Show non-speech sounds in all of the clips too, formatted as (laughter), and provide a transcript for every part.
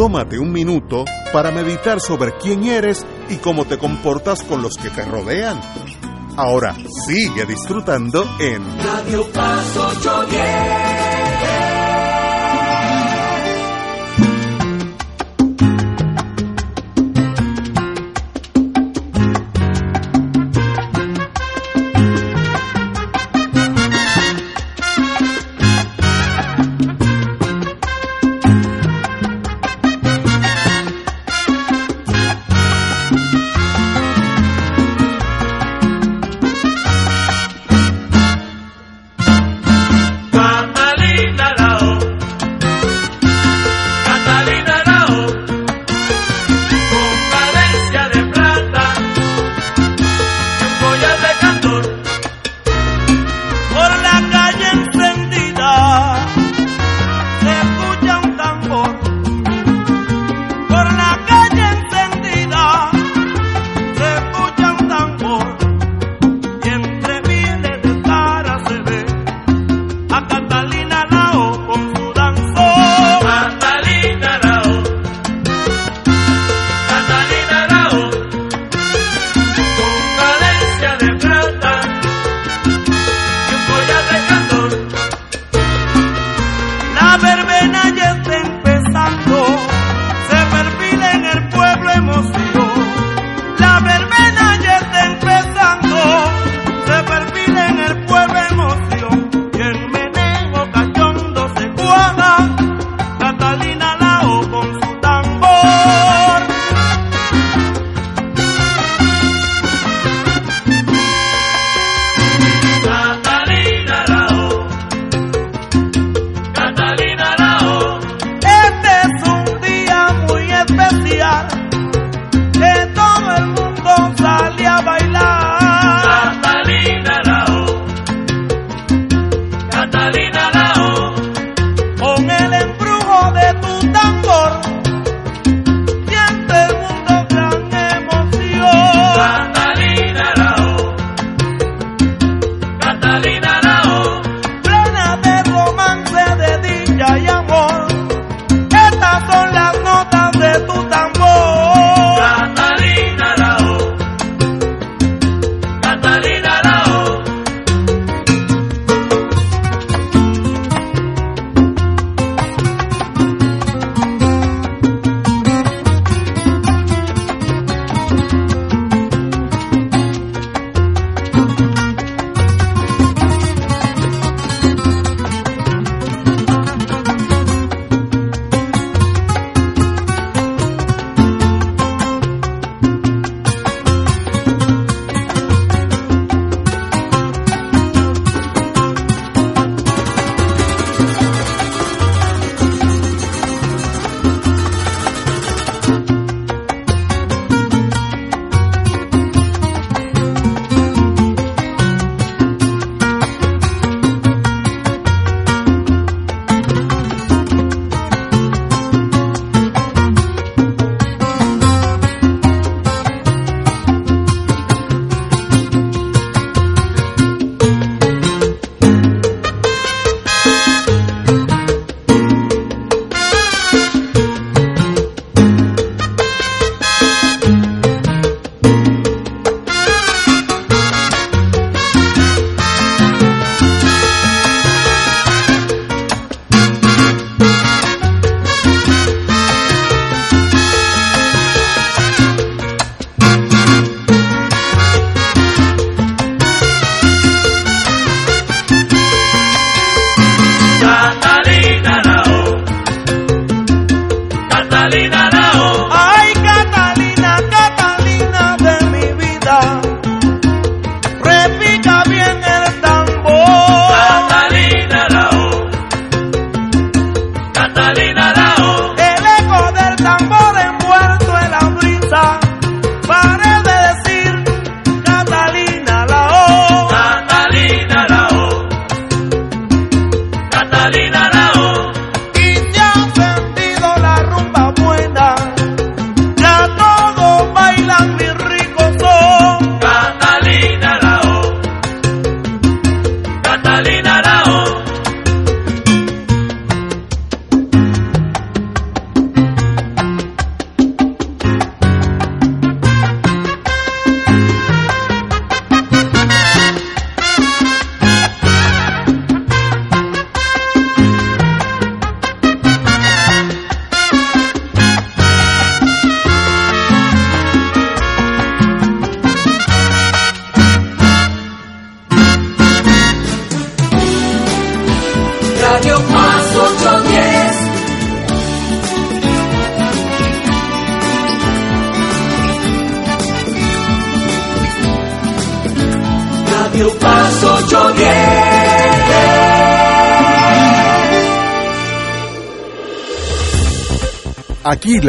Tómate un minuto para meditar sobre quién eres y cómo te comportas con los que te rodean. Ahora sigue disfrutando en Radio Paz 810.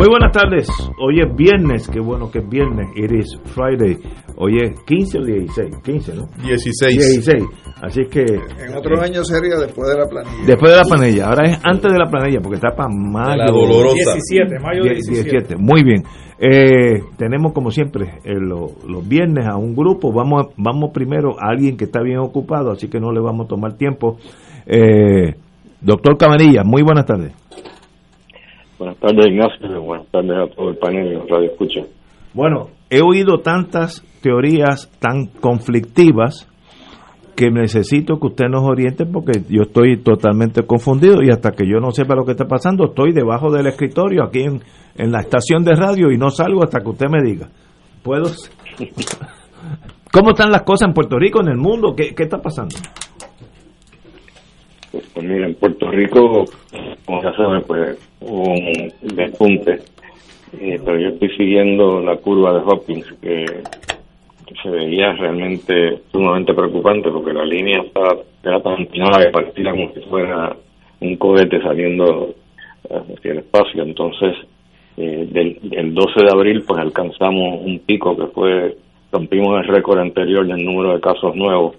Muy buenas tardes. Hoy es viernes, qué bueno que es viernes. It is Friday. Hoy es 15 o 16. 15, ¿no? 16. 16. Así que. En otros años sería después de la planilla. Después de la planilla. Ahora es antes de la planilla porque está para mayo. La dolorosa. 17, mayo 17. 17. Muy bien. Eh, tenemos como siempre eh, lo- los viernes a un grupo. Vamos, vamos primero a alguien que está bien ocupado, así que no le vamos a tomar tiempo. Eh, doctor Camarilla, muy buenas tardes. Buenas tardes, Ignacio. Buenas tardes a todo el panel de Radio Escucha. Bueno, he oído tantas teorías tan conflictivas que necesito que usted nos oriente porque yo estoy totalmente confundido y hasta que yo no sepa lo que está pasando, estoy debajo del escritorio aquí en, en la estación de radio y no salgo hasta que usted me diga. ¿Puedo? (laughs) ¿Cómo están las cosas en Puerto Rico, en el mundo? ¿Qué, qué está pasando? Pues, pues mira, en Puerto Rico, como ya saben, pues hubo un despunte. Eh, pero yo estoy siguiendo la curva de Hopkins, que, se veía realmente sumamente preocupante, porque la línea estaba, era tan empinada que parecía como si fuera un cohete saliendo hacia el espacio. Entonces, eh, del, del 12 de abril, pues alcanzamos un pico que fue, rompimos el récord anterior del número de casos nuevos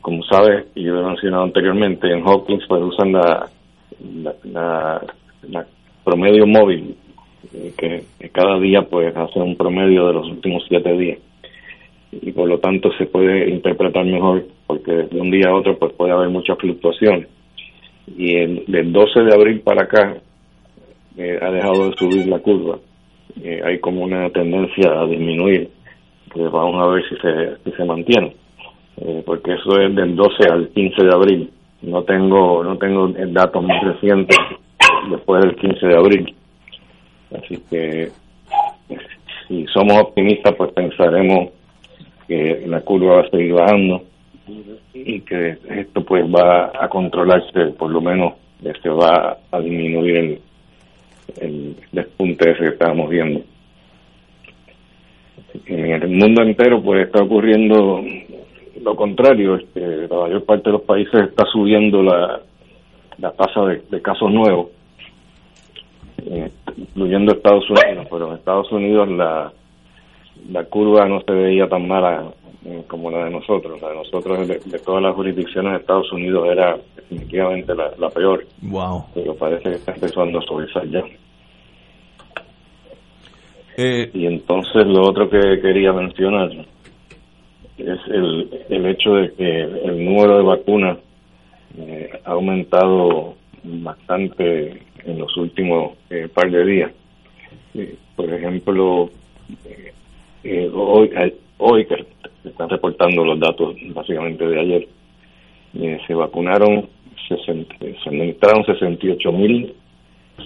como sabes, y yo lo he mencionado anteriormente, en Hawkins pues usan la, la, promedio móvil, eh, que, que cada día pues hace un promedio de los últimos siete días. Y por lo tanto se puede interpretar mejor, porque de un día a otro pues puede haber muchas fluctuaciones. Y el, del 12 de abril para acá eh, ha dejado de subir la curva. Eh, hay como una tendencia a disminuir. Pues vamos a ver si se, si se mantiene eh, porque eso es del 12 al 15 de abril. No tengo no tengo el dato más reciente después del 15 de abril. Así que si somos optimistas, pues pensaremos que la curva va a seguir bajando y que esto pues va a controlarse, por lo menos se va a disminuir el, el despunte ese que estábamos viendo. En el mundo entero pues está ocurriendo lo contrario, este, la mayor parte de los países está subiendo la, la tasa de, de casos nuevos, eh, incluyendo Estados Unidos, pero en Estados Unidos la, la curva no se veía tan mala eh, como la de nosotros. La de nosotros, de, de todas las jurisdicciones de Estados Unidos, era definitivamente la, la peor, Wow. pero parece que está empezando a suavizar ya. Eh, Y entonces lo otro que quería mencionar es el, el hecho de que el número de vacunas eh, ha aumentado bastante en los últimos eh, par de días. Eh, por ejemplo, eh, hoy, hoy que se están reportando los datos básicamente de ayer, se vacunaron, 60, se administraron 68 mil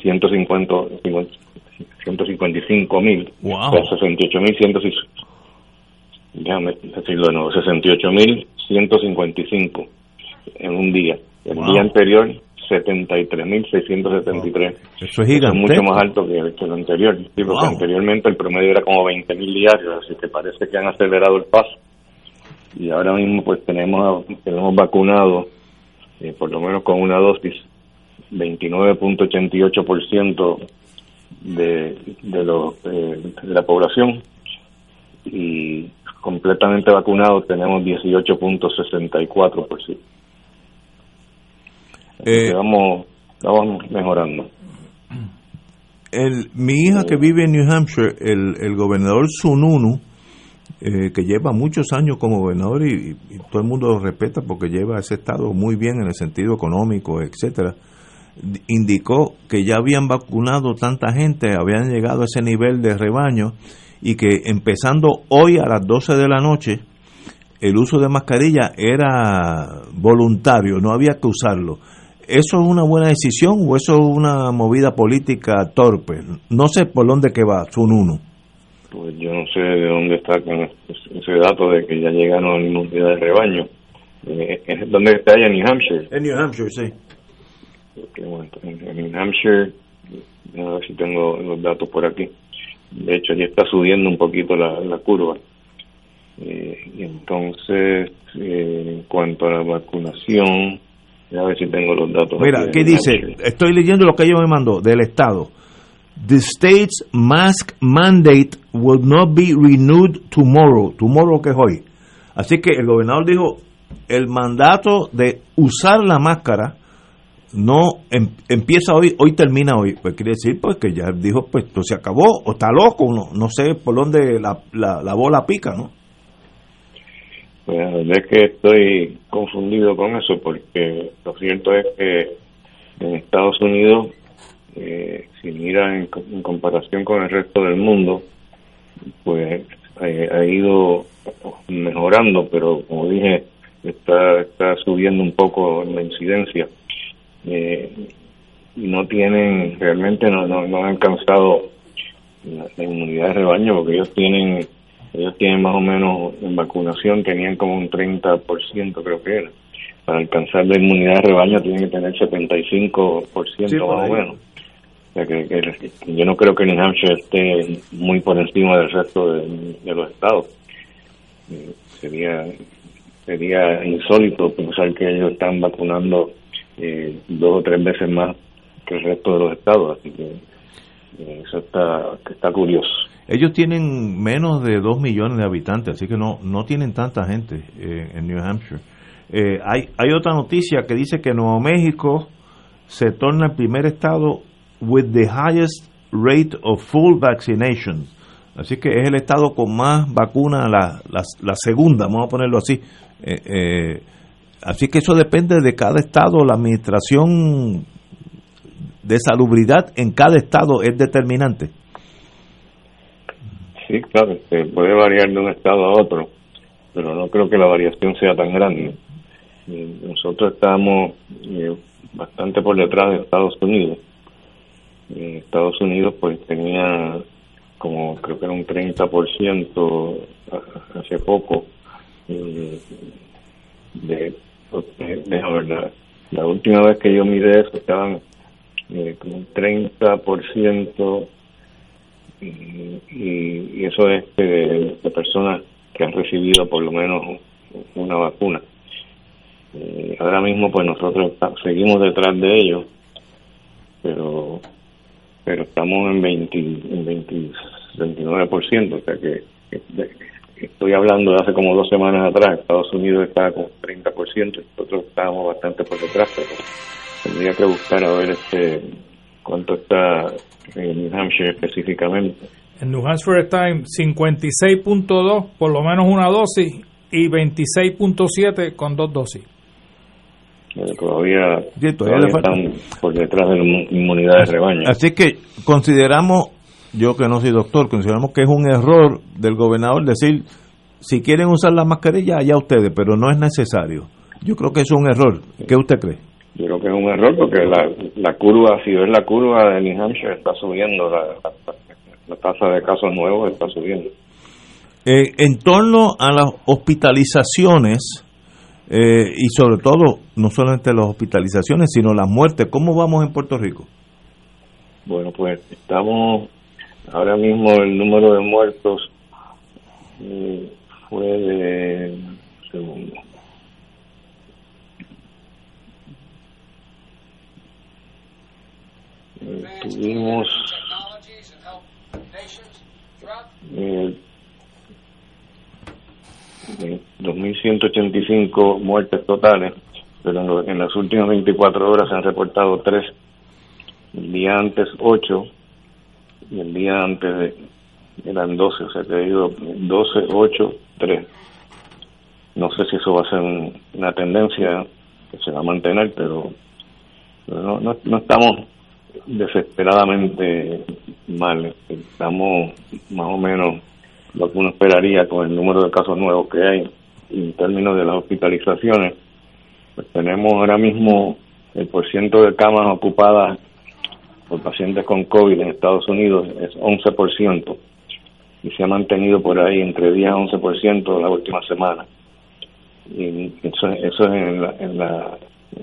150, 155 mil, Wow. 68 mil déjame decirlo de nuevo, 68 mil 155 en un día. El Wow. día anterior, 73 mil 673. eso es Es gigante. mucho más alto que, que lo anterior. Sí, porque Wow. anteriormente el promedio era como 20 mil diarios, así que parece que han acelerado el paso. Y ahora mismo pues tenemos tenemos vacunado, eh, por lo menos con una dosis, 29.88% de, de, los, eh, de la población y completamente vacunados tenemos 18.64%. Eh, vamos, vamos mejorando. El, mi hija que vive en New Hampshire, el, el gobernador Sununu, eh, que lleva muchos años como gobernador y, y todo el mundo lo respeta porque lleva ese estado muy bien en el sentido económico, etcétera, indicó que ya habían vacunado tanta gente, habían llegado a ese nivel de rebaño y que empezando hoy a las 12 de la noche el uso de mascarilla era voluntario, no había que usarlo. ¿Eso es una buena decisión o eso es una movida política torpe? No sé por dónde que va, Sununo. Pues yo no sé de dónde está ese dato de que ya llegaron a la inmunidad de rebaño. Eh, ¿Dónde está ella? ¿En New Hampshire? En New Hampshire, sí. Okay, bueno, en, en New Hampshire, a ver si tengo los datos por aquí. De hecho, ya está subiendo un poquito la, la curva. Eh, y entonces, eh, en cuanto a la vacunación, a ver si tengo los datos. Mira, ¿qué dice? Estoy leyendo lo que ella me mandó del Estado. The state's mask mandate will not be renewed tomorrow. Tomorrow que es hoy. Así que el gobernador dijo, el mandato de usar la máscara no em, empieza hoy, hoy termina hoy. Pues quiere decir pues que ya dijo, pues se acabó, o está loco, no, no sé por dónde la, la, la bola pica, ¿no? Pues la verdad es que estoy confundido con eso porque lo cierto es que en Estados Unidos, eh, si mira en, comparación con el resto del mundo, pues ha, ido mejorando, pero como dije, está, está subiendo un poco la incidencia. Eh, y no tienen, realmente no, no, no han alcanzado la, la inmunidad de rebaño porque ellos tienen ellos tienen más o menos en vacunación tenían como un 30% creo que era. Para alcanzar la inmunidad de rebaño tienen que tener 75% sí, más o menos. O sea que, que, yo no creo que New Hampshire esté muy por encima del resto de, de los estados. Eh, sería sería insólito pensar que ellos están vacunando eh, dos o tres veces más que el resto de los estados así que eh, eso está está curioso ellos tienen menos de 2 millones de habitantes, así que no, no tienen tanta gente eh, en New Hampshire. Eh, hay, hay otra noticia que dice que Nuevo México se torna el primer estado with the highest rate of full vaccination. Así que es el estado con más vacunas, la, la, la, segunda, vamos a ponerlo así. Eh, así que eso depende de cada estado, la administración de salubridad en cada estado es determinante. Sí, claro, se puede variar de un estado a otro, pero no creo que la variación sea tan grande. Nosotros estamos eh, bastante por detrás de Estados Unidos. En Estados Unidos pues tenía como creo que era un 30% hace poco eh, de, de, de la, la última vez que yo miré eso estaban eh, como un 30% y, y eso es de, personas que han recibido por lo menos una vacuna. Eh, ahora mismo pues nosotros seguimos detrás de ellos, pero pero estamos en 20, en 20, 29%, o sea que estoy hablando de hace como dos semanas atrás, Estados Unidos estaba con 30%, nosotros estábamos bastante por detrás, pero tendría que buscar a ver este cuánto está en New Hampshire específicamente. En New Hampshire está en 56.2, por lo menos una dosis, y 26.7 con dos dosis. Todavía, sí, todavía, todavía están por detrás de la inmunidad de rebaño. Así que consideramos, yo que no soy doctor, consideramos que es un error del gobernador decir, si quieren usar la mascarilla, allá ustedes, pero no es necesario. Yo creo que es un error. ¿Qué usted cree? Yo creo que es un error porque la, la curva, si ves la curva de New Hampshire, está subiendo, la, la, la tasa de casos nuevos está subiendo. Eh, en torno a las hospitalizaciones, eh, y sobre todo, no solamente las hospitalizaciones, sino las muertes, ¿cómo vamos en Puerto Rico? Bueno, pues estamos, ahora mismo el número de muertos eh, fue de, segundo, eh, tuvimos eh, 185 muertes totales, pero en las últimas 24 horas se han reportado 3, el día antes 8 y el día antes de, eran 12, o sea que ha ido 12, 8, 3. No sé si eso va a ser un- una tendencia que se va a mantener, pero, pero no, no, no estamos desesperadamente mal. Estamos más o menos lo que uno esperaría con el número de casos nuevos que hay en términos de las hospitalizaciones. Pues tenemos ahora mismo el porciento de camas ocupadas por pacientes con COVID en Estados Unidos es 11% y se ha mantenido por ahí entre 10 a 11% la última semana. Y eso, eso es en, la- en la-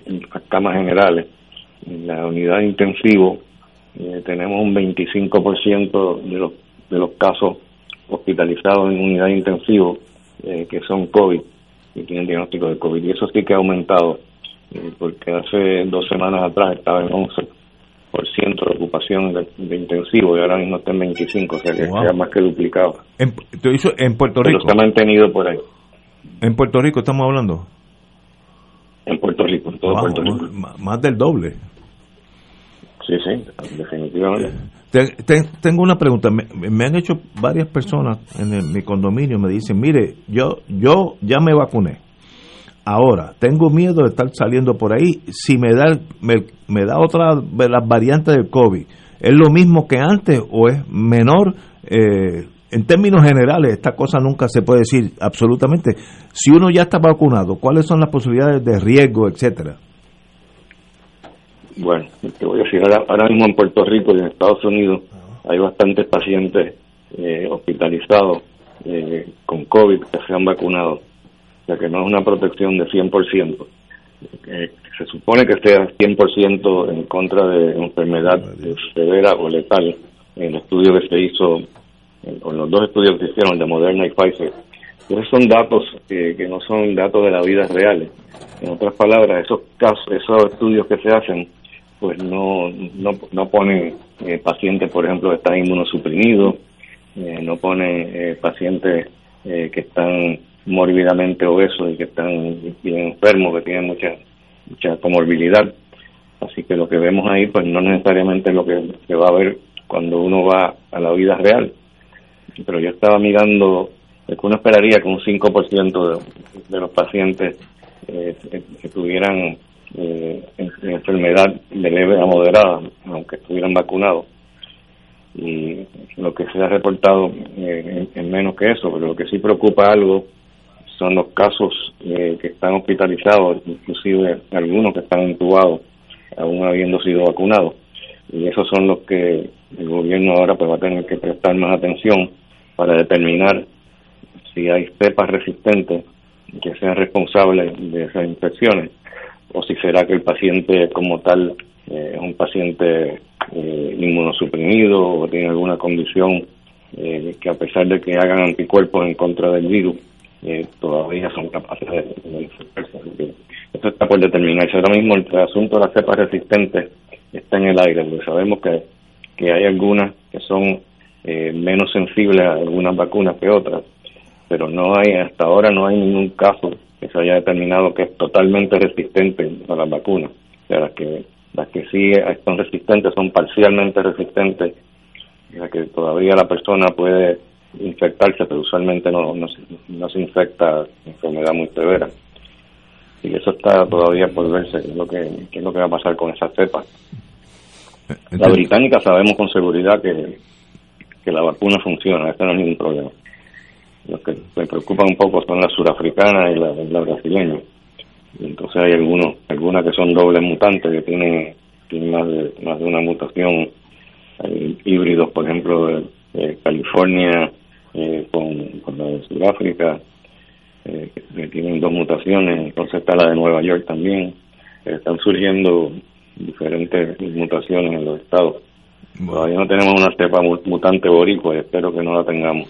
en las camas generales. En la unidad intensivo eh, tenemos un 25% de los, de los casos hospitalizados en unidad intensivo eh, que son COVID y tienen diagnóstico de COVID. Y eso sí que ha aumentado, eh, porque hace dos semanas atrás estaba en 11% de ocupación de, de intensivo y ahora mismo está en 25, o sea que Wow. se ha más que duplicado. En, te hizo- en Puerto Pero Rico. se ha mantenido por ahí, En Puerto Rico estamos hablando. en Puerto Rico, en todo Wow, Puerto Rico. más del doble. Sí, sí, definitivamente. Te- te- tengo una pregunta. Me, me han hecho varias personas en el- mi condominio. Me dicen, mire, yo, yo ya me vacuné. Ahora, tengo miedo de estar saliendo por ahí. Si me da, me, me da otra de las variantes del COVID, ¿es lo mismo que antes o es menor? Eh, en términos generales, esta cosa nunca se puede decir absolutamente. Si uno ya está vacunado, ¿cuáles son las posibilidades de riesgo, etcétera? Bueno, te voy a decir, ahora, ahora mismo en Puerto Rico y en Estados Unidos hay bastantes pacientes eh, hospitalizados eh, con COVID que se han vacunado. O sea que no es una protección de 100%. Eh, se supone que sea 100% en contra de enfermedad eh, severa o letal en el estudio que se hizo, en, o en los dos estudios que se hicieron, de Moderna y Pfizer. Pero esos son datos eh, que no son datos de la vida reales. En otras palabras, esos casos, esos estudios que se hacen, pues no no, no ponen eh, pacientes, por ejemplo, que están inmunosuprimidos, eh, no ponen eh, pacientes eh, que están mórbidamente obesos y que están bien enfermos, que tienen mucha mucha comorbilidad. Así que lo que vemos ahí, pues no necesariamente es lo que se va a ver cuando uno va a la vida real. Pero yo estaba mirando, es que uno esperaría que un 5% de, de los pacientes eh, que- tuvieran eh, en- en enfermedad de leve a moderada, aunque estuvieran vacunados. Y lo que se ha reportado eh, en, en menos que eso, pero lo que sí preocupa algo son los casos eh, que están hospitalizados, inclusive algunos que están intubados, aún habiendo sido vacunados. Y esos son los que el gobierno ahora pues va a tener que prestar más atención para determinar si hay cepas resistentes que sean responsables de esas infecciones o si será que el paciente como tal eh, es un paciente eh, inmunosuprimido o tiene alguna condición eh, que a pesar de que hagan anticuerpos en contra del virus, eh, todavía son capaces de, Eso está por determinarse. Ahora mismo el asunto de las cepas resistentes está en el aire, porque sabemos que, que hay algunas que son eh, menos sensibles a algunas vacunas que otras, pero no hay, hasta ahora no hay ningún caso que se haya determinado que es totalmente resistente a las vacunas. O sea, las que, las que sí son resistentes son parcialmente resistentes, las que todavía la persona puede infectarse, pero usualmente no, no, se, no se infecta enfermedad muy severa. Y eso está todavía por verse, qué es lo que, qué es lo que va a pasar con esas cepas. La Entonces, británica sabemos con seguridad que, que la vacuna funciona, eso no es ningún problema. Lo que me preocupa un poco son las surafricanas y la brasileñas. Y entonces hay algunos, algunas que son dobles mutantes que tienen, tienen más, de, más de una mutación. Hay híbridos, por ejemplo, de, de California eh, con, con la de Sudáfrica, eh, que- tienen dos mutaciones. Entonces está la de Nueva York también. Están surgiendo diferentes mutaciones en los estados. Todavía no tenemos una cepa mu- mutante boricua y espero que no la tengamos.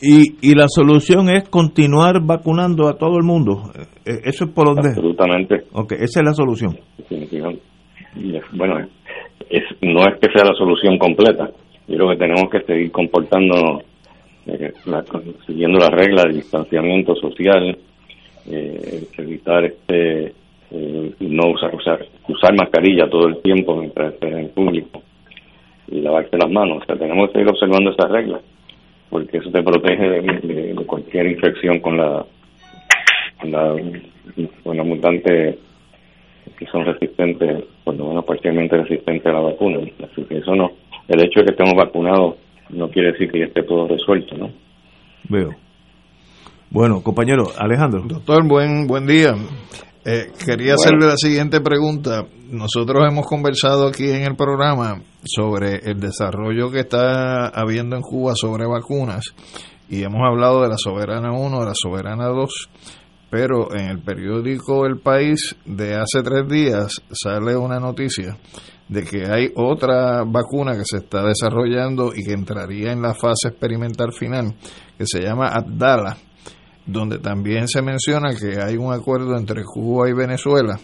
y, y la solución es continuar vacunando a todo el mundo. Eh, Eso es por donde. Absolutamente. Ok, esa es la solución. Bueno, es, no es que sea la solución completa. Yo creo que tenemos que seguir comportándonos, eh, la- siguiendo las reglas del distanciamiento social, eh, evitar este eh, no usar, usar usar mascarilla todo el tiempo mientras estés en público y lavarte las manos. O sea, tenemos que seguir observando esas reglas porque eso te protege de, de cualquier infección con la con la, con la mutante que son resistentes, por lo menos parcialmente resistentes a la vacuna. Así que eso no, el hecho de que estemos vacunados no quiere decir que ya esté todo resuelto, ¿no? Veo. Bueno, compañero Alejandro. Doctor, buen, buen día. Eh, quería hacerle la siguiente pregunta. Nosotros hemos conversado aquí en el programa sobre el desarrollo que está habiendo en Cuba sobre vacunas y hemos hablado de la Soberana 1, de la Soberana 2, pero en el periódico El País de hace tres días sale una noticia de que hay otra vacuna que se está desarrollando y que entraría en la fase experimental final, que se llama Abdala, donde también se menciona que hay un acuerdo entre Cuba y Venezuela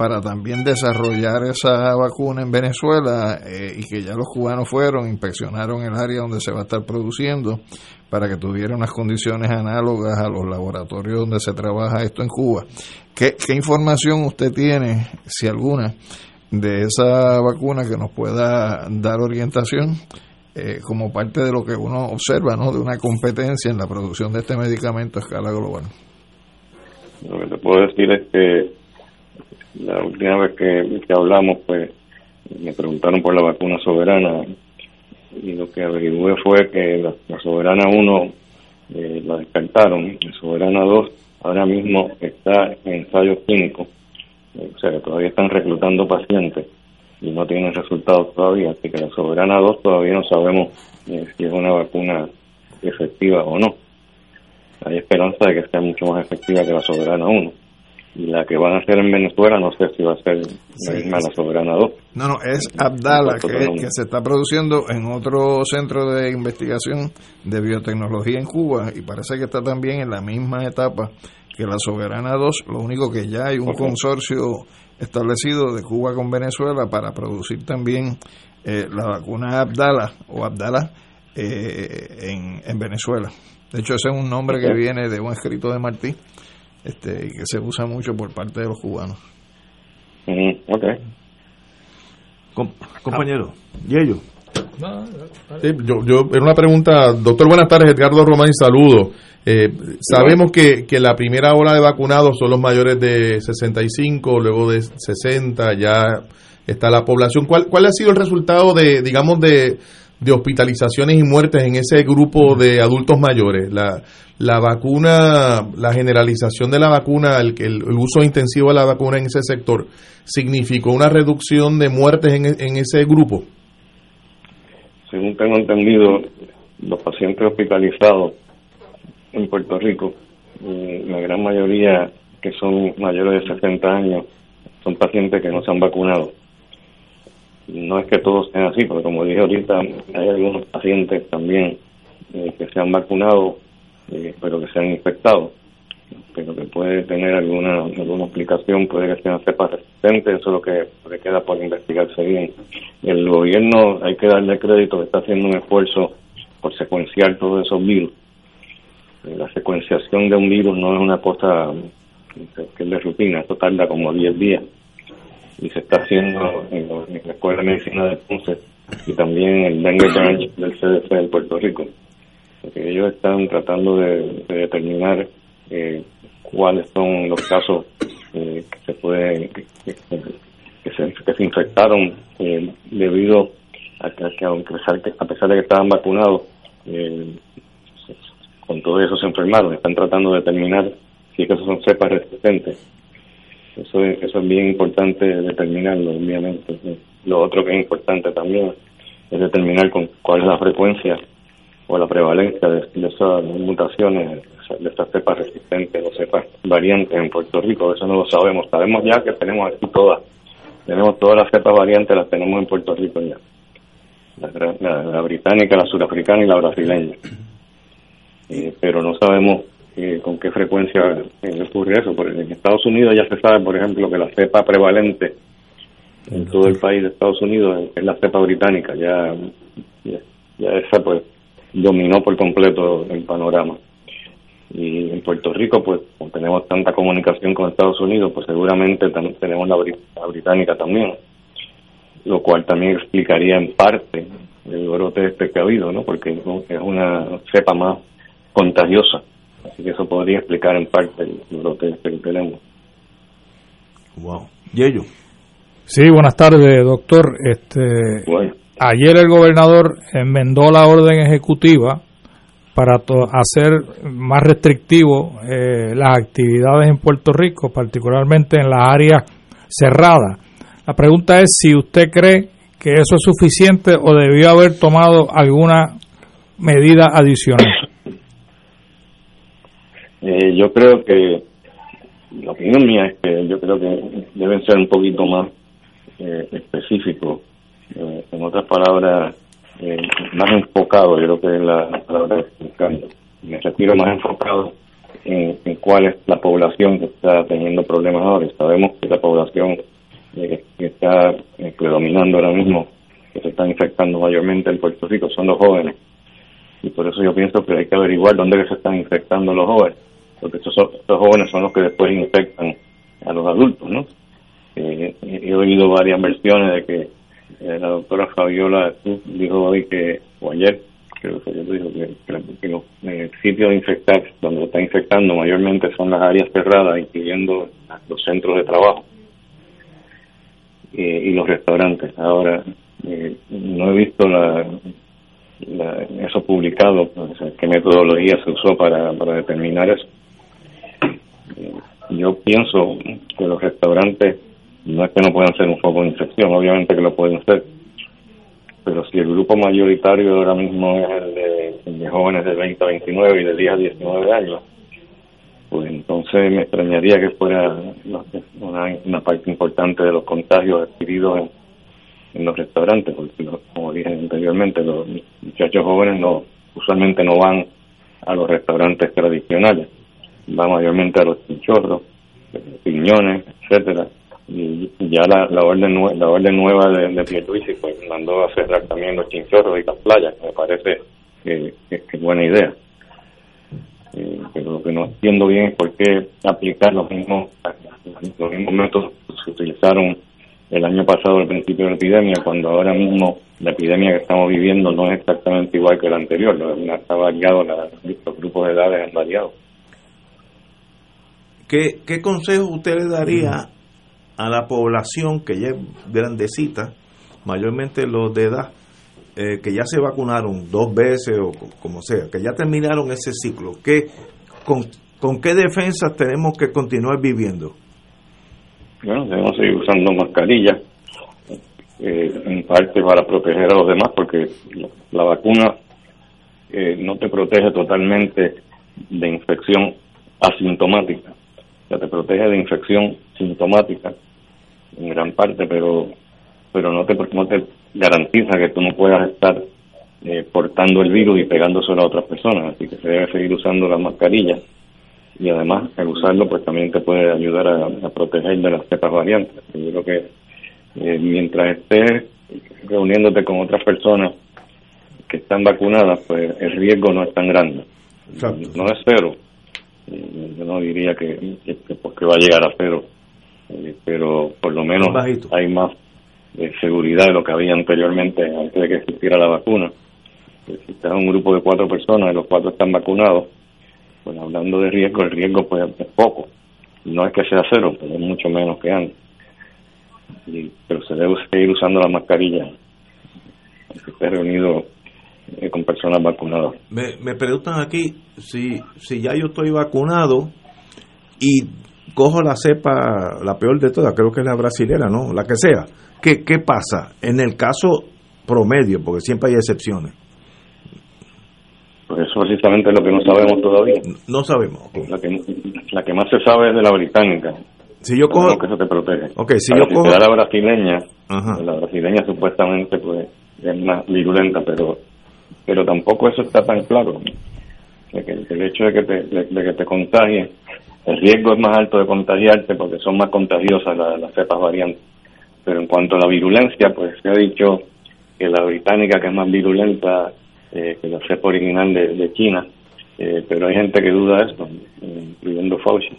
para también desarrollar esa vacuna en Venezuela eh, y que ya los cubanos fueron, inspeccionaron el área donde se va a estar produciendo para que tuviera unas condiciones análogas a los laboratorios donde se trabaja esto en Cuba. ¿Qué, qué información usted tiene, si alguna, de esa vacuna que nos pueda dar orientación eh, como parte de lo que uno observa, ¿no? De una competencia en la producción de este medicamento a escala global. Lo que te puedo decir es que la última vez que, que hablamos, pues me preguntaron por la vacuna soberana y lo que averigué fue que la, Soberana 1 eh, la descartaron, la Soberana 2 ahora mismo está en ensayos clínicos, o sea todavía están reclutando pacientes y no tienen resultados todavía, así que la Soberana 2 todavía no sabemos eh, si es una vacuna efectiva o no. Hay esperanza de que sea mucho más efectiva que la Soberana 1 y la que van a hacer en Venezuela no sé si va a ser la misma la Soberana 2. No, no, es Abdala, que, que, se está produciendo en otro centro de investigación de biotecnología en Cuba y parece que está también en la misma etapa que la Soberana 2, lo único que ya hay un okay. consorcio establecido de Cuba con Venezuela para producir también eh, la vacuna Abdala o Abdala eh, en, en Venezuela. De hecho, ese es un nombre okay. que viene de un escrito de Martí este, y que se usa mucho por parte de los cubanos. Mm, ok. Com compañero, ¿y ellos? Sí, yo, yo, era una pregunta, doctor, buenas tardes, Edgardo Román, saludo. Eh, sabemos que, que la primera ola de vacunados son los mayores de 65, luego de 60, ya está la población. ¿Cuál, cuál ha sido el resultado de, digamos, de, de hospitalizaciones y muertes en ese grupo de adultos mayores? La, la vacuna, la generalización de la vacuna, el, el, uso intensivo de la vacuna en ese sector, ¿significó una reducción de muertes en, en ese grupo? Según tengo entendido, los pacientes hospitalizados en Puerto Rico, la gran mayoría que son mayores de 60 años, son pacientes que no se han vacunado. No es que todos sean así, porque como dije ahorita, hay algunos pacientes también eh, que se han vacunado eh, pero que sean infectados, pero que puede tener alguna alguna explicación, puede que sean cepas resistentes, eso es lo que, que queda por investigarse bien. El gobierno, hay que darle crédito, que está haciendo un esfuerzo por secuenciar todos esos virus. La secuenciación de un virus no es una cosa que es de rutina, esto tarda como 10 días y se está haciendo en, la Escuela de Medicina de Ponce y también el Dengue Branch del CDC de Puerto Rico. Porque ellos están tratando de, de determinar eh, cuáles son los casos eh, que se pueden que, se, que se infectaron eh, debido a que, que aunque a pesar de que estaban vacunados eh, con todo eso se enfermaron están tratando de determinar si esos son cepas resistentes eso es, eso es bien importante determinarlo obviamente lo otro que es importante también es determinar con cuál es la frecuencia o la prevalencia de, esas mutaciones, de estas cepas resistentes o cepas variantes en Puerto Rico, eso no lo sabemos. Sabemos ya que tenemos aquí todas, tenemos todas las cepas variantes, las tenemos en Puerto Rico ya. La, la británica, la surafricana y la brasileña. Eh, pero no sabemos eh, con qué frecuencia eh, ocurre eso. Porque en Estados Unidos ya se sabe, por ejemplo, que la cepa prevalente en todo el país de Estados Unidos es la cepa británica. Ya, ya, esa pues dominó por completo el panorama. Y en Puerto Rico, pues, como tenemos tanta comunicación con Estados Unidos, pues seguramente también tenemos la, británica también, lo cual también explicaría en parte el brote este que ha habido, ¿no? Porque es una cepa más contagiosa. Así que eso podría explicar en parte el brote que tenemos. Wow. Yello. Sí, buenas tardes, doctor. Este, Ayer el gobernador enmendó la orden ejecutiva para hacer más restrictivo eh, las actividades en Puerto Rico, particularmente en las áreas cerradas. La pregunta es si usted cree que eso es suficiente o debió haber tomado alguna medida adicional. Eh, yo creo que la opinión mía es que yo creo que deben ser un poquito más eh, específicos. Eh, en otras palabras, eh, más enfocado, yo creo que es la palabra buscando. Me refiero más enfocado en, cuál es la población que está teniendo problemas ahora. Sabemos que la población que está predominando ahora mismo, que se está infectando mayormente en Puerto Rico, son los jóvenes. Y por eso yo pienso que hay que averiguar dónde se están infectando los jóvenes porque estos, jóvenes son los que después infectan a los adultos, ¿no? Eh, he oído varias versiones de que eh, la doctora Fabiola dijo hoy que, o ayer, creo que dijo que, los eh, sitios de infectar, donde está infectando mayormente son las áreas cerradas, incluyendo los centros de trabajo y los restaurantes. Ahora, no he visto la, eso publicado, qué metodología se usó para, para determinar eso yo pienso que los restaurantes no es que no puedan ser un foco de infección, obviamente que lo pueden ser, pero si el grupo mayoritario ahora mismo es el de, jóvenes de 20 a 29 y de 10 a 19 años, pues entonces me extrañaría que fuera una, parte importante de los contagios adquiridos en, los restaurantes, porque como dije anteriormente, los muchachos jóvenes no usualmente no van a los restaurantes tradicionales va mayormente a los chinchorros, piñones, etcétera. Y ya la, la orden la orden nueva de, de Pierluisi pues mandó a cerrar también los chinchorros y las playas. Me parece que, es buena idea. Eh, pero lo que no entiendo bien es por qué aplicar los mismos los mismos métodos que se utilizaron el año pasado al principio de la epidemia cuando ahora mismo la epidemia que estamos viviendo no es exactamente igual que la anterior. Ha variado los grupos de edades han variado ¿Qué, qué consejo usted le daría a la población que ya es grandecita, mayormente los de edad, eh, que ya se vacunaron dos veces o como sea, que ya terminaron ese ciclo? ¿Qué, con, ¿Con qué defensas tenemos que continuar viviendo? Bueno, debemos seguir usando mascarillas, eh, en parte para proteger a los demás, porque la, vacuna eh, no te protege totalmente de infección asintomática te protege de infección sintomática en gran parte, pero pero no te no te garantiza que tú no puedas estar eh, portando el virus y pegándoselo a otras personas, así que se debe seguir usando la mascarilla y además el usarlo pues también te puede ayudar a, proteger de las cepas variantes. Yo creo que eh, mientras estés reuniéndote con otras personas que están vacunadas, pues el riesgo no es tan grande. No es cero, yo no diría que, porque va a llegar a cero, eh, pero por lo menos hay más eh, seguridad de lo que había anteriormente, antes de que existiera la vacuna. Si estás en un grupo de cuatro personas y los cuatro están vacunados, pues hablando de riesgo, el riesgo pues es poco. No es que sea cero, pero es mucho menos que antes. pero se debe seguir usando la mascarilla. Si esté reunido eh, con personas vacunadas. Me, me preguntan aquí si, si ya yo estoy vacunado y cojo la cepa, la peor de todas, creo que es la brasilera, ¿no? La que sea. ¿Qué, qué pasa en el caso promedio? Porque siempre hay excepciones. Pues eso precisamente es lo que no sabemos todavía. No sabemos. La, que, la que más se sabe es de la británica. Si yo cojo... Que eso te protege. Okay, si yo cojo... la brasileña, la brasileña supuestamente pues es más virulenta, pero pero tampoco eso está tan claro. el hecho de que te, de, que te contagies, el riesgo es más alto de contagiarte porque son más contagiosas las, cepas variantes. Pero en cuanto a la virulencia, pues se ha dicho que la británica, que es más virulenta eh, que la cepa original de, China, eh, pero hay gente que duda esto, incluyendo Fauci.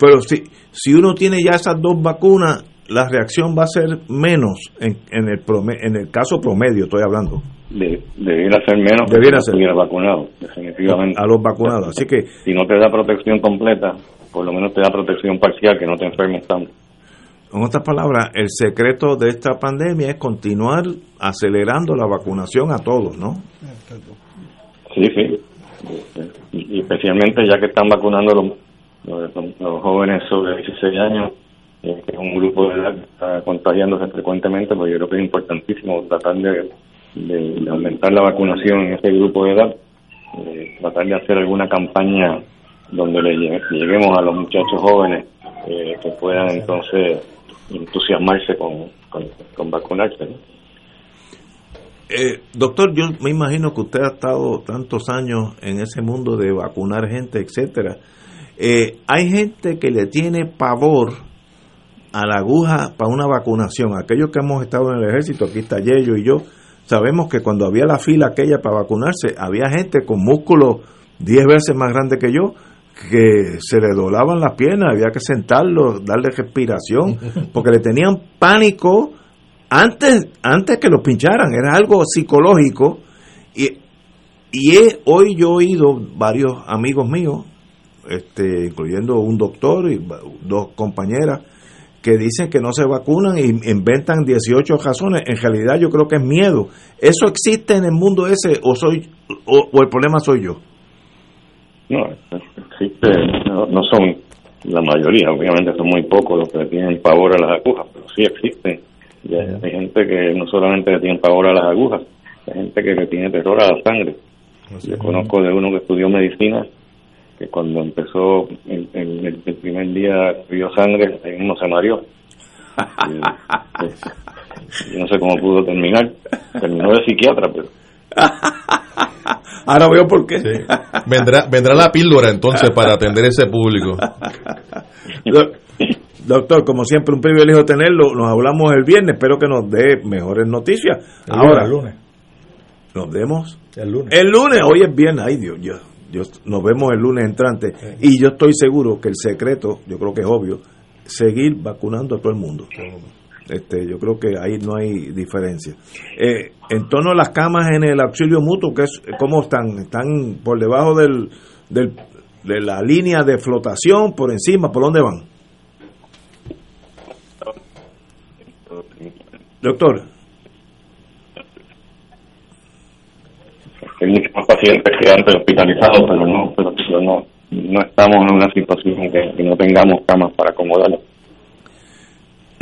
Pero si, si uno tiene ya esas dos vacunas, la reacción va a ser menos en, en, el, en el caso promedio, estoy hablando. De, debiera ser menos debiera ser vacunado, definitivamente. A los vacunados, así que... Si no te da protección completa, por lo menos te da protección parcial, que no te enfermes tanto. En otras palabras, el secreto de esta pandemia es continuar acelerando la vacunación a todos, ¿no? Sí, sí. Y especialmente ya que están vacunando los, los, jóvenes sobre 16 años, eh, que es un grupo de edad que está contagiándose frecuentemente, pues yo creo que es importantísimo tratar de, de, aumentar la vacunación en ese grupo de edad, eh, tratar de hacer alguna campaña donde le lleguemos a los muchachos jóvenes eh, que puedan entonces entusiasmarse con, con, vacunarse. Eh, doctor, yo me imagino que usted ha estado tantos años en ese mundo de vacunar gente, etcétera. Eh, hay gente que le tiene pavor a la aguja para una vacunación. Aquellos que hemos estado en el ejército, aquí está Yello y yo, sabemos que cuando había la fila aquella para vacunarse, había gente con músculos 10 veces más grande que yo que se le doblaban las piernas, había que sentarlo, darle respiración, (laughs) porque le tenían pánico antes, antes que lo pincharan, era algo psicológico. Y, y hoy yo he oído varios amigos míos, este, incluyendo un doctor y dos compañeras, que dicen que no se vacunan y inventan 18 razones. En realidad yo creo que es miedo. ¿Eso existe en el mundo ese o, soy, o el problema soy yo? No, existe, no, son la mayoría, obviamente son muy pocos los que tienen pavor a las agujas, pero sí existen. hay gente que no solamente le tiene pavor a las agujas, hay gente que le tiene terror a la sangre. Yo conozco de uno que estudió medicina, que cuando empezó el, el, primer día vio sangre, ahí mismo se mareó. (laughs) yo no sé cómo pudo terminar. Terminó de psiquiatra, pero Ahora veo por qué. Vendrá, vendrá la píldora entonces para atender ese público. (laughs) Doctor, como siempre, un privilegio tenerlo. Nos hablamos el viernes. Espero que nos dé mejores noticias. Ahora, el lunes. Nos vemos el lunes. El lunes, hoy es viernes. Ay, Dios, Dios, nos vemos el lunes entrante. Y yo estoy seguro que el secreto, yo creo que es obvio, seguir vacunando a todo el mundo. Este, yo creo que ahí no hay diferencia. Eh, en torno a las camas en el auxilio mutuo, que es, ¿cómo están? ¿Están por debajo del, del, de la línea de flotación, por encima? ¿Por dónde van? Doctor. Hay muchos pacientes que antes hospitalizados, pero no, pero, no, no estamos en una situación que, que no tengamos camas para acomodarlos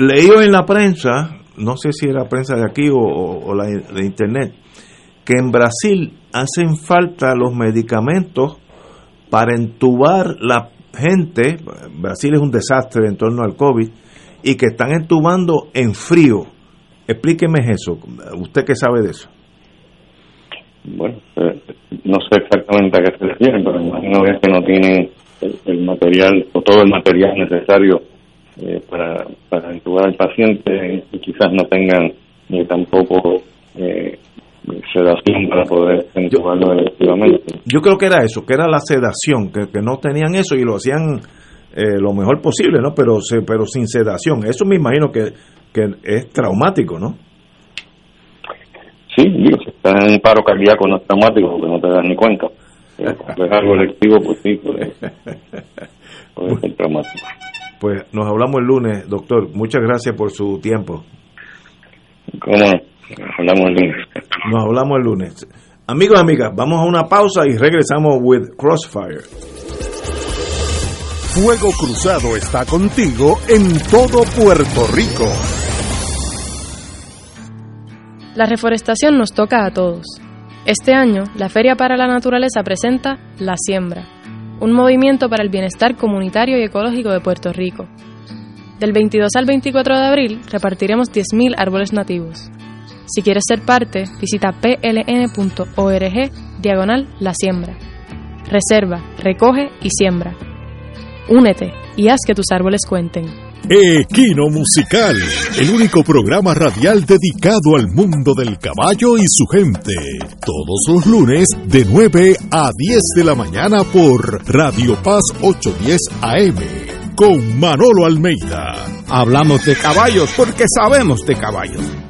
leído en la prensa, no sé si era prensa de aquí o, la de internet, que en Brasil hacen falta los medicamentos para entubar la gente, Brasil es un desastre en torno al COVID, y que están entubando en frío. Explíqueme eso, usted qué sabe de eso. Bueno, eh, no sé exactamente a qué se refieren, pero imagino que no tienen el material o todo el material necesario eh, para, para entubar al paciente y quizás no tengan ni tampoco eh, sedación para poder entubarlo efectivamente. Yo creo que era eso, que era la sedación, que, que no tenían eso y lo hacían eh, lo mejor posible, ¿no? Pero, se, pero sin sedación. Eso me imagino que, que es traumático, ¿no? Sí, digo, si estás en paro cardíaco no es traumático porque no te das ni cuenta. Si (laughs) es algo electivo, pues sí, puede, (laughs) puede ser traumático. Pues nos hablamos el lunes, doctor. Muchas gracias por su tiempo. ¿Cómo? Hablamos el lunes. Nos hablamos el lunes. Amigos y amigas, vamos a una pausa y regresamos with Crossfire. Fuego Cruzado está contigo en todo Puerto Rico. La reforestación nos toca a todos. Este año, la Feria para la Naturaleza presenta La Siembra un movimiento para el bienestar comunitario y ecológico de Puerto Rico. Del 22 al 24 de abril repartiremos 10.000 árboles nativos. Si quieres ser parte, visita pln.org diagonal la siembra. Reserva, recoge y siembra. Únete y haz que tus árboles cuenten. Equino Musical, el único programa radial dedicado al mundo del caballo y su gente. Todos los lunes de 9 a 10 de la mañana por Radio Paz 810 AM con Manolo Almeida. Hablamos de caballos porque sabemos de caballos.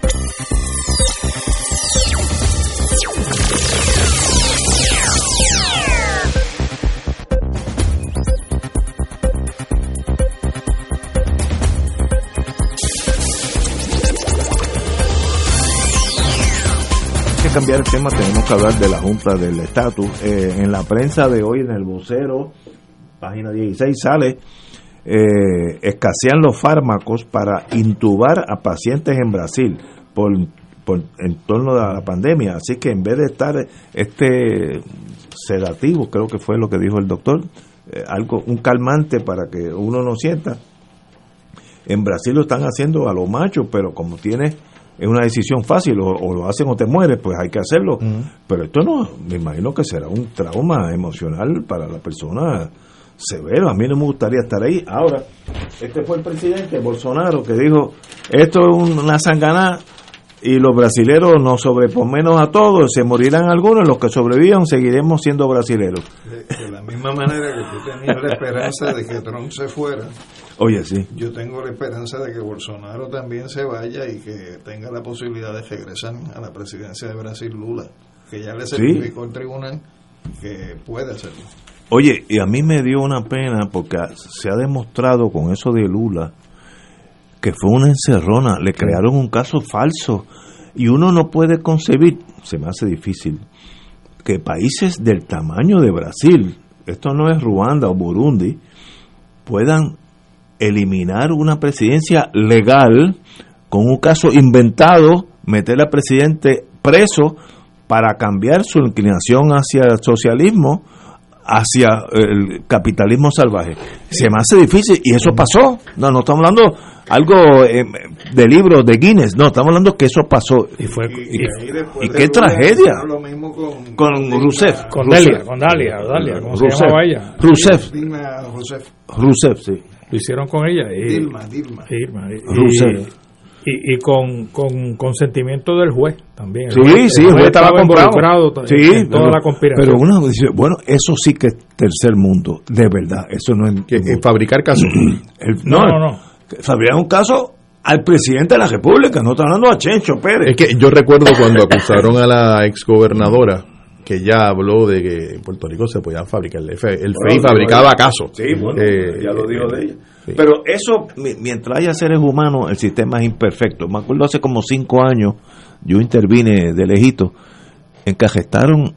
Cambiar el tema, tenemos que hablar de la Junta del Estatus. Eh, en la prensa de hoy, en el vocero, página 16, sale, eh, escasean los fármacos para intubar a pacientes en Brasil por, en torno a la pandemia. Así que en vez de estar este sedativo, creo que fue lo que dijo el doctor, eh, algo un calmante para que uno no sienta. En Brasil lo están haciendo a lo macho, pero como tiene es una decisión fácil, o, o lo hacen o te mueres, pues hay que hacerlo. Pero esto no, me imagino que será un trauma emocional para la persona severo. A mí no me gustaría estar ahí. Ahora, este fue el presidente Bolsonaro que dijo: esto es una sanganá y los brasileros nos sobreponemos a todos, se morirán algunos, los que sobrevivan seguiremos siendo brasileros. De, de la misma manera que tú tenías la esperanza de que Trump se fuera, Oye, sí. yo tengo la esperanza de que Bolsonaro también se vaya y que tenga la posibilidad de regresar a la presidencia de Brasil Lula, que ya le certificó el tribunal que puede hacerlo. Oye, y a mí me dio una pena porque se ha demostrado con eso de Lula que fue una encerrona, le crearon un caso falso y uno no puede concebir, se me hace difícil, que países del tamaño de Brasil, esto no es Ruanda o Burundi, puedan eliminar una presidencia legal con un caso inventado, meter al presidente preso para cambiar su inclinación hacia el socialismo, hacia el capitalismo salvaje. Se me hace difícil y eso pasó. No, no estamos hablando algo eh, de libros de Guinness, no, estamos hablando que eso pasó. Y fue y, y qué tragedia. Lo mismo con, Con Rousseff. con Dalia, con Dalia, Dalia, ¿cómo se Rousseff. llamaba ella? Rousseff, Dime a José. Rousseff, sí. Lo hicieron con ella. Y, Dilma, Dilma. Dilma, y-. Y, y con, con consentimiento del juez también. El Sí, juez- sí, el juez estaba comprado. involucrado t- Sí, en toda pero- la conspiración. Pero uno dice, bueno, eso sí que es tercer mundo, de verdad, eso no es... Que, fabricar casos. (clears throat) el- no, no, no. Fabricar un caso al presidente de la República, no está hablando a Chencho Pérez. Es que yo recuerdo cuando acusaron a la exgobernadora que ya habló de que en Puerto Rico se podían fabricar. El, FEI el FEI Bueno, fabricaba ella. casos. Sí, bueno, Eh, ya lo dijo de ella. sí. Pero eso, mi- mientras haya seres humanos, el sistema es imperfecto. Me acuerdo hace como cinco años, yo intervine de lejito encajetaron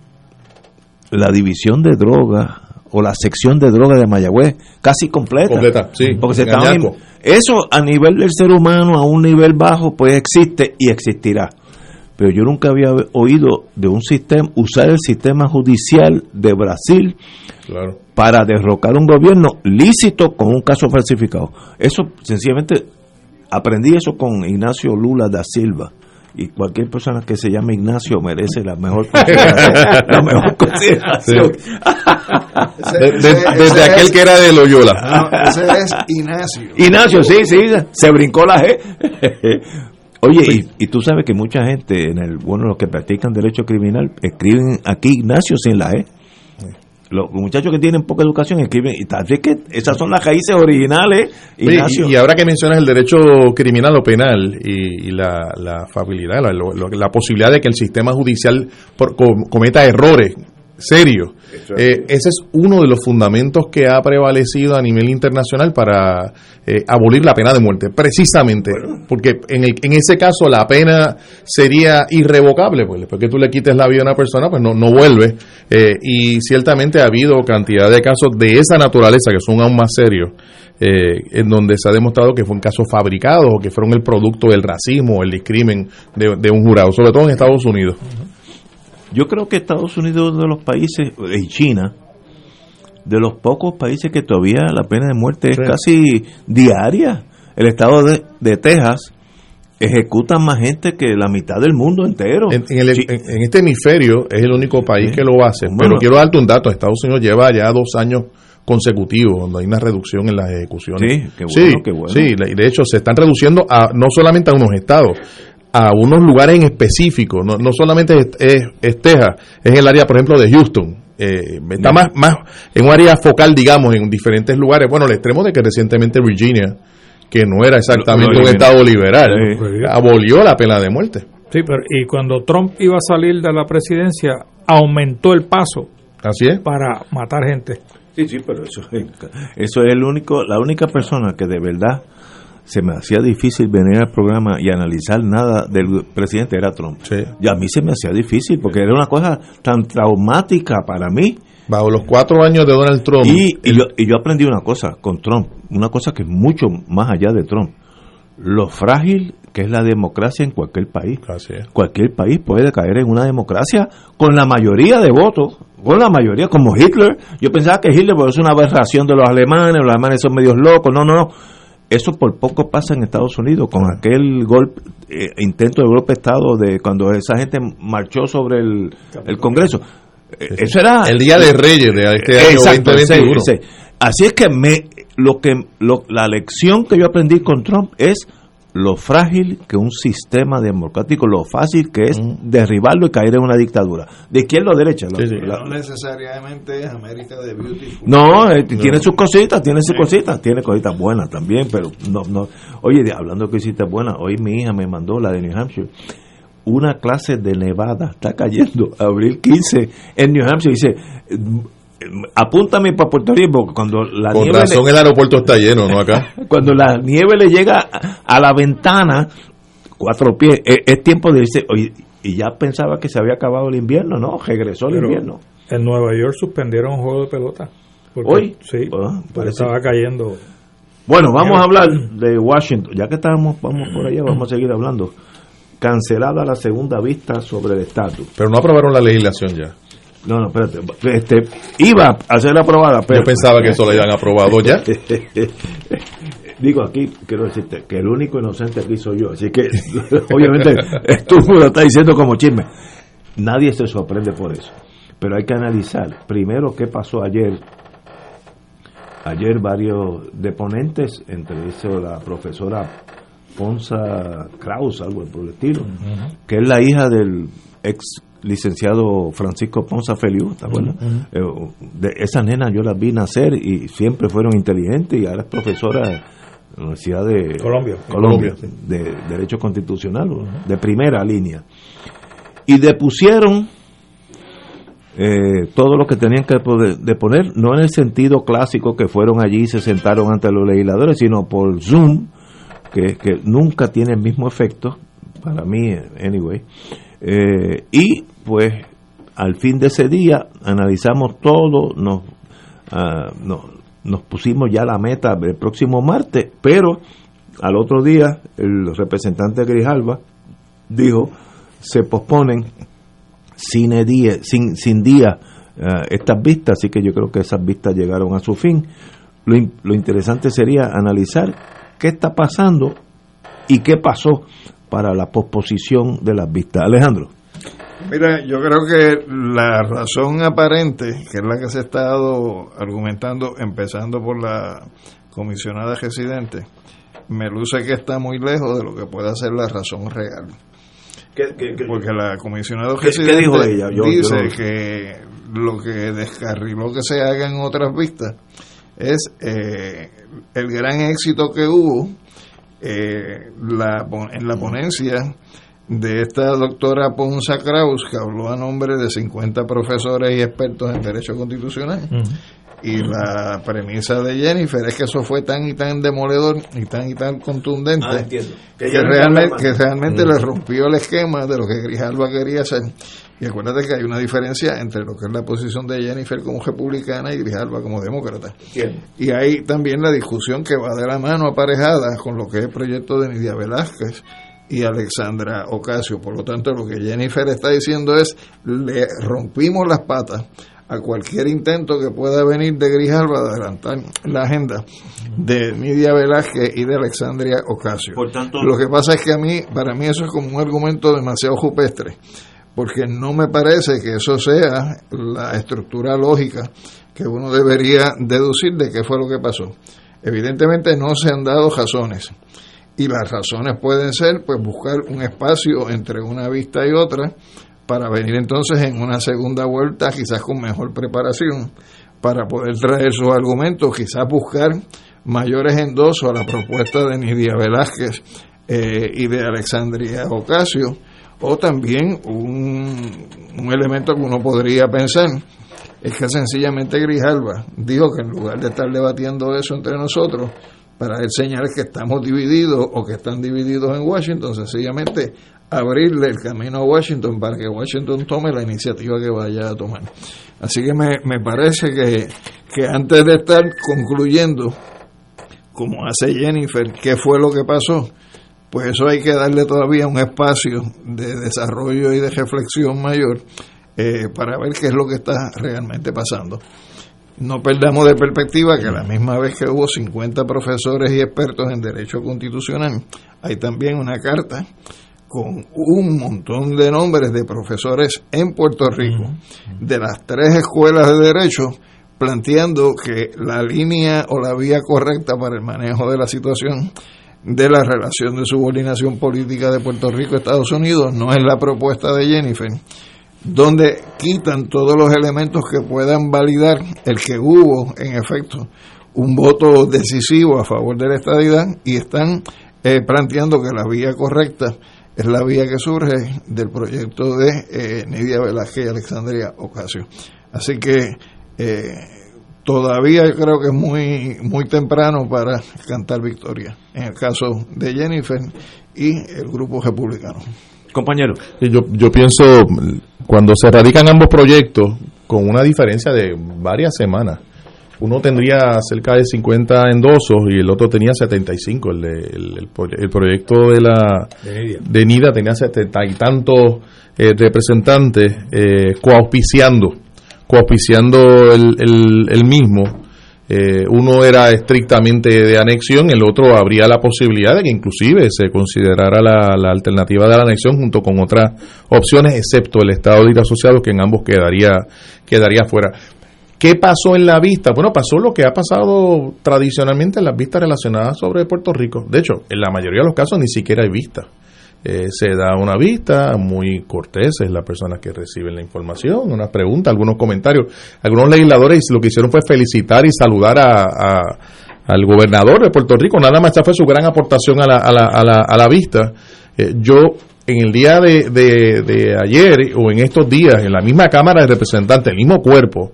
la división de drogas o la sección de drogas de Mayagüez casi completa. Completa, sí. Porque se estaban- eso a nivel del ser humano, a un nivel bajo, pues existe y existirá. Pero yo nunca había oído de un sistema, usar el sistema judicial de Brasil Claro. para derrocar un gobierno lícito con un caso falsificado. Eso sencillamente aprendí eso con Ignacio Lula da Silva. Y cualquier persona que se llame Ignacio merece la mejor (laughs) consideración. la mejor consideración. De- de- desde aquel que era de Loyola. No, ese es Ignacio. Ignacio, sí, sí, se brincó la G. Oye, y, y tú sabes que mucha gente, en el bueno, los que practican derecho criminal, escriben aquí Ignacio sin la E. Los muchachos que tienen poca educación escriben, y tal vez que esas son las raíces originales, Ignacio. y, y ahora que mencionas el derecho criminal o penal y, y la, la facilidad, la, la posibilidad de que el sistema judicial por- com- cometa errores serios, eh, ese es uno de los fundamentos que ha prevalecido a nivel internacional para eh, abolir la pena de muerte, precisamente, porque en, el- en ese caso la pena sería irrevocable, pues después que tú le quites la vida a una persona, pues no, no vuelve, eh, y ciertamente ha habido cantidad de casos de esa naturaleza que son aún más serios, eh, en donde se ha demostrado que fueron casos fabricados o que fueron el producto del racismo o el discrimen de, de un jurado, sobre todo en Estados Unidos. Yo creo que Estados Unidos de los países, y China, de los pocos países que todavía la pena de muerte es Sí. casi diaria. El estado de, de Texas ejecuta más gente que la mitad del mundo entero. En, en el- en- en este hemisferio es el único país que lo hace, Bueno. pero quiero darte un dato, Estados Unidos lleva ya dos años consecutivos donde hay una reducción en las ejecuciones. Sí, qué bueno, sí, qué bueno. sí, y de hecho se están reduciendo a no solamente a unos estados, a unos lugares en específico, no, no solamente es, es, es Texas, es el área, por ejemplo, de Houston. Eh, está más, más en un área focal, digamos, en diferentes lugares. Bueno, al extremo de que recientemente Virginia, que no era exactamente un estado liberal, Sí. abolió la pena de muerte. Sí, pero y cuando Trump iba a salir de la presidencia, aumentó el paso Así es. para matar gente. Sí, sí, pero eso, eso es el único, la única persona que de verdad se me hacía difícil venir al programa y analizar nada del presidente era Trump. Y a mí se me hacía difícil porque era una cosa tan traumática para mí. Bajo los cuatro años de Donald Trump. Y, y yo, y yo aprendí una cosa con Trump, una cosa que es mucho más allá de Trump. Lo frágil que es la democracia en cualquier país. Cualquier país puede caer en una democracia con la mayoría de votos, con la mayoría, como Hitler. Yo pensaba que Hitler pues, es una aberración de los alemanes, los alemanes son medios locos. No, no, no. Eso por poco pasa en Estados Unidos con aquel golpe, eh, intento de golpe de Estado de cuando esa gente marchó sobre el, el Congreso. Eh, Eso era El Día de Reyes de este año Exacto, 2021. ese, ese. Así es que me lo que lo- la lección que yo aprendí con Trump es lo frágil que un sistema democrático, lo fácil que es derribarlo y caer en una dictadura. De izquierda o derecha. la- la- No necesariamente es América de Beautiful. no, eh, tiene sus cositas, tiene sus cositas, tiene cositas buenas también, pero no, no. Oye, de- hablando de cositas buenas, hoy mi hija me mandó la de New Hampshire. Una clase de Nevada está cayendo, (laughs) abril 15 en New Hampshire. Dice, apúntame para Puerto Rico, cuando la Con nieve razón le- el aeropuerto está lleno, ¿no? Acá. (laughs) cuando la nieve le llega a, la ventana, cuatro pies, es, es tiempo de irse. Oye, y ya pensaba que se había acabado el invierno, ¿no? Regresó el Pero invierno. En Nueva York suspendieron un juego de pelota. Porque- ¿Hoy? Sí, Ah, porque estaba cayendo. Bueno, vamos a hablar de Washington. Ya que estamos vamos por allá, vamos a seguir hablando. Cancelada la segunda vista sobre el estatus. Pero no aprobaron la legislación ya. No, no, espérate. Este, iba a ser aprobada, pero... Yo pensaba que eso lo habían aprobado ya. (laughs) Digo aquí, quiero decirte, que el único inocente aquí soy yo. Así que, (laughs) obviamente, tú lo estás diciendo como chisme. Nadie se sorprende por eso. Pero hay que analizar primero qué pasó ayer. Ayer varios deponentes, entre ellos la profesora Ponza Kraus, algo por el estilo, que es la hija del ex licenciado Francisco Ponza Feliu, ¿te acuerdas? Eh, de esa nena yo las vi nacer y siempre fueron inteligentes y ahora es profesora de la Universidad de Colombia. Colombia, de Derecho Constitucional, de primera línea. Y depusieron eh, todo lo que tenían que poder- deponer, no en el sentido clásico que fueron allí y se sentaron ante los legisladores, sino por Zoom, que, que nunca tiene el mismo efecto, para mí, anyway. Eh, y pues al fin de ese día analizamos todo, nos, ah, nos, nos pusimos ya la meta del próximo martes, pero al otro día el representante Grijalva dijo se posponen sin día, sin, sin día eh, estas vistas, así que yo creo que esas vistas llegaron a su fin. Lo, lo interesante sería analizar qué está pasando y qué pasó para la posposición de las vistas. Alejandro. Mira, yo creo que la razón aparente, que es la que se ha estado argumentando, empezando por la comisionada residente, me luce que está muy lejos de lo que pueda ser la razón real. Porque la comisionada residente dijo ella? dice que lo que descarriló que se haga en otras vistas es eh, el gran éxito que hubo eh, la, en la ponencia de esta doctora Ponza Kraus, que habló a nombre de 50 profesores y expertos en Derecho Constitucional. Y la premisa de Jennifer es que eso fue tan y tan demoledor y tan y tan contundente Ah, que, realmente, que realmente le rompió el esquema de lo que Grijalva quería hacer. Y acuérdate que hay una diferencia entre lo que es la posición de Jennifer como republicana y Grijalva como demócrata. Y hay también la discusión que va de la mano aparejada con lo que es el proyecto de Nidia Velázquez y Alexandra Ocasio. Por lo tanto, lo que Jennifer está diciendo es, le rompimos las patas a cualquier intento que pueda venir de Grijalva de adelantar la agenda de Nidia Velázquez y de Alexandria Ocasio. Por tanto- lo que pasa es que a mí, para mí eso es como un argumento demasiado jupestre, porque no me parece que eso sea la estructura lógica que uno debería deducir de qué fue lo que pasó. Evidentemente no se han dado razones y las razones pueden ser pues buscar un espacio entre una vista y otra para venir entonces en una segunda vuelta quizás con mejor preparación para poder traer sus argumentos, quizás buscar mayores endosos a la propuesta de Nidia Velázquez eh, y de Alexandria Ocasio, o también un, un elemento que uno podría pensar es que sencillamente Grijalva dijo que en lugar de estar debatiendo eso entre nosotros, para dar señales que estamos divididos o que están divididos en Washington, sencillamente abrirle el camino a Washington para que Washington tome la iniciativa que vaya a tomar. Así que me, me parece que, que antes de estar concluyendo, como hace Jennifer, qué fue lo que pasó, pues eso hay que darle todavía un espacio de desarrollo y de reflexión mayor eh, para ver qué es lo que está realmente pasando. No perdamos de perspectiva que a la misma vez que hubo 50 profesores y expertos en derecho constitucional, hay también una carta con un montón de nombres de profesores en Puerto Rico, de las tres escuelas de derecho, planteando que la línea o la vía correcta para el manejo de la situación de la relación de subordinación política de Puerto Rico a Estados Unidos no es la propuesta de Jennifer, donde quitan todos los elementos que puedan validar el que hubo, en efecto, un voto decisivo a favor de la estadidad y están eh, planteando que la vía correcta es la vía que surge del proyecto de eh, Nidia Velázquez y Alexandria Ocasio. Así que eh, todavía creo que es muy, muy temprano para cantar victoria, en el caso de Jennifer y el grupo republicano. Compañero. Yo, yo pienso, cuando se radican ambos proyectos, con una diferencia de varias semanas, uno tendría cerca de 50 endosos y el otro tenía 75. El, de- el, el, el proyecto de la De NIDA tenía 70 y tantos eh, representantes eh, coauspiciando, coauspiciando el, el, mismo. Eh, uno era estrictamente de anexión, el otro habría la posibilidad de que inclusive se considerara la, la alternativa de la anexión junto con otras opciones, excepto el Estado Libre Asociado, que en ambos quedaría, quedaría fuera. ¿Qué pasó en la vista? Bueno, pasó lo que ha pasado tradicionalmente en las vistas relacionadas sobre Puerto Rico. De hecho, en la mayoría de los casos ni siquiera hay vista. Eh, se da una vista, muy corteses las personas que reciben la información, unas preguntas, algunos comentarios. Algunos legisladores lo que hicieron fue felicitar y saludar a, al gobernador de Puerto Rico. Nada más esa fue su gran aportación a la, a la, a la, a la vista. Eh, yo, en el día de, de, de ayer o en estos días, en la misma Cámara de Representantes, el mismo cuerpo,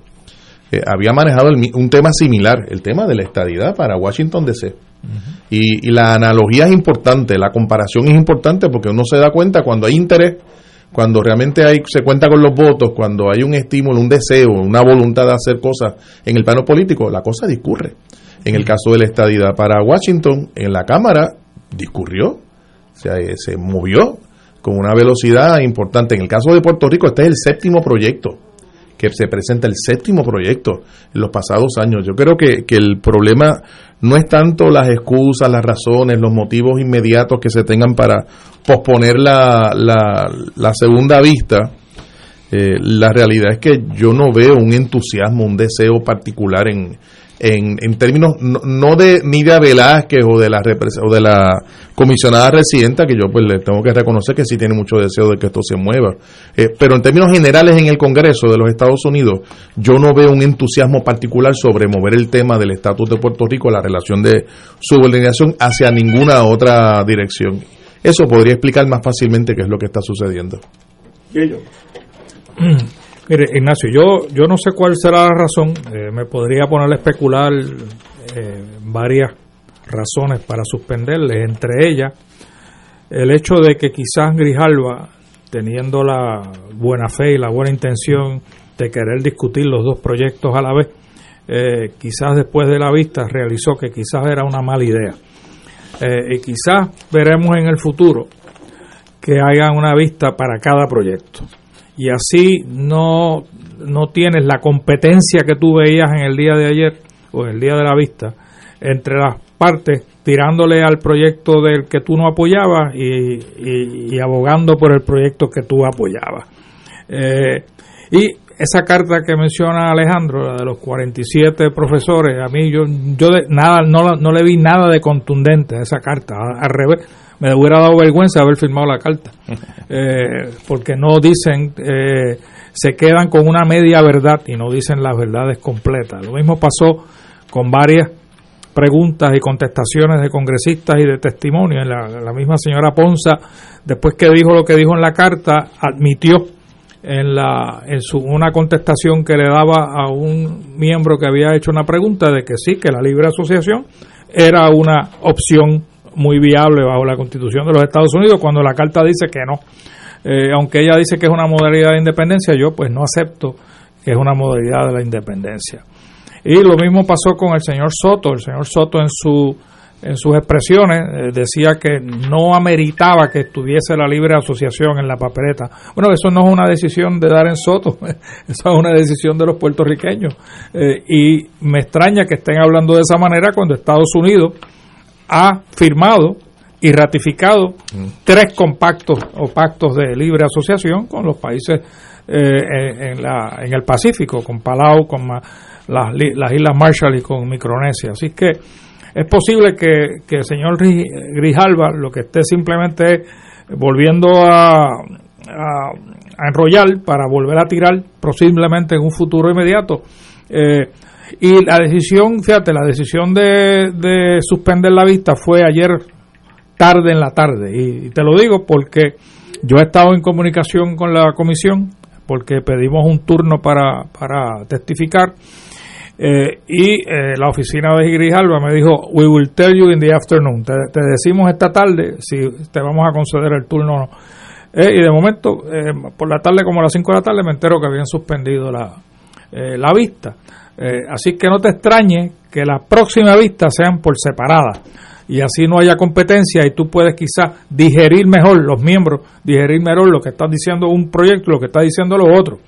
eh, había manejado un tema similar, el tema de la estadidad para Washington DC. Y, la analogía es importante, la comparación es importante porque uno se da cuenta cuando hay interés cuando realmente hay, se cuenta con los votos, cuando hay un estímulo, un deseo, una voluntad de hacer cosas en el plano político, la cosa discurre. En el caso de la estadidad para Washington, en la Cámara discurrió, se, se movió con una velocidad importante. En el caso de Puerto Rico, este es el séptimo proyecto que se presenta el séptimo proyecto en los pasados años. Yo creo que, que, el problema no es tanto las excusas, las razones, los motivos inmediatos que se tengan para posponer la, la, la segunda vista. Eh, la realidad es que yo no veo un entusiasmo, un deseo particular en, en, en términos no, de Nidia Velázquez o de la o de la comisionada residenta que yo pues le tengo que reconocer que sí tiene mucho deseo de que esto se mueva. Eh, pero en términos generales en el Congreso de los Estados Unidos yo no veo un entusiasmo particular sobre mover el tema del estatus de Puerto Rico la relación de subordinación hacia ninguna otra dirección. Eso podría explicar más fácilmente qué es lo que está sucediendo (clears throat) Mire, Ignacio, yo, yo no sé cuál será la razón, eh, me podría poner a especular eh, varias razones para suspenderle, entre ellas el hecho de que quizás Grijalva, teniendo la buena fe y la buena intención de querer discutir los dos proyectos a la vez, eh, quizás después de la vista realizó que quizás era una mala idea. y quizás veremos en el futuro que haya una vista para cada proyecto y así no, no tienes la competencia que tú veías en el día de ayer o en el día de la vista entre las partes tirándole al proyecto del que tú no apoyabas y, abogando por el proyecto que tú apoyabas. Eh, y esa carta que menciona Alejandro, la de los 47 profesores, a mí yo, yo nada, no, no le vi nada de contundente a esa carta, al revés me hubiera dado vergüenza haber firmado la carta, (laughs) eh, porque no dicen, eh, se quedan con una media verdad y no dicen las verdades completas. Lo mismo pasó con varias preguntas y contestaciones de congresistas y de testimonios. La, la misma señora Ponza, después que dijo lo que dijo en la carta, admitió en, la, en su, una contestación que le daba a un miembro que había hecho una pregunta de que sí, que la libre asociación era una opción muy viable bajo la constitución de los Estados Unidos cuando la carta dice que no. Eh, aunque ella dice que es una modalidad de independencia, yo pues no acepto que es una modalidad de la independencia. Y lo mismo pasó con el señor Soto. El señor Soto en su en sus expresiones eh, decía que no ameritaba que estuviese la libre asociación en la papeleta. Bueno, eso no es una decisión de dar en Soto, (laughs) eso es una decisión de los puertorriqueños. Eh, y me extraña que estén hablando de esa manera cuando Estados Unidos ha firmado y ratificado tres compactos o pactos de libre asociación con los países eh, en, la, en el Pacífico, con Palau, con las, las Islas Marshall y con Micronesia. Así que es posible que, que el señor Grijalva lo que esté simplemente volviendo a, a, enrollar para volver a tirar posiblemente en un futuro inmediato. Eh, y la decisión, fíjate, la decisión de, de suspender la vista fue ayer tarde en la tarde. Y, te lo digo porque yo he estado en comunicación con la comisión, porque pedimos un turno para, para testificar. Eh, y eh, la oficina de Grijalva me dijo, we will tell you in the afternoon, te, decimos esta tarde si te vamos a conceder el turno o no. Eh, y de momento, por la tarde, como a las 5 de la tarde, me entero que habían suspendido la, la vista. Eh, así que no te extrañe que las próximas vistas sean por separada y así no haya competencia y tú puedes quizás digerir mejor los miembros, digerir mejor lo que está diciendo un proyecto lo que está diciendo los otros.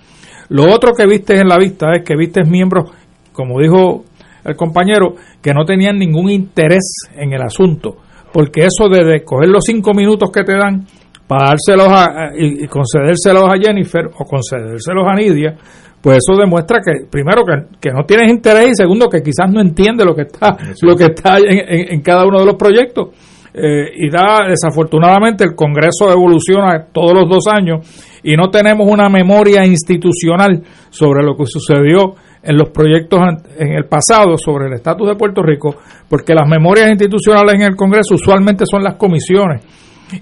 Lo otro que viste en la vista es que viste miembros, como dijo el compañero, que no tenían ningún interés en el asunto, porque eso de, coger los cinco minutos que te dan para dárselos a, y, y concedérselos a Jennifer o concedérselos a Nidia, pues eso demuestra que primero que, no tienes interés y segundo que quizás no entiende lo que está lo que está en, cada uno de los proyectos. Eh, y da desafortunadamente el Congreso evoluciona todos los dos años y no tenemos una memoria institucional sobre lo que sucedió en los proyectos en el pasado sobre el estatus de Puerto Rico porque las memorias institucionales en el Congreso usualmente son las comisiones.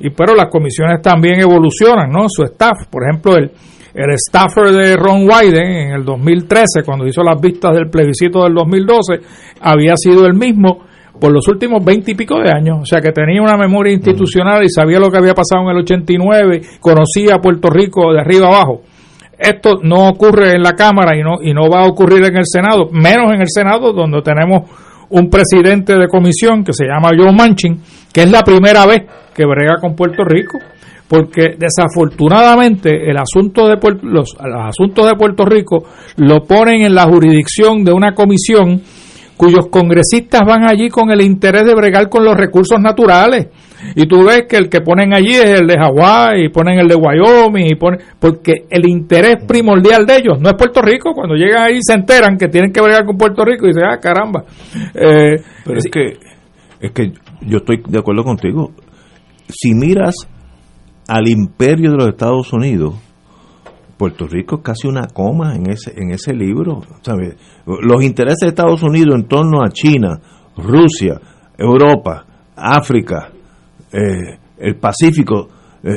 Y pero las comisiones también evolucionan no su staff por ejemplo el el staffer de Ron Wyden en el 2013, cuando hizo las vistas del plebiscito del 2012, había sido el mismo por los últimos veinte y pico de años, o sea que tenía una memoria institucional y sabía lo que había pasado en el 89, conocía a Puerto Rico de arriba abajo. Esto no ocurre en la Cámara y no, y no va a ocurrir en el Senado, menos en el Senado, donde tenemos un presidente de comisión que se llama Joe Manchin, que es la primera vez que brega con Puerto Rico, porque desafortunadamente el asunto de los, los asuntos de Puerto Rico lo ponen en la jurisdicción de una comisión cuyos congresistas van allí con el interés de bregar con los recursos naturales. Y tú ves que el que ponen allí es el de Hawái, y ponen el de Wyoming, y ponen, porque el interés primordial de ellos no es Puerto Rico. Cuando llegan ahí se enteran que tienen que bregar con Puerto Rico y dicen, ah, caramba. Eh, Pero es que, es que yo estoy de acuerdo contigo. Si miras al imperio de los Estados Unidos, Puerto Rico es casi una coma en ese, en ese libro. Los intereses de Estados Unidos en torno a China, Rusia, Europa, África, eh, el Pacífico, eh,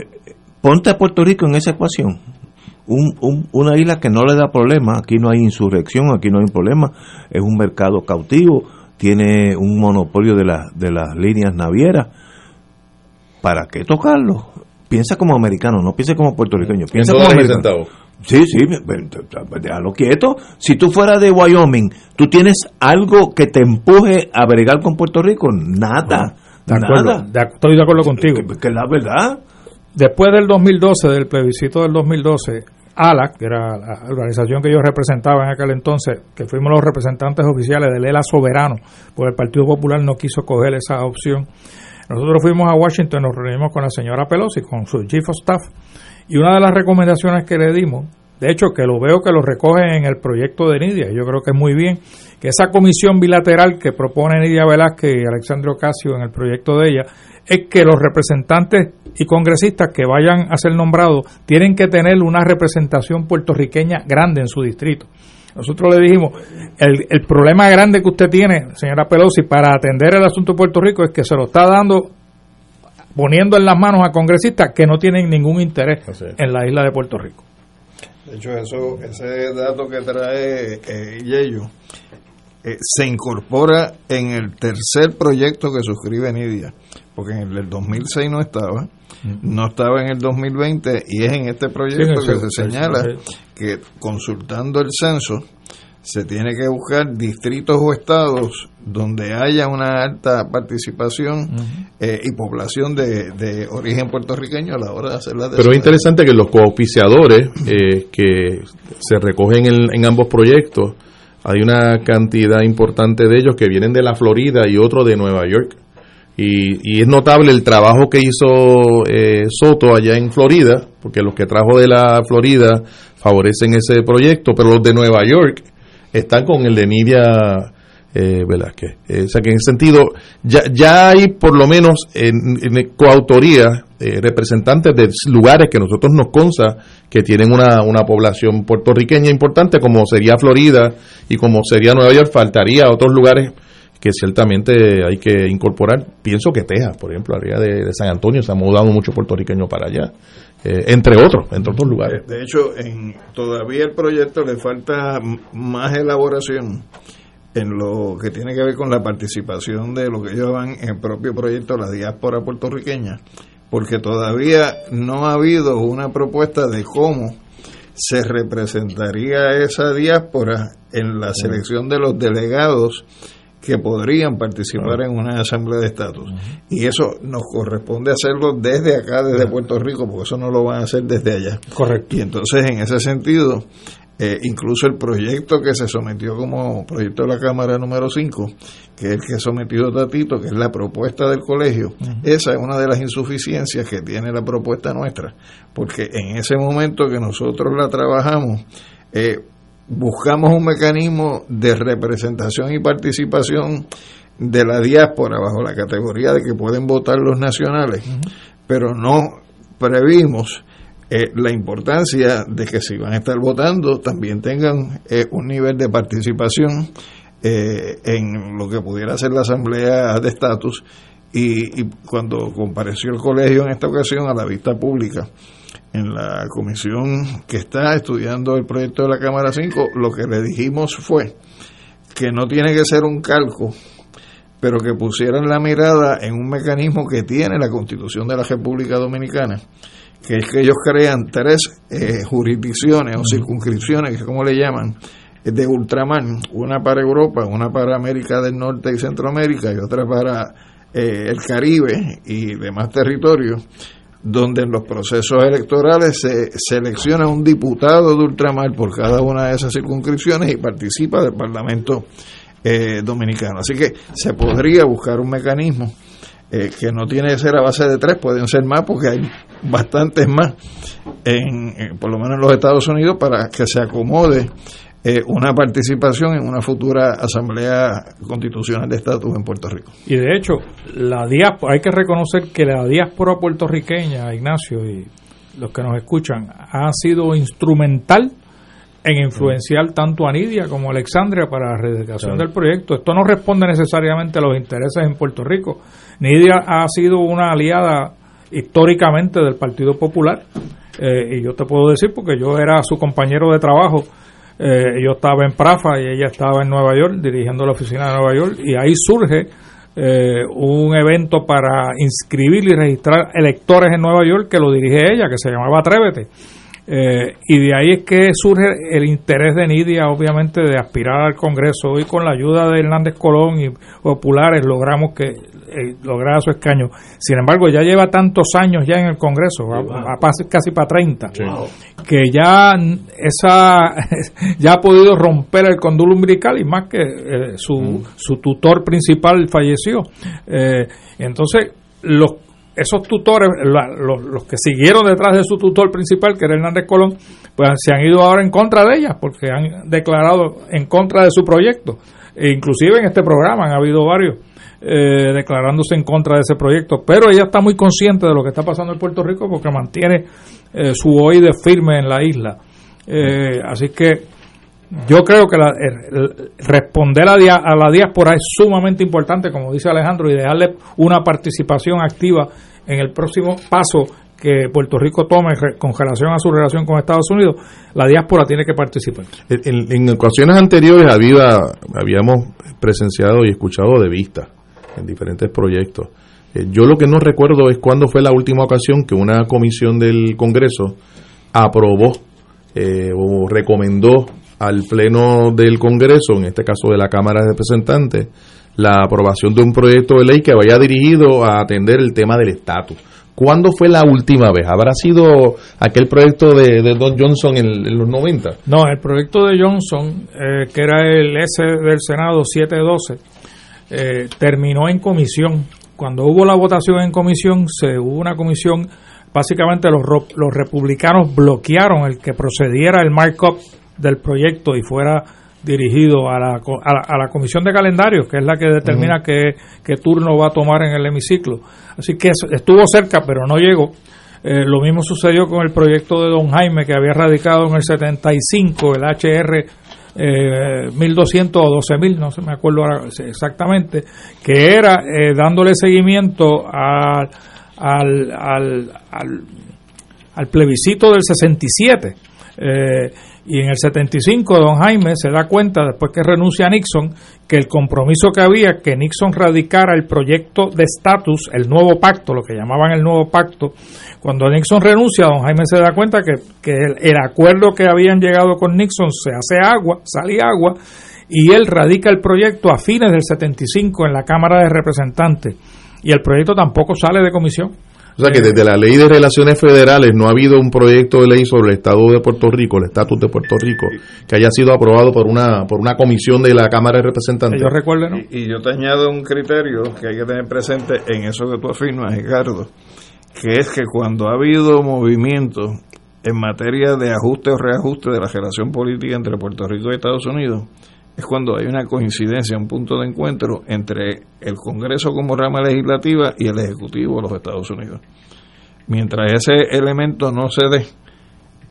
ponte a Puerto Rico en esa ecuación. Un, una isla que no le da problema, aquí no hay insurrección, aquí no hay problema, es un mercado cautivo, tiene un monopolio de, de las líneas navieras. ¿Para qué tocarlo? Piensa como americano, no piensa como puertorriqueño, piensa como americano. Sí, sí, déjalo quieto. Si tú fueras de Wyoming, ¿tú tienes algo que te empuje a bregar con Puerto Rico? Nada. nada. estoy de acuerdo contigo. Que, es la verdad. Después del 2012, del plebiscito del 2012, ALAC, que era la organización que yo representaba en aquel entonces, que fuimos los representantes oficiales del ELA Soberano, porque el Partido Popular no quiso coger esa opción. Nosotros fuimos a Washington, nos reunimos con la señora Pelosi, con su chief of staff, y una de las recomendaciones que le dimos, de hecho que lo veo que lo recoge en el proyecto de Nidia, yo creo que es muy bien, que esa comisión bilateral que propone Nidia Velázquez y Alexandre Ocasio en el proyecto de ella, es que los representantes y congresistas que vayan a ser nombrados tienen que tener una representación puertorriqueña grande en su distrito. Nosotros le dijimos, el, el problema grande que usted tiene, señora Pelosi, para atender el asunto de Puerto Rico es que se lo está dando, poniendo en las manos a congresistas que no tienen ningún interés en la isla de Puerto Rico. De hecho, eso, ese dato que trae eh, Yello eh, se incorpora en el tercer proyecto que suscribe Nidia, porque en el 2006 no estaba, no estaba en el 2020 y es en este proyecto que se señala que consultando el censo se tiene que buscar distritos o estados donde haya una alta participación eh, y población de, origen puertorriqueño a la hora de hacer la Pero es interesante que los cooficiadores eh, que se recogen en, en, ambos proyectos, hay una cantidad importante de ellos que vienen de la Florida y otro de Nueva York. Y, es notable el trabajo que hizo eh, Soto allá en Florida, porque los que trajo de la Florida favorecen ese proyecto, pero los de Nueva York están con el de Nidia eh, Velázquez. Eh, o sea que en ese sentido ya, ya hay por lo menos en, coautoría eh, representantes de lugares que nosotros nos consta que tienen una, una población puertorriqueña importante como sería Florida y como sería Nueva York, faltaría otros lugares que ciertamente hay que incorporar. Pienso que Texas, por ejemplo, área de, San Antonio, se ha mudado mucho puertorriqueño para allá, eh, entre otros, entre otros lugares. De hecho, en, todavía el proyecto le falta más elaboración en lo que tiene que ver con la participación de lo que ellos llaman en el propio proyecto la diáspora puertorriqueña, porque todavía no ha habido una propuesta de cómo se representaría esa diáspora en la selección de los delegados que podrían participar en una asamblea de estatus. Y eso nos corresponde hacerlo desde acá, desde Puerto Rico, porque eso no lo van a hacer desde allá. Correcto. Y entonces, en ese sentido, eh, incluso el proyecto que se sometió como proyecto de la Cámara número 5, que es el que sometió Tatito, que es la propuesta del colegio, esa es una de las insuficiencias que tiene la propuesta nuestra, porque en ese momento que nosotros la trabajamos, eh, buscamos un mecanismo de representación y participación de la diáspora bajo la categoría de que pueden votar los nacionales, pero no previmos eh, la importancia de que si van a estar votando también tengan eh, un nivel de participación eh, en lo que pudiera ser la asamblea de estatus. Y, y cuando compareció el colegio en esta ocasión a la vista pública en la comisión que está estudiando el proyecto de la Cámara 5, lo que le dijimos fue que no tiene que ser un calco pero que pusieran la mirada en un mecanismo que tiene la Constitución de la República Dominicana, que es que ellos crean tres eh, jurisdicciones o circunscripciones, que es como le llaman, de ultramar, una para Europa, una para América del Norte y Centroamérica y otra para eh, el Caribe y demás territorios, donde en los procesos electorales se selecciona un diputado de ultramar por cada una de esas circunscripciones y participa del Parlamento eh, dominicano. Así que se podría buscar un mecanismo eh, que no tiene que ser a base de tres, pueden ser más porque hay bastantes más, en, por lo menos en los Estados Unidos, para que se acomode eh, una participación en una futura Asamblea Constitucional de Estatus en Puerto Rico. Y de hecho, la diáspora, hay que reconocer que la diáspora puertorriqueña, Ignacio, y los que nos escuchan, ha sido instrumental en influenciar tanto a Nidia como a Alexandria para la rededicación del proyecto. Esto no responde necesariamente a los intereses en Puerto Rico. Nidia ha sido una aliada históricamente del Partido Popular eh, y yo te puedo decir porque yo era su compañero de trabajo. Eh, yo estaba en Prafa y ella estaba en Nueva York dirigiendo la oficina de Nueva York y ahí surge eh, un evento para inscribir y registrar electores en Nueva York que lo dirige ella, que se llamaba Atrévete. Eh, y de ahí es que surge el interés de Nidia, obviamente, de aspirar al Congreso. y con la ayuda de Hernández Colón y populares logramos que eh, lograra su escaño. Sin embargo, ya lleva tantos años ya en el Congreso, casi para 30, que ya esa (laughs) ya ha podido romper el cóndulo umbilical y más que eh, su, su tutor principal falleció. entonces, los esos tutores, los, los, que siguieron detrás de su tutor principal, que era Hernández Colón, pues se han ido ahora en contra de ella, porque han declarado en contra de su proyecto. E inclusive en este programa han habido varios eh, declarándose en contra de ese proyecto, pero ella está muy consciente de lo que está pasando en Puerto Rico porque mantiene eh, su oído firme en la isla. Eh, así que yo creo que responder a, a, la diáspora es sumamente importante, como dice Alejandro, y dejarle una participación activa en el próximo paso que Puerto Rico tome con relación a su relación con Estados Unidos, la diáspora tiene que participar. En, ocasiones anteriores había, habíamos presenciado y escuchado de vista en diferentes proyectos. Eh, yo lo que no recuerdo es cuándo fue la última ocasión que una comisión del Congreso aprobó eh, o recomendó al Pleno del Congreso, en este caso de la Cámara de Representantes, la aprobación de un proyecto de ley que vaya dirigido a atender el tema del estatus. ¿Cuándo fue la última vez? ¿Habrá sido aquel proyecto de, Don Johnson en, los 90? No, el proyecto de Johnson, eh, que era el S del Senado 712, eh, terminó en comisión. Cuando hubo la votación en comisión, se hubo una comisión, básicamente los, los republicanos bloquearon el que procediera el markup del proyecto y fuera dirigido a la, a la, comisión de calendarios, que es la que determina qué, turno va a tomar en el hemiciclo. Así que estuvo cerca, pero no llegó. Eh, lo mismo sucedió con el proyecto de don Jaime, que había radicado en el 75, el HR eh, 1200 o 12000, no se me acuerdo exactamente, que era eh, dándole seguimiento al, al, al, al, plebiscito del 67. Eh, y en el 75 don Jaime se da cuenta, después que renuncia a Nixon, que el compromiso que había, que Nixon radicara el proyecto de estatus, el nuevo pacto, lo que llamaban el nuevo pacto, cuando Nixon renuncia, don Jaime se da cuenta que, que el, el acuerdo que habían llegado con Nixon se hace agua, sale agua, y él radica el proyecto a fines del 75 en la Cámara de Representantes. Y el proyecto tampoco sale de comisión o sea que desde la ley de relaciones federales no ha habido un proyecto de ley sobre el Estado de Puerto Rico, el estatus de Puerto Rico, que haya sido aprobado por una por una comisión de la Cámara de Representantes. Yo recuerdo, ¿no? y, yo te añado un criterio que hay que tener presente en eso que tú afirmas, Ricardo, que es que cuando ha habido movimiento en materia de ajuste o reajuste de la relación política entre Puerto Rico y Estados Unidos, es cuando hay una coincidencia, un punto de encuentro entre el Congreso como rama legislativa y el Ejecutivo de los Estados Unidos. Mientras ese elemento no se dé,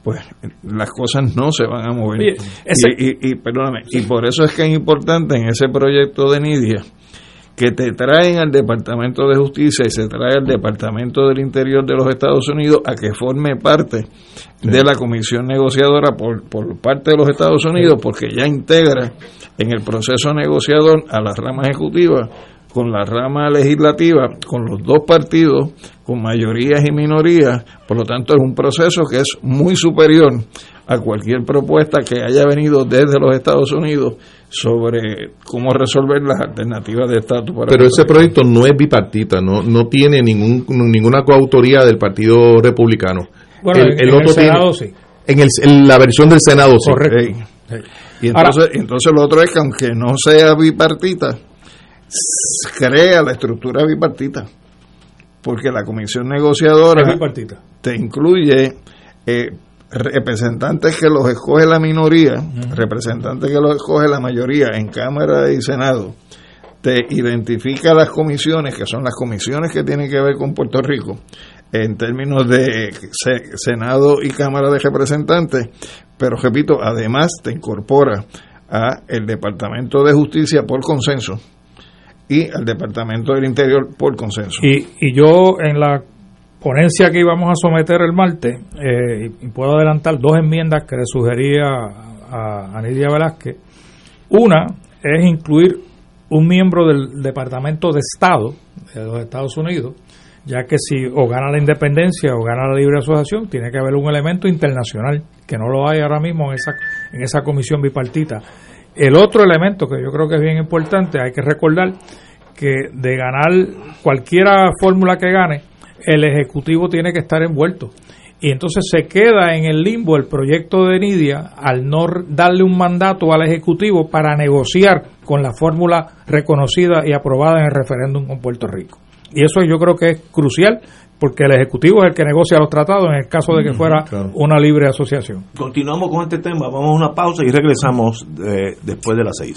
pues las cosas no se van a mover. y, y, perdóname, y por eso es que es importante en ese proyecto de Nidia que te traen al Departamento de Justicia y se trae al Departamento del Interior de los Estados Unidos a que forme parte de la comisión negociadora por, por parte de los Estados Unidos, porque ya integra en el proceso negociador a la rama ejecutiva con la rama legislativa, con los dos partidos, con mayorías y minorías, por lo tanto es un proceso que es muy superior a cualquier propuesta que haya venido desde los Estados Unidos sobre cómo resolver las alternativas de estatus para Pero ese proyecto no es bipartita, no no tiene ningún ninguna coautoría del Partido Republicano. Bueno, el, en, otro Senado sí. En, el, en, la versión del Senado sí. Correcto. Y entonces, entonces lo otro es que aunque no sea bipartita, crea la estructura bipartita. Porque la comisión negociadora te incluye eh, representantes que los escoge la minoría, representantes que los escoge la mayoría en Cámara y Senado, te identifica las comisiones, que son las comisiones que tienen que ver con Puerto Rico, en términos de Senado y Cámara de Representantes, pero repito, además te incorpora a el Departamento de Justicia por consenso y al Departamento del Interior por consenso. Y, y yo en la ponencia que íbamos a someter el martes, eh, y puedo adelantar dos enmiendas que le sugería a, a Nidia Velázquez. Una es incluir un miembro del Departamento de Estado de los Estados Unidos, ya que si o gana la independencia o gana la libre asociación, tiene que haber un elemento internacional, que no lo hay ahora mismo en esa, en esa comisión bipartita. El otro elemento que yo creo que es bien importante, hay que recordar que de ganar cualquiera fórmula que gane, el Ejecutivo tiene que estar envuelto. Y entonces se queda en el limbo el proyecto de Nidia al no darle un mandato al Ejecutivo para negociar con la fórmula reconocida y aprobada en el referéndum con Puerto Rico. Y eso yo creo que es crucial porque el Ejecutivo es el que negocia los tratados en el caso de que fuera una libre asociación. Continuamos con este tema, vamos a una pausa y regresamos eh, después de las seis.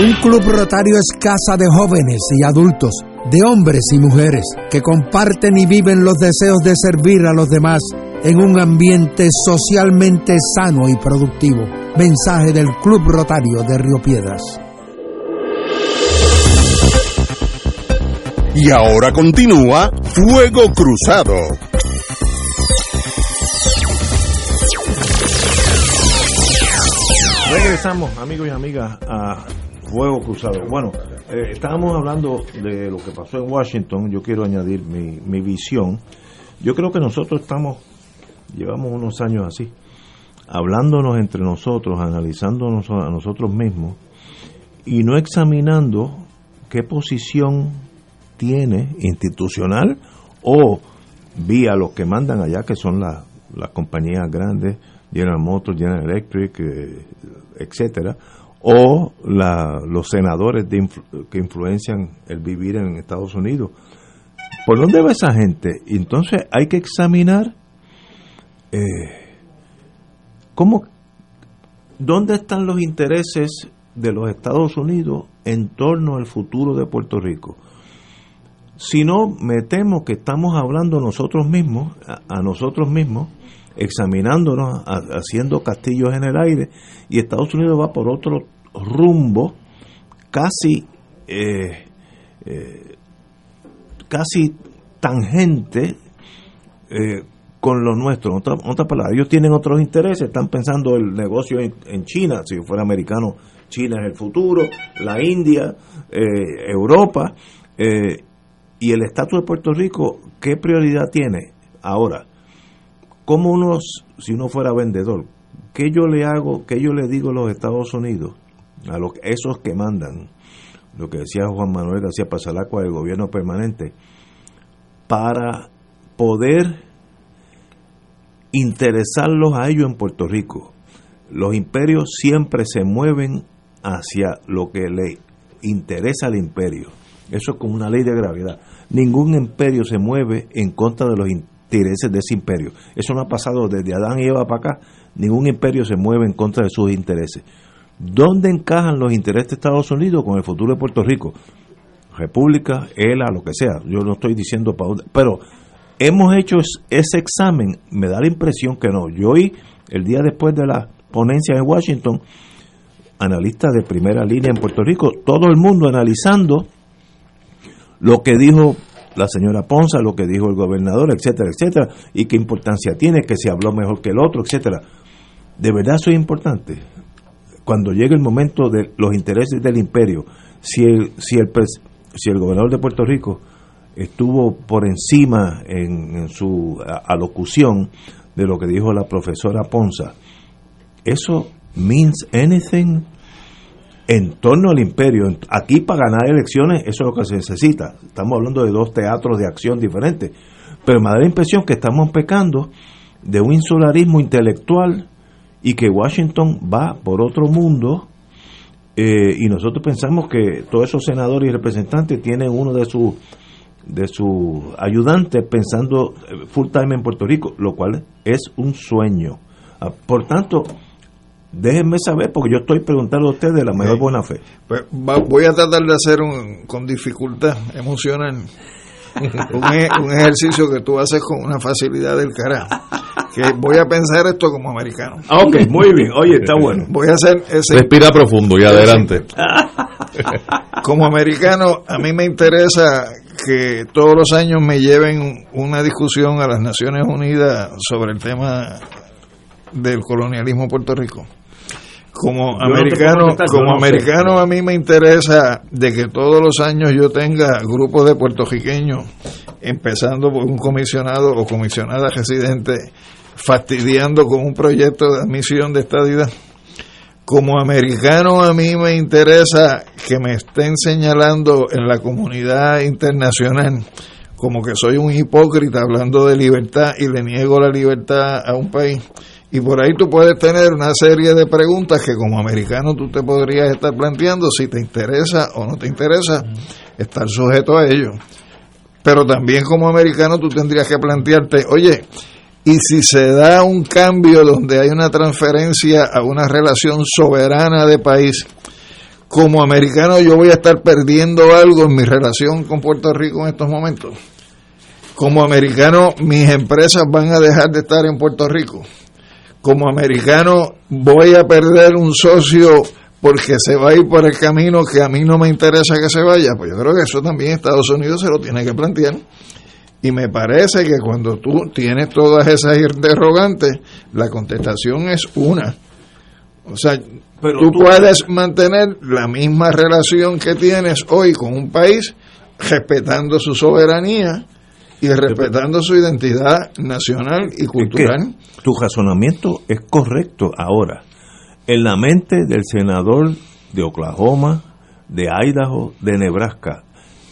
Un club rotario es casa de jóvenes y adultos de hombres y mujeres que comparten y viven los deseos de servir a los demás en un ambiente socialmente sano y productivo. Mensaje del Club Rotario de Río Piedras. Y ahora continúa Fuego Cruzado. Regresamos, amigos y amigas, a Fuego Cruzado. Bueno, eh, estábamos hablando de lo que pasó en Washington, yo quiero añadir mi, mi visión. Yo creo que nosotros estamos, llevamos unos años así, hablándonos entre nosotros, analizándonos a nosotros mismos y no examinando qué posición tiene institucional o vía los que mandan allá, que son las, las compañías grandes, General Motors, General Electric, eh, etcétera, o la, los senadores que influencian el vivir en Estados Unidos. ¿Por dónde va esa gente? Entonces hay que examinar eh, cómo, dónde están los intereses de los Estados Unidos en torno al futuro de Puerto Rico. sino me temo que estamos hablando nosotros mismos, a, nosotros mismos, examinándonos, haciendo castillos en el aire, y Estados Unidos va por otro rumbo casi eh, eh, casi tangente eh, con lo nuestro. Otra, otra palabra, ellos tienen otros intereses, están pensando el negocio en, China, si fuera americano, China es el futuro, la India, Europa, y el estatus de Puerto Rico, ¿qué prioridad tiene? Ahora, ¿cómo uno, si uno fuera vendedor, qué yo le hago, qué yo le digo a los Estados Unidos, a los, esos que mandan, lo que decía Juan Manuel García Pasalacua del gobierno permanente, para poder interesarlos a ellos en Puerto Rico. Los imperios siempre se mueven hacia lo que le interesa al imperio. Eso es como una ley de gravedad. Ningún imperio se mueve en contra de los intereses de ese imperio. Eso no ha pasado desde Adán y Eva para acá. Ningún imperio se mueve en contra de sus intereses. ¿Dónde encajan los intereses de Estados Unidos con el futuro de Puerto Rico? República, ELA, lo que sea. Yo no estoy diciendo para dónde. Pero hemos hecho ese examen. Me da la impresión que no. Yo hoy, el día después de la ponencia en Washington, analistas de primera línea en Puerto Rico, todo el mundo analizando lo que dijo la señora Ponza, lo que dijo el gobernador, etcétera, etcétera, y qué importancia tiene, que se habló mejor que el otro, etcétera. ¿De verdad eso es importante? Cuando llegue el momento de los intereses del imperio, si el, si el, si el gobernador de Puerto Rico estuvo por encima en, en su alocución de lo que dijo la profesora Ponza, ¿eso means anything? En torno al imperio. Aquí para ganar elecciones eso es lo que se necesita. Estamos hablando de dos teatros de acción diferentes. Pero me da la impresión que estamos pecando de un insularismo intelectual y que Washington va por otro mundo eh, y nosotros pensamos que todos esos senadores y representantes tienen uno de sus de sus ayudantes pensando eh, full time en Puerto Rico, lo cual es un sueño. Ah, por tanto, déjenme saber porque yo estoy preguntando a ustedes de la mayor buena fe. Pues voy a tratar de hacer un, con dificultad emocional (laughs) un, e, un, ejercicio que tú haces con una facilidad del carajo. Que voy a pensar esto como americano. Ah, ok, muy bien. Oye, está (laughs) bueno. Voy a hacer ese. Respira profundo y adelante. (laughs) Como americano, a mí me interesa que todos los años me lleven una discusión a las Naciones Unidas sobre el tema del colonialismo en Puerto Rico como americano, como americano a mí me interesa de que todos los años yo tenga grupos de puertorriqueños, empezando por un comisionado o comisionada residente, fastidiando con un proyecto de admisión de estadidad. Como americano a mí me interesa que me estén señalando en la comunidad internacional como que soy un hipócrita hablando de libertad y le niego la libertad a un país y por ahí tú puedes tener una serie de preguntas que como americano tú te podrías estar planteando si te interesa o no te interesa estar sujeto a ello. Pero también como americano tú tendrías que plantearte, oye, y si se da un cambio donde hay una transferencia a una relación soberana de país, como americano yo voy a estar perdiendo algo en mi relación con Puerto Rico en estos momentos. Como americano mis empresas van a dejar de estar en Puerto Rico como americano voy a perder un socio porque se va a ir por el camino que a mí no me interesa que se vaya, pues yo creo que eso también Estados Unidos se lo tiene que plantear. Y me parece que cuando tú tienes todas esas interrogantes, la contestación es una. O sea, Pero tú, tú puedes mantener la misma relación que tienes hoy con un país respetando su soberanía, y respetando su identidad nacional y cultural. tu razonamiento es correcto ahora. En la mente del senador de Oklahoma, de Idaho, de Nebraska,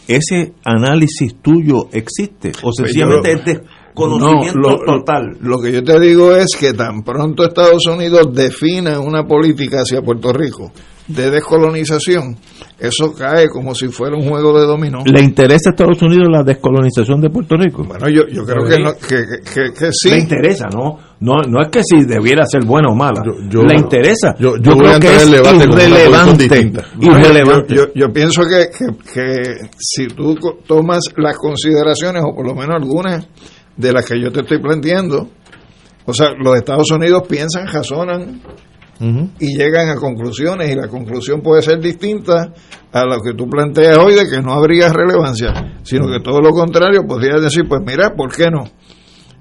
¿ese análisis tuyo existe? ¿O pues sencillamente es desconocimiento total? Lo que yo te digo es que tan pronto Estados Unidos defina una política hacia Puerto Rico, de descolonización, eso cae como si fuera un juego de dominó. ¿Le interesa a Estados Unidos la descolonización de Puerto Rico? Bueno, yo, yo creo que, no, que, que, que, sí. Le interesa, ¿no? No, no es que si debiera ser bueno o mala. yo- le interesa. yo- Yo, creo que es irrelevante. Irrelevante. Yo, yo, pienso que, que, que si tú tomas las consideraciones, o por lo menos algunas de las que yo te estoy planteando, o sea, los Estados Unidos piensan, razonan y llegan a conclusiones, y la conclusión puede ser distinta a lo que tú planteas hoy de que no habría relevancia, sino que todo lo contrario, podrías decir, pues mira, ¿por qué no?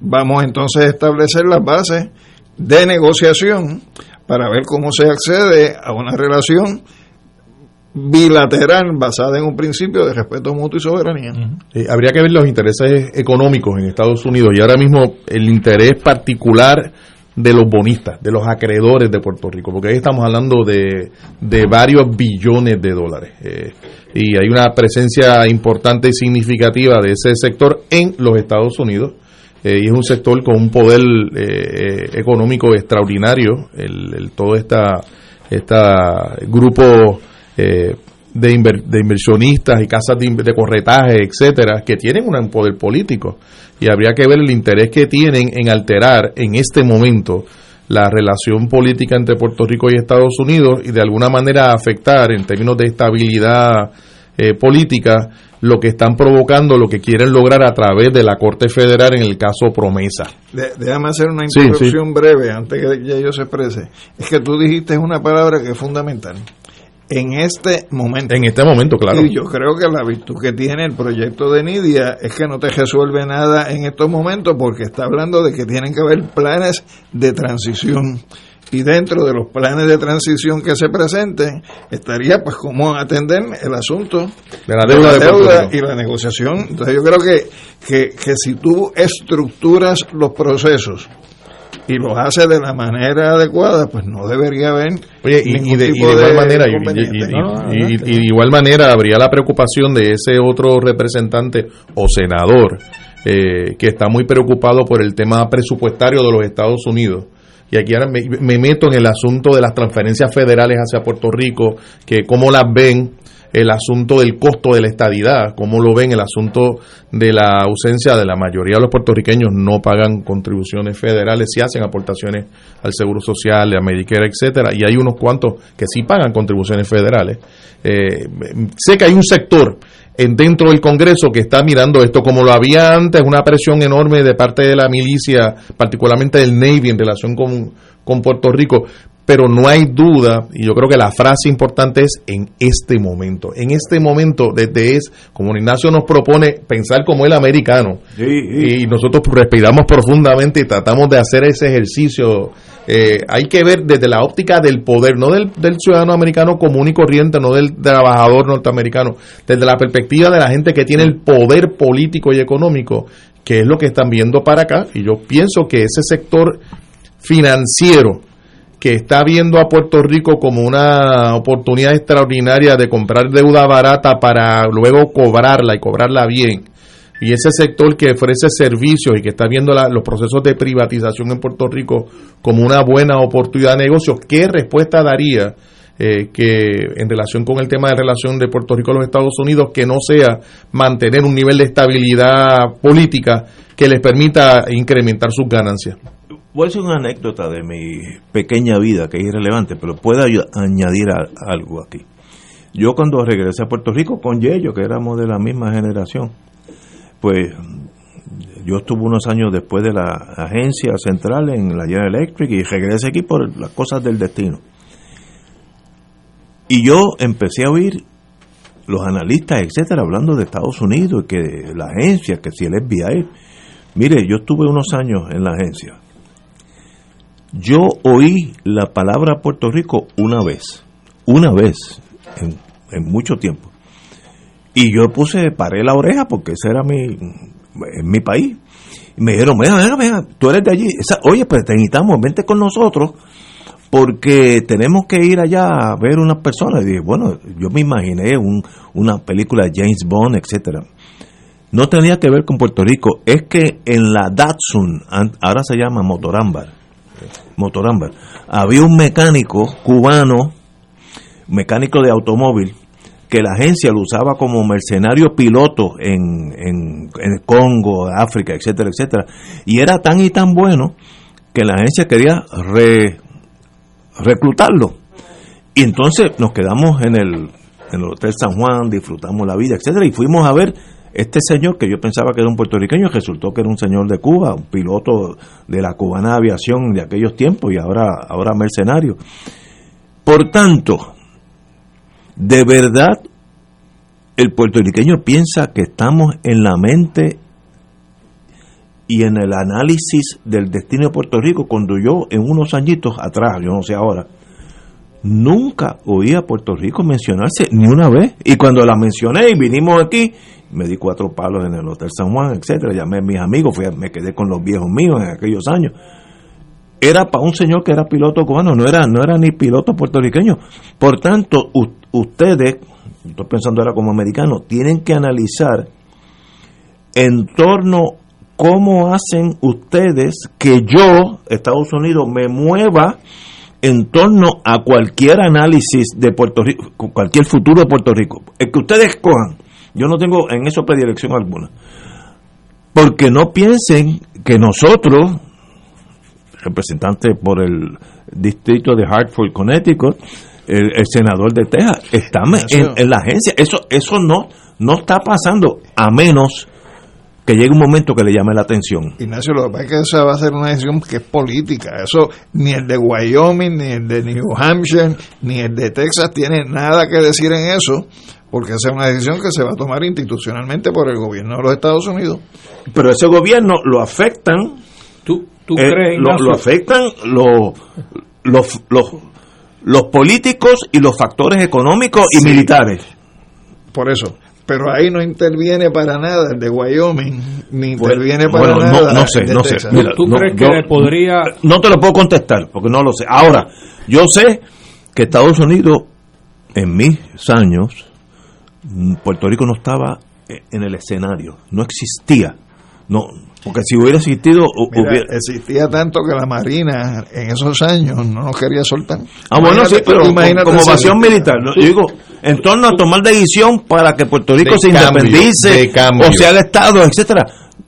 Vamos entonces a establecer las bases de negociación para ver cómo se accede a una relación bilateral basada en un principio de respeto mutuo y soberanía. Eh, habría que ver los intereses económicos en Estados Unidos y ahora mismo el interés particular de los bonistas, de los acreedores de Puerto Rico, porque ahí estamos hablando de, de varios billones de dólares. Eh, y hay una presencia importante y significativa de ese sector en los Estados Unidos. eh, y es un sector con un poder eh, económico extraordinario. El, el- todo esta, esta grupo de, inver- de inversionistas y casas de, corretaje, etcétera, que tienen un poder político. Y habría que ver el interés que tienen en alterar en este momento la relación política entre Puerto Rico y Estados Unidos y de alguna manera afectar en términos de estabilidad eh, política lo que están provocando, lo que quieren lograr a través de la Corte Federal en el caso Promesa. De- déjame hacer una Sí, introducción breve antes que ya yo se exprese. Es que tú dijiste una palabra que es fundamental. En este momento. En este momento, claro. Y yo creo que la virtud que tiene el proyecto de Nidia es que no te resuelve nada en estos momentos porque está hablando de que tienen que haber planes de transición. Y dentro de los planes de transición que se presenten estaría pues cómo atender el asunto De la deuda de y la negociación. Entonces yo creo que, que, que si tú estructuras los procesos y los haces de la manera adecuada, pues no debería haber Oye, y, de, y tipo de igual de manera, y de igual manera habría la preocupación de ese otro representante o senador eh, que está muy preocupado por el tema presupuestario de los Estados Unidos. Y aquí ahora me, me meto en el asunto de las transferencias federales hacia Puerto Rico, que cómo las ven, el asunto del costo de la estadidad, cómo lo ven, el asunto de la ausencia de la mayoría de los puertorriqueños no pagan contribuciones federales, sí hacen aportaciones al Seguro Social, a Medicare, etcétera, y hay unos cuantos que sí pagan contribuciones federales. Eh, sé que hay un sector en, dentro del Congreso que está mirando esto como lo había antes, una presión enorme de parte de la milicia, particularmente del Navy en relación con, con Puerto Rico, pero no hay duda, y yo creo que la frase importante es en este momento. En este momento, desde es, como Ignacio nos propone, pensar como el americano. Y nosotros respiramos profundamente y tratamos de hacer ese ejercicio. Eh, hay que ver desde la óptica del poder, no del, del ciudadano americano común y corriente, no del trabajador norteamericano, desde la perspectiva de la gente que tiene el poder político y económico, que es lo que están viendo para acá. Y yo pienso que ese sector financiero, que está viendo a Puerto Rico como una oportunidad extraordinaria de comprar deuda barata para luego cobrarla y cobrarla bien. Y ese sector que ofrece servicios y que está viendo la- los procesos de privatización en Puerto Rico como una buena oportunidad de negocio, ¿qué respuesta daría eh, que en relación con el tema de relación de Puerto Rico a los Estados Unidos que no sea mantener un nivel de estabilidad política que les permita incrementar sus ganancias? Voy a decir una anécdota de mi pequeña vida que es irrelevante, pero puedo ayu- añadir algo aquí. Yo cuando regresé a Puerto Rico con Yello, que éramos de la misma generación, pues yo estuve unos años después de la agencia central en la General Electric y regresé aquí por las cosas del destino. Y yo empecé a oír los analistas, etcétera, hablando de Estados Unidos, y que la agencia, que si el FBI. Mire, yo estuve unos años en la agencia. Yo oí la palabra Puerto Rico una vez, una vez, en, mucho tiempo. Y yo puse, paré la oreja porque ese era mi, mi país. Y me dijeron, venga, venga, venga, tú eres de allí. Oye, pues te necesitamos, vente con nosotros porque tenemos que ir allá a ver unas personas. Y dije, bueno, yo me imaginé un- una película de James Bond, etcétera. No tenía que ver con Puerto Rico, es que en la Datsun, ahora se llama Motorámbar, Motorámbar, había un mecánico cubano mecánico de automóvil, que la agencia lo usaba como mercenario piloto en, en, en Congo, África, etcétera, etcétera. Y era tan y tan bueno que la agencia quería re, reclutarlo. Y entonces nos quedamos en el, en el Hotel San Juan, disfrutamos la vida, etcétera, y fuimos a ver este señor que yo pensaba que era un puertorriqueño, resultó que era un señor de Cuba, un piloto de la cubana aviación de aquellos tiempos y ahora, ahora mercenario. Por tanto, de verdad el puertorriqueño piensa que estamos en la mente y en el análisis del destino de Puerto Rico cuando yo en unos añitos atrás, yo no sé ahora, nunca oí a Puerto Rico mencionarse ni una vez. Y cuando la mencioné y vinimos aquí, me di cuatro palos en el Hotel San Juan, etcétera, llamé a mis amigos, fui me quedé con los viejos míos en aquellos años. Era para un señor que era piloto cubano, no era, no era ni piloto puertorriqueño. Por tanto, ustedes, estoy pensando ahora como americano, tienen que analizar en torno cómo hacen ustedes que yo, Estados Unidos, me mueva en torno a cualquier análisis de Puerto Rico, cualquier futuro de Puerto Rico. El que ustedes cojan, yo no tengo en eso predilección alguna. Porque no piensen que nosotros, representantes por el distrito de Hartford, Connecticut, el, senador de Texas, estamos en, en, la agencia. Eso, eso no, no está pasando, a menos que llegue un momento que le llame la atención. Ignacio, lo que pasa es que esa va a ser una decisión que es política. Eso ni el de Wyoming, ni el de New Hampshire, ni el de Texas tiene nada que decir en eso, porque esa es una decisión que se va a tomar institucionalmente por el gobierno de los Estados Unidos. Pero ese gobierno lo afectan. ¿Tú, tú eh, crees, lo, lo, afectan los, los, los, los políticos y los factores económicos y militares. Por eso pero ahí no interviene para nada el de Wyoming, ni interviene para nada. No, no sé, no sé. ¿Tú crees que podría.? No te lo puedo contestar, porque no lo sé. Ahora, yo sé que Estados Unidos, en mis años, Puerto Rico no estaba en el escenario, no existía. No, porque si hubiera existido... Existía tanto que la Marina en esos años no nos quería soltar. Ah, bueno, sí, pero como evasión militar. Yo digo, en torno a tomar decisión para que Puerto Rico se independice o sea el Estado, etcétera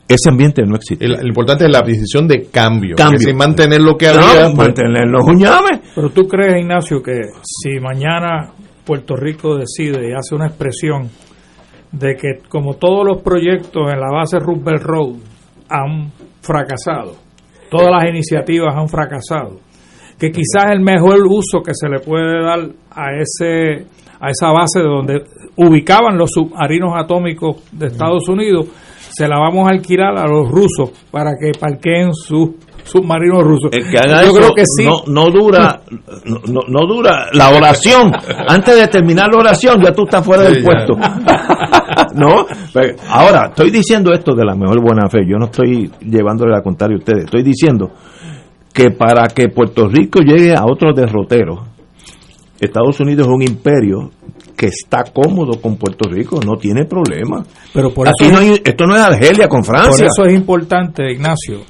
ese ambiente no existe. lo importante es la decisión de cambio. cambio. Sin mantener lo que había. No, pues, mantener los uñames. Pero tú crees, Ignacio, que si mañana Puerto Rico decide y hace una expresión de que como todos los proyectos en la base Roosevelt Road han fracasado, todas las iniciativas han fracasado, que quizás el mejor uso que se le puede dar a ese a esa base de donde ubicaban los submarinos atómicos de Estados Unidos, se la vamos a alquilar a los rusos para que parqueen sus submarinos rusos. El que haga Yo creo que sí. no, no dura no, no, dura la oración. (laughs) Antes de terminar la oración ya tú estás fuera del puesto. (laughs) (laughs) ¿No? Ahora, estoy diciendo esto de la mejor buena fe. Yo no estoy llevándole la contraria a ustedes. Estoy diciendo que para que Puerto Rico llegue a otro derrotero, Estados Unidos es un imperio que está cómodo con Puerto Rico, no tiene problema. Pero por Aquí no esto no es Argelia con Francia. Por eso es importante, Ignacio,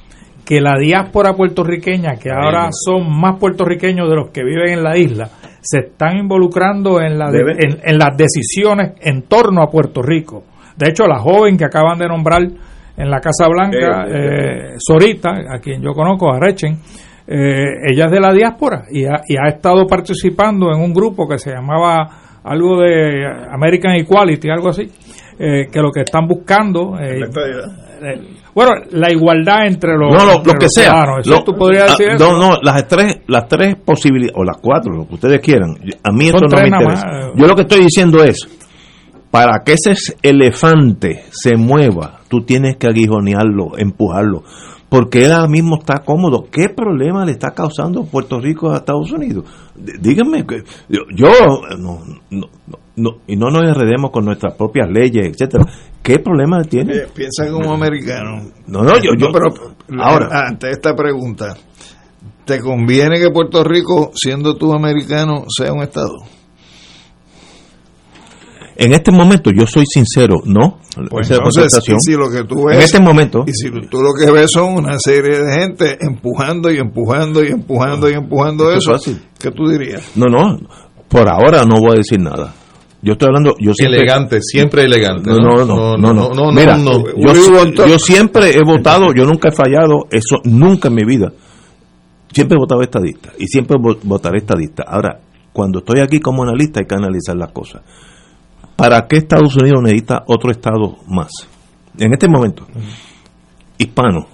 que la diáspora puertorriqueña, que ahora son más puertorriqueños de los que viven en la isla, se están involucrando en, la en, las decisiones en torno a Puerto Rico. De hecho, la joven que acaban de nombrar en la Casa Blanca, eh, Sorita, a quien yo conozco, a Rechen, eh, ella es de la diáspora y ha, y ha estado participando en un grupo que se llamaba algo de American Equality, algo así, eh, que lo que están buscando... bueno, la igualdad entre los... No, lo, que sea. ¿Tú podrías decir ah, No, no, las tres, las tres posibilidades, o las cuatro, lo que ustedes quieran. A mí esto no me interesa. Yo lo que estoy diciendo es, para que ese elefante se mueva, tú tienes que aguijonearlo, empujarlo porque él ahora mismo está cómodo. ¿Qué problema le está causando Puerto Rico a Estados Unidos? Díganme, yo, no, no, no, y no nos enredemos con nuestras propias leyes, etcétera. ¿Qué problema tiene? Eh, piensa como americano. No, no, yo, yo pero ahora ante esta pregunta, ¿te conviene que Puerto Rico, siendo tú americano, sea un estado? En este momento, yo soy sincero, no. Pues si lo que tú ves, en este momento. Y si tú lo que ves son una serie de gente empujando y empujando y empujando y empujando eso, ¿qué tú dirías? No, no. Por ahora no voy a decir nada. Yo estoy hablando, yo siempre, elegante, siempre elegante. No, no, no, no, no, no, Mira, yo, yo siempre he votado, yo nunca he fallado, eso nunca en mi vida. Siempre he votado estadista y siempre votaré estadista. Ahora, cuando estoy aquí como analista hay que analizar las cosas. ¿Para qué Estados Unidos necesita otro estado más? En este momento, hispano,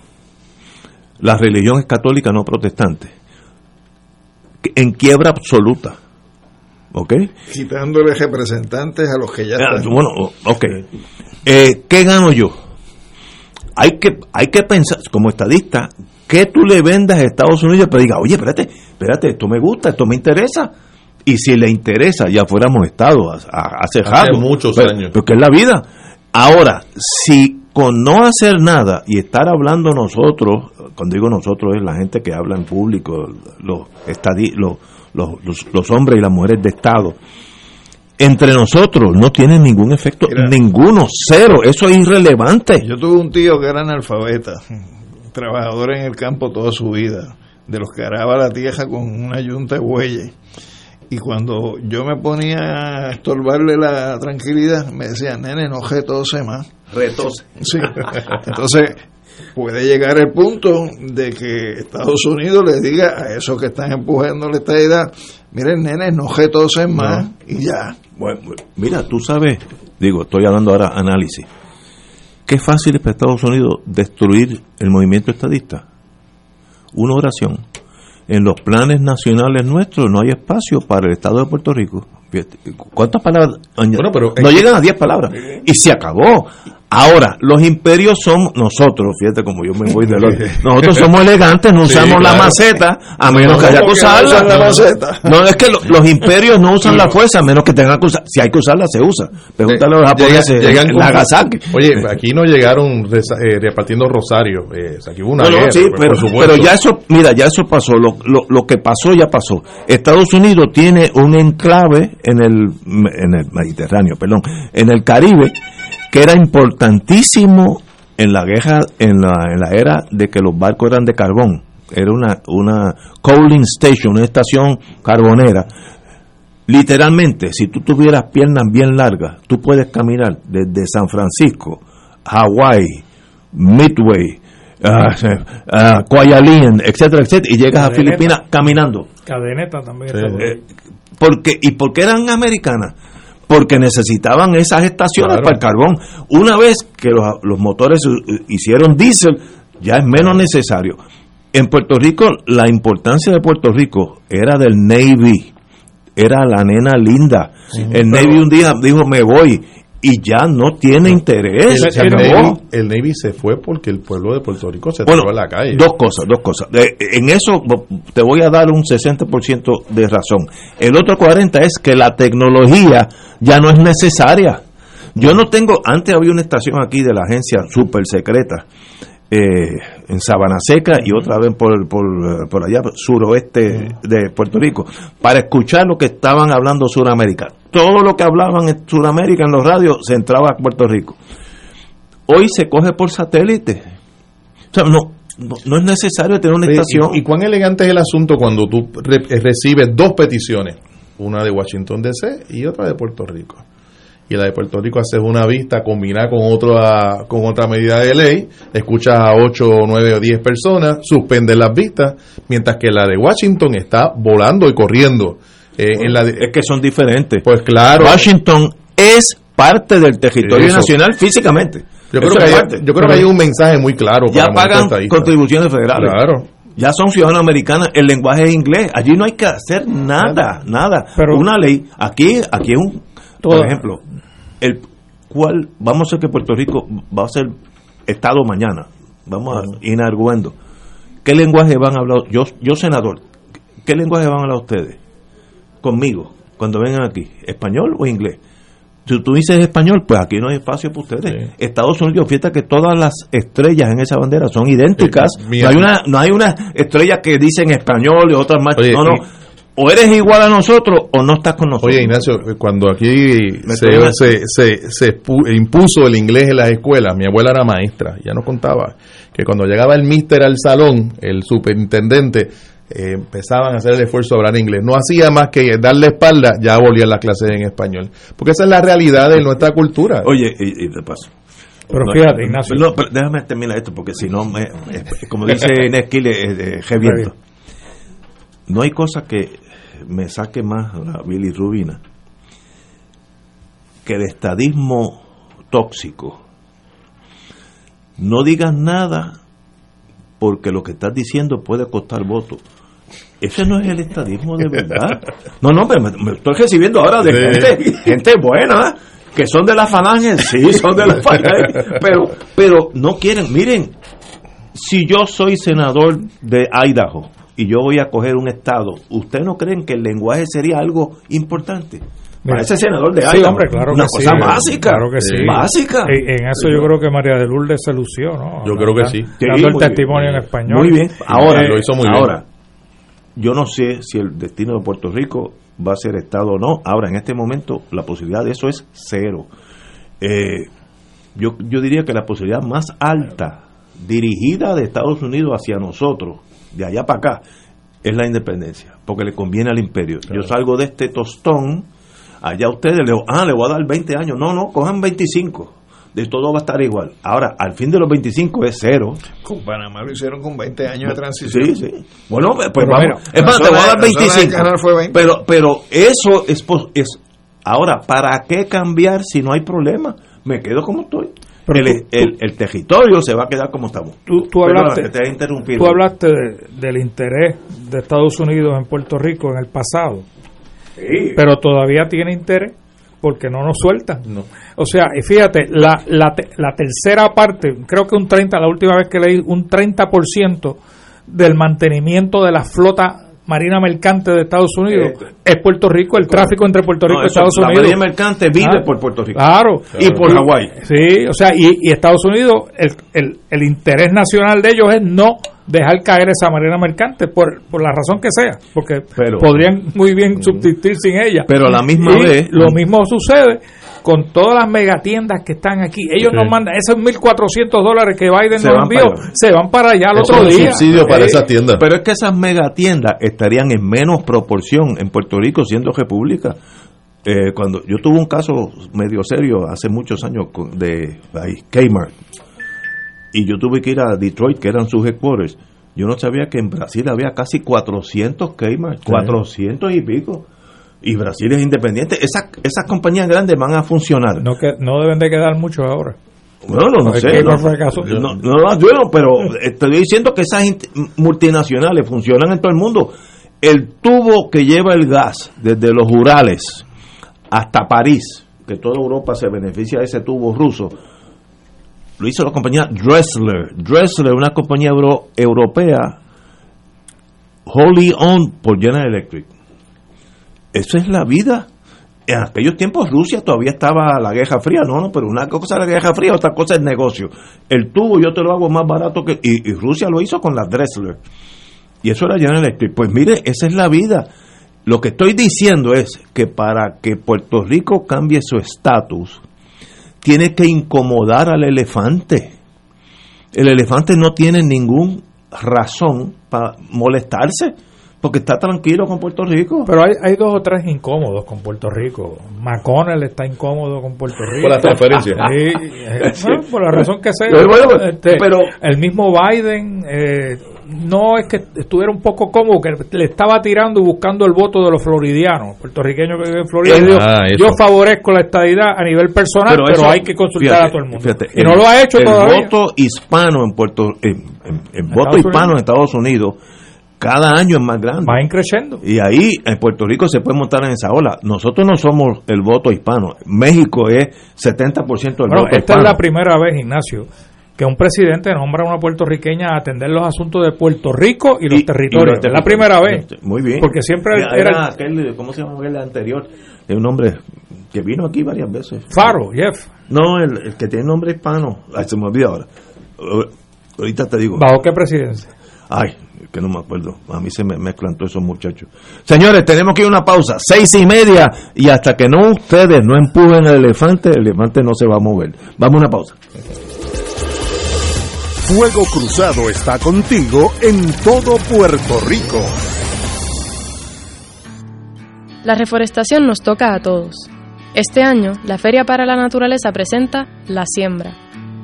la religión es católica, no protestante, en quiebra absoluta ¿ok? Quitándole representantes a los que ya ah, están. Bueno, ok. Eh, ¿Qué gano yo? Hay que, hay que pensar, como estadista, que tú le vendas a Estados Unidos para diga, oye, espérate, espérate, esto me gusta, esto me interesa. Y si le interesa, ya fuéramos Estado hace, hace muchos pues, años. Porque es la vida. Ahora, si con no hacer nada y estar hablando nosotros, cuando digo nosotros es la gente que habla en público, los, los los, los, hombres y las mujeres de Estado, entre nosotros no tiene ningún efecto, ninguno, cero, eso es irrelevante. Yo tuve un tío que era analfabeta, trabajador en el campo toda su vida, de los que araba la tierra con una yunta de bueyes. Y cuando yo me ponía a estorbarle la tranquilidad, me decía, nene, no retose más. Retose. Sí. Entonces, puede llegar el punto de que Estados Unidos le diga a esos que están empujando la estadidad, miren, nene, no retosen más y ya. Bueno, mira, tú sabes, digo, estoy hablando ahora análisis. Qué fácil es para Estados Unidos destruir el movimiento estadista. Una oración. En los planes nacionales nuestros no hay espacio para el Estado de Puerto Rico. ¿Cuántas palabras? Bueno, pero no llegan a 10 palabras. Y se acabó. Ahora, los imperios son nosotros, fíjate como yo me voy de otro. (laughs) Nosotros somos elegantes, no usamos la maceta a menos que haya que usarla. No, es que los imperios no usan la fuerza a menos que tengan que usar. Si hay que usarla, se usa. Pregúntale a los japoneses llegan, Nagasaki. Oye, aquí no llegaron eh, repartiendo rosario. Eh, aquí hubo una guerra, sí, pero, pero, ya eso, mira, ya eso pasó. Lo, lo, lo que pasó ya pasó. Estados Unidos tiene un enclave en el, en el Mediterráneo, perdón, en el Caribe que era importantísimo en la guerra, en la, en la era de que los barcos eran de carbón. Era una, una coaling station, una estación carbonera. Literalmente, si tú tuvieras piernas bien largas, tú puedes caminar desde San Francisco, Hawái, Midway, uh, uh, etcétera, etcétera, y llegas a Filipinas caminando. Cadeneta también. Eh, porque, ¿Y por qué eran americanas? Porque necesitaban esas estaciones para el carbón. Una vez que los, motores hicieron diésel, ya es menos necesario. En Puerto Rico, la importancia de Puerto Rico era del Navy, era la nena linda. el Navy un día dijo, me voy, y ya no tiene interés. El, Navy, se fue porque el pueblo de Puerto Rico se bueno, a la calle. Dos cosas, dos cosas. en eso te voy a dar un 60% de razón. El otro 40% es que la tecnología ya no es necesaria. Yo no tengo, antes había una estación aquí de la agencia super secreta eh, en Sabana Seca y otra vez por, por, por allá, suroeste de Puerto Rico, para escuchar lo que estaban hablando Suramérica. Todo lo que hablaban en Suramérica en los radios se entraba a Puerto Rico. Hoy se coge por satélite. O sea, no, no, es necesario tener una estación. ¿Y, cuán elegante es el asunto cuando tú recibes dos peticiones? Una de Washington DC y otra de Puerto Rico y la de Puerto Rico haces una vista combinada con otra con otra medida de ley, escuchas a 8, 9 o 10 personas, suspendes las vistas, mientras que la de Washington está volando y corriendo. Eh, en la es que son diferentes. Pues claro. Washington es parte del territorio nacional físicamente. Yo creo, que hay, yo creo que hay un mensaje muy claro. Ya pagan contribuciones federales. Claro. Ya son ciudadanos americanos, el lenguaje es inglés. Allí no hay que hacer nada, nada. Pero, Una ley, aquí, aquí es un, por ejemplo, el cual vamos a ser que Puerto Rico va a ser Estado mañana, vamos a ir arguendo. ¿Qué lenguaje van a hablar? Yo, yo senador, ¿qué lenguaje van a hablar ustedes? Conmigo, cuando vengan aquí, ¿español o inglés? Si tú dices español, pues aquí no hay espacio para ustedes. Estados Unidos, fíjate que todas las estrellas en esa bandera son idénticas. no, hay una, no hay una estrella que dice en español y otras más. no, no o eres igual a nosotros o no estás con nosotros. Oye, Ignacio, cuando aquí se, se, se, impuso el inglés en las escuelas, mi abuela era maestra, ya nos contaba que cuando llegaba el mister al salón, el superintendente, eh, empezaban a hacer el esfuerzo de hablar inglés. No hacía más que darle espalda, ya volvían las clases en español. Porque esa es la realidad de nuestra cultura. Oye, y, de paso. Pero fíjate, Ignacio. No, pero déjame terminar esto, porque si no, me, como dice (laughs) Nesquile, eh, eh, no hay cosa que me saque más la bilirrubina que el estadismo tóxico. No digas nada porque lo que estás diciendo puede costar votos. Ese no es el estadismo de verdad. No, no, pero me, estoy recibiendo ahora de gente, gente buena, que son de la falange, sí, son de la falange, pero, pero no quieren. Miren, si yo soy senador de Idaho y yo voy a coger un estado, ¿ustedes no creen que el lenguaje sería algo importante? Para ese senador de sí, hombre, claro una que cosa sí, básica, claro que sí. básica. En, eso yo creo que María de Lourdes se lució, ¿no? Yo creo que sí. Dando el testimonio bien. en español. Muy bien. Ahora, lo hizo muy bien. ahora, yo no sé si el destino de Puerto Rico va a ser Estado o no. Ahora, en este momento, la posibilidad de eso es cero. Eh, yo, yo diría que la posibilidad más alta, dirigida de Estados Unidos hacia nosotros, de allá para acá, es la independencia, porque le conviene al imperio. Yo salgo de este tostón, allá ustedes le ah, le voy a dar 20 años. No, no, cojan 25. De todo va a estar igual. Ahora, al fin de los 25 es cero. Con Panamá lo hicieron con 20 años de transición. Sí, sí. Bueno, pues Pero vamos. es más, te voy a dar de- la zona de 25. Canal fue 20. Pero, pero eso es, pos- es. Ahora, ¿para qué cambiar si no hay problema? Me quedo como estoy. Pero el, tú- el- el territorio se va a quedar como estamos. Tú, hablaste, te tú hablaste de- del interés de Estados Unidos en Puerto Rico en el pasado, pero todavía tiene interés porque no nos sueltan. O sea, y fíjate, la, la, te- la tercera parte, creo que un 30, la última vez que leí, un 30% del mantenimiento de la flota marina mercante de Estados Unidos es Puerto Rico, el tráfico entre Puerto Rico No, y Estados la Unidos. marina mercante vive Ah, por Puerto Rico. Claro. Y por Hawái. Sí, o sea, y, y Estados Unidos, el, el, el interés nacional de ellos es no dejar caer esa marina mercante por, por la razón que sea, porque Pero- podrían muy bien subsistir sin ella. Pero a la misma Y vez- Lo mismo sucede con todas las megatiendas que están aquí. Ellos Sí. nos mandan esos 1.400 dólares que Biden Se nos envió, se van para allá al otro día. subsidio para Eh, esas tiendas. Pero es que esas megatiendas estarían en menos proporción en Puerto Rico siendo república. Eh, cuando yo tuve un caso medio serio hace muchos años con- de ahí, Kmart y yo tuve que ir a Detroit que eran sus headquarters yo no sabía que en Brasil había casi 400 Kmart 400 y pico y Brasil es independiente esas esas compañías grandes van a funcionar No, que, no deben de quedar muchos ahora. bueno, no, no Porque sé. No, no, no duelo, pero (laughs) estoy diciendo que esas multinacionales funcionan en todo el mundo. El tubo que lleva el gas desde los Urales hasta París, que toda Europa se beneficia de ese tubo ruso, lo hizo la compañía Dressler. Dressler, una compañía euro- europea wholly owned por General Electric. Eso es la vida. En aquellos tiempos Rusia todavía estaba la Guerra Fría, no, no, pero una cosa es la Guerra Fría, otra cosa es negocio. El tubo yo te lo hago más barato que... Y, Rusia lo hizo con la Dressler. Y eso era General Electric. Pues mire, esa es la vida. Lo que estoy diciendo es que para que Puerto Rico cambie su estatus, tiene que incomodar al elefante. El elefante no tiene ninguna razón para molestarse, porque está tranquilo con Puerto Rico. Pero hay, hay dos o tres incómodos con Puerto Rico. McConnell está incómodo con Puerto Rico. Por las transferencias. Sí, eh, bueno, por la razón que sea. Pero bueno, Este, pero- el mismo Biden eh, no es que estuviera un poco cómodo, que le estaba tirando y buscando el voto de los floridianos, puertorriqueños que viven en Florida. Yo- ah, yo favorezco la estadidad a nivel personal, pero, eso- hay que consultar fíjate, a todo el mundo. fíjate, y no lo ha hecho el todavía. voto hispano en Puerto en- en- el voto hispano Unidos. en Estados Unidos cada año es más grande. Va increciendo. Y ahí en Puerto Rico se puede montar en esa ola. Nosotros no somos el voto hispano. México es 70% del Bueno, voto esta hispano. es la primera vez, Ignacio, que un presidente nombra a una puertorriqueña a atender los asuntos de Puerto Rico y los Y- territorios. y los es la primera vez. Muy bien. Porque siempre Era, era aquel, ¿cómo se llama aquel anterior? Es un hombre que vino aquí varias veces. Faro, Jeff. No, el, el que tiene nombre hispano. Ay, se me olvida ahora. Ahorita te digo. ¿Bajo qué presidencia? Ay, que no me acuerdo. A mí se me mezclan todos esos muchachos. Señores, tenemos que ir a una pausa. Seis y media. Y hasta que no ustedes no empujen el elefante, el elefante no se va a mover. Vamos a una pausa. Fuego Cruzado está contigo en todo Puerto Rico. La reforestación nos toca a todos. Este año, la Feria para la Naturaleza presenta La Siembra,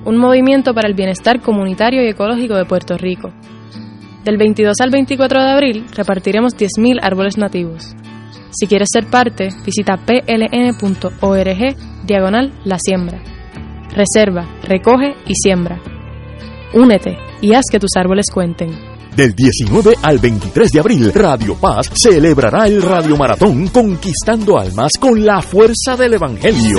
un movimiento para el bienestar comunitario y ecológico de Puerto Rico. Del 22 al 24 de abril repartiremos 10.000 árboles nativos. Si quieres ser parte, visita pln.org diagonal La Siembra. Reserva, recoge y siembra. Únete y haz que tus árboles cuenten. Del 19 al 23 de abril, Radio Paz celebrará el Radio Maratón Conquistando Almas con la fuerza del Evangelio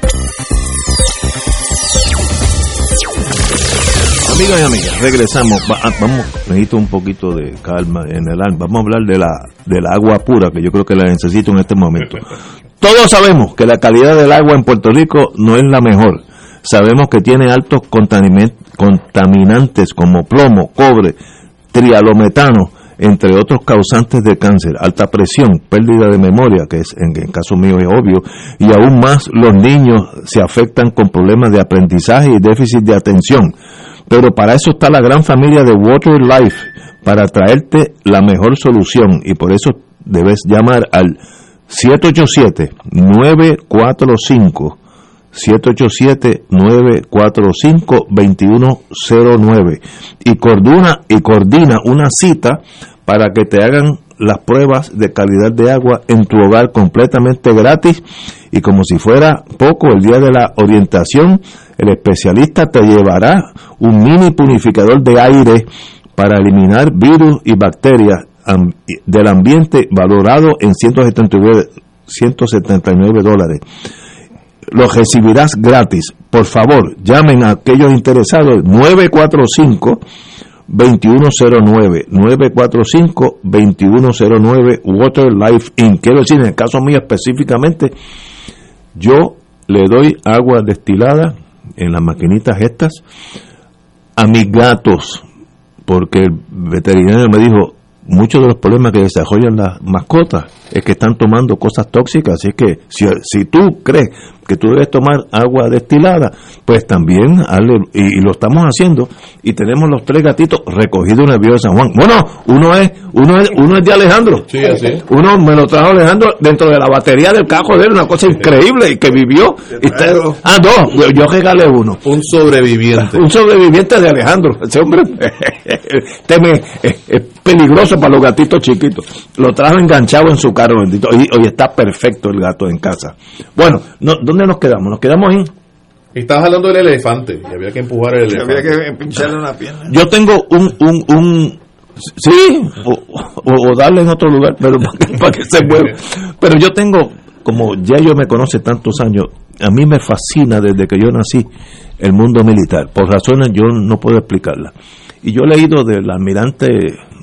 Amigas y amigas, regresamos. Ah, vamos, necesito un poquito de calma en el alma. Vamos a hablar de la del agua pura, que yo creo que la necesito en este momento. Todos sabemos que la calidad del agua en Puerto Rico no es la mejor. Sabemos que tiene altos contaminantes como plomo, cobre, trialometano, entre otros causantes de cáncer, alta presión, pérdida de memoria, que es en el caso mío es obvio, y aún más los niños se afectan con problemas de aprendizaje y déficit de atención. Pero para eso está la gran familia de Water Life, para traerte la mejor solución. Y por eso debes llamar al 787-945. 787-945-2109 y coordina, y coordina una cita para que te hagan las pruebas de calidad de agua en tu hogar completamente gratis y como si fuera poco el día de la orientación el especialista te llevará un mini purificador de aire para eliminar virus y bacterias del ambiente valorado en 179, 179 dólares. Lo recibirás gratis. Por favor, llamen a aquellos interesados 945 2109 945 2109 Water Life Inc. Quiero decir, en el caso mío específicamente, yo le doy agua destilada en las maquinitas estas a mis gatos, porque el veterinario me dijo, muchos de los problemas que desarrollan las mascotas es que están tomando cosas tóxicas, así que si, si tú crees que tú debes tomar agua destilada, pues también y, lo estamos haciendo y tenemos los tres gatitos recogidos en el río de San Juan. Bueno, uno es uno es uno es de Alejandro. Uno me lo trajo Alejandro dentro de la batería del cajo de él, una cosa increíble y que vivió. ah, dos, yo regalé uno. Un sobreviviente. Un sobreviviente de Alejandro. Ese hombre (laughs) teme, es, peligroso para los gatitos chiquitos. Lo trajo enganchado en su carro bendito. Y hoy está perfecto el gato en casa. Bueno, no, ¿dónde nos quedamos? Nos quedamos ahí. Estabas hablando del elefante y había que empujar el elefante. Había que pincharle una pierna. Yo tengo un, un, un sí, o, darle en otro lugar, pero para que, se mueva. Pero yo tengo, como ya yo me conoce tantos años, a mí me fascina desde que yo nací el mundo militar. Por razones yo no puedo explicarla. Y yo he leído del almirante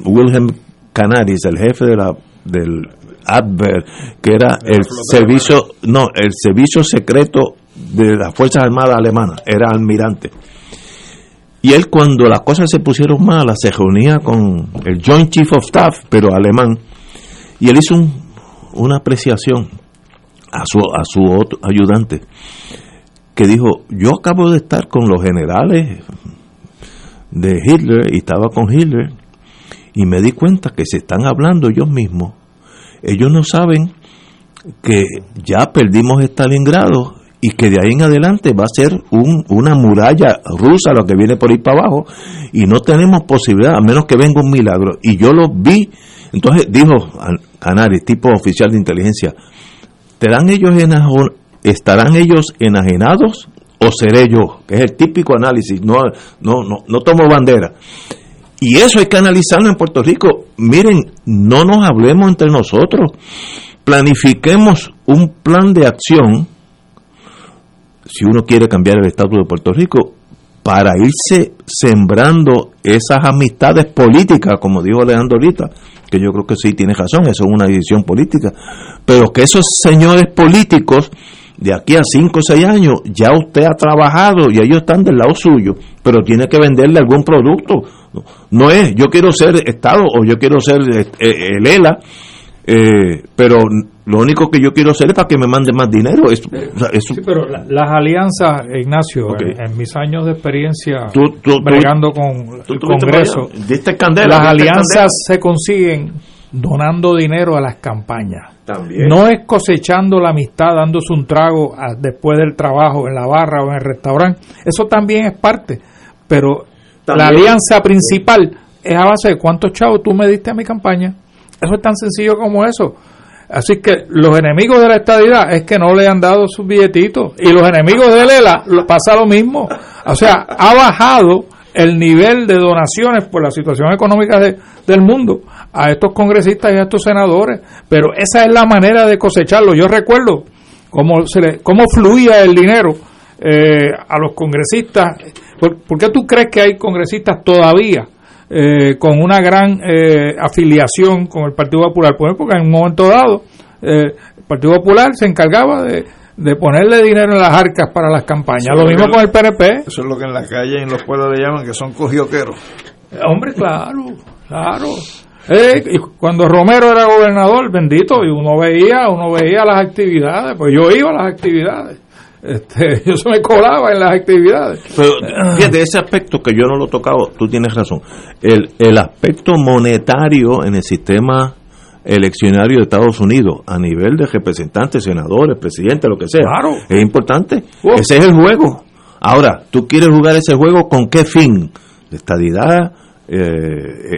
Wilhelm Canaris, el jefe de la, del Adver, que era el servicio, no, el servicio secreto de las Fuerzas Armadas Alemanas, era almirante. Y él cuando las cosas se pusieron malas se reunía con el Joint Chief of Staff, pero alemán, y él hizo una apreciación a su, a su otro ayudante, que dijo, yo acabo de estar con los generales de Hitler y estaba con Hitler, y me di cuenta que se están hablando ellos mismos. Ellos no saben que ya perdimos Stalingrado y que de ahí en adelante va a ser un, una muralla rusa lo que viene por ahí para abajo y no tenemos posibilidad a menos que venga un milagro. Y yo lo vi, entonces dijo Canales, tipo oficial de inteligencia, ¿estarán ellos, ¿estarán ellos enajenados o seré yo? Que es el típico análisis, no, no, no, no tomo bandera. Y eso hay que analizarlo en Puerto Rico. Miren, no nos hablemos entre nosotros. Planifiquemos un plan de acción, si uno quiere cambiar el estatus de Puerto Rico, para irse sembrando esas amistades políticas, como dijo Alejandro ahorita, que yo creo que sí tiene razón, eso es una decisión política, pero que esos señores políticos de aquí a 5 o 6 años ya usted ha trabajado y ellos están del lado suyo, pero tiene que venderle algún producto. No es, yo quiero ser Estado o yo quiero ser eh, eh, el ELA, eh, pero lo único que yo quiero hacer es para que me mande más dinero. Eso, Sí, pero las alianzas, Ignacio, en, mis años de experiencia bregando con el Congreso, las alianzas se consiguen donando dinero a las campañas. No es cosechando la amistad, dándose un trago después del trabajo en la barra o en el restaurante. Eso también es parte. Pero la alianza principal es a base de cuántos chavos tú me diste a mi campaña. Eso es tan sencillo como eso. Así que los enemigos de la estadidad es que no le han dado sus billetitos. Y los enemigos de Lela pasa lo mismo. O sea, ha bajado el nivel de donaciones por la situación económica del mundo a estos congresistas y a estos senadores, pero esa es la manera de cosecharlo. Yo recuerdo cómo, se le, cómo fluía el dinero eh, a los congresistas. ¿Por, qué tú crees que hay congresistas todavía eh, con una gran eh, afiliación con el Partido Popular? Pues porque en un momento dado el Partido Popular se encargaba de, de ponerle dinero en las arcas para las campañas. lo mismo con el PNP. Eso es lo que en la calle y en los pueblos le llaman que son cogioqueros. Hombre, claro, claro. Eh, y cuando Romero era gobernador, bendito, y uno veía, uno veía las actividades, pues yo iba a las actividades. Este, (laughs) yo se me colaba en las actividades. Pero fíjate, ese aspecto que yo no lo he tocado, tú tienes razón. El, el aspecto monetario en el sistema eleccionario de Estados Unidos, a nivel de representantes, senadores, presidentes, lo que sea, es importante. Ese es el juego. Ahora, ¿tú quieres jugar ese juego con qué fin? De estadidad, eh,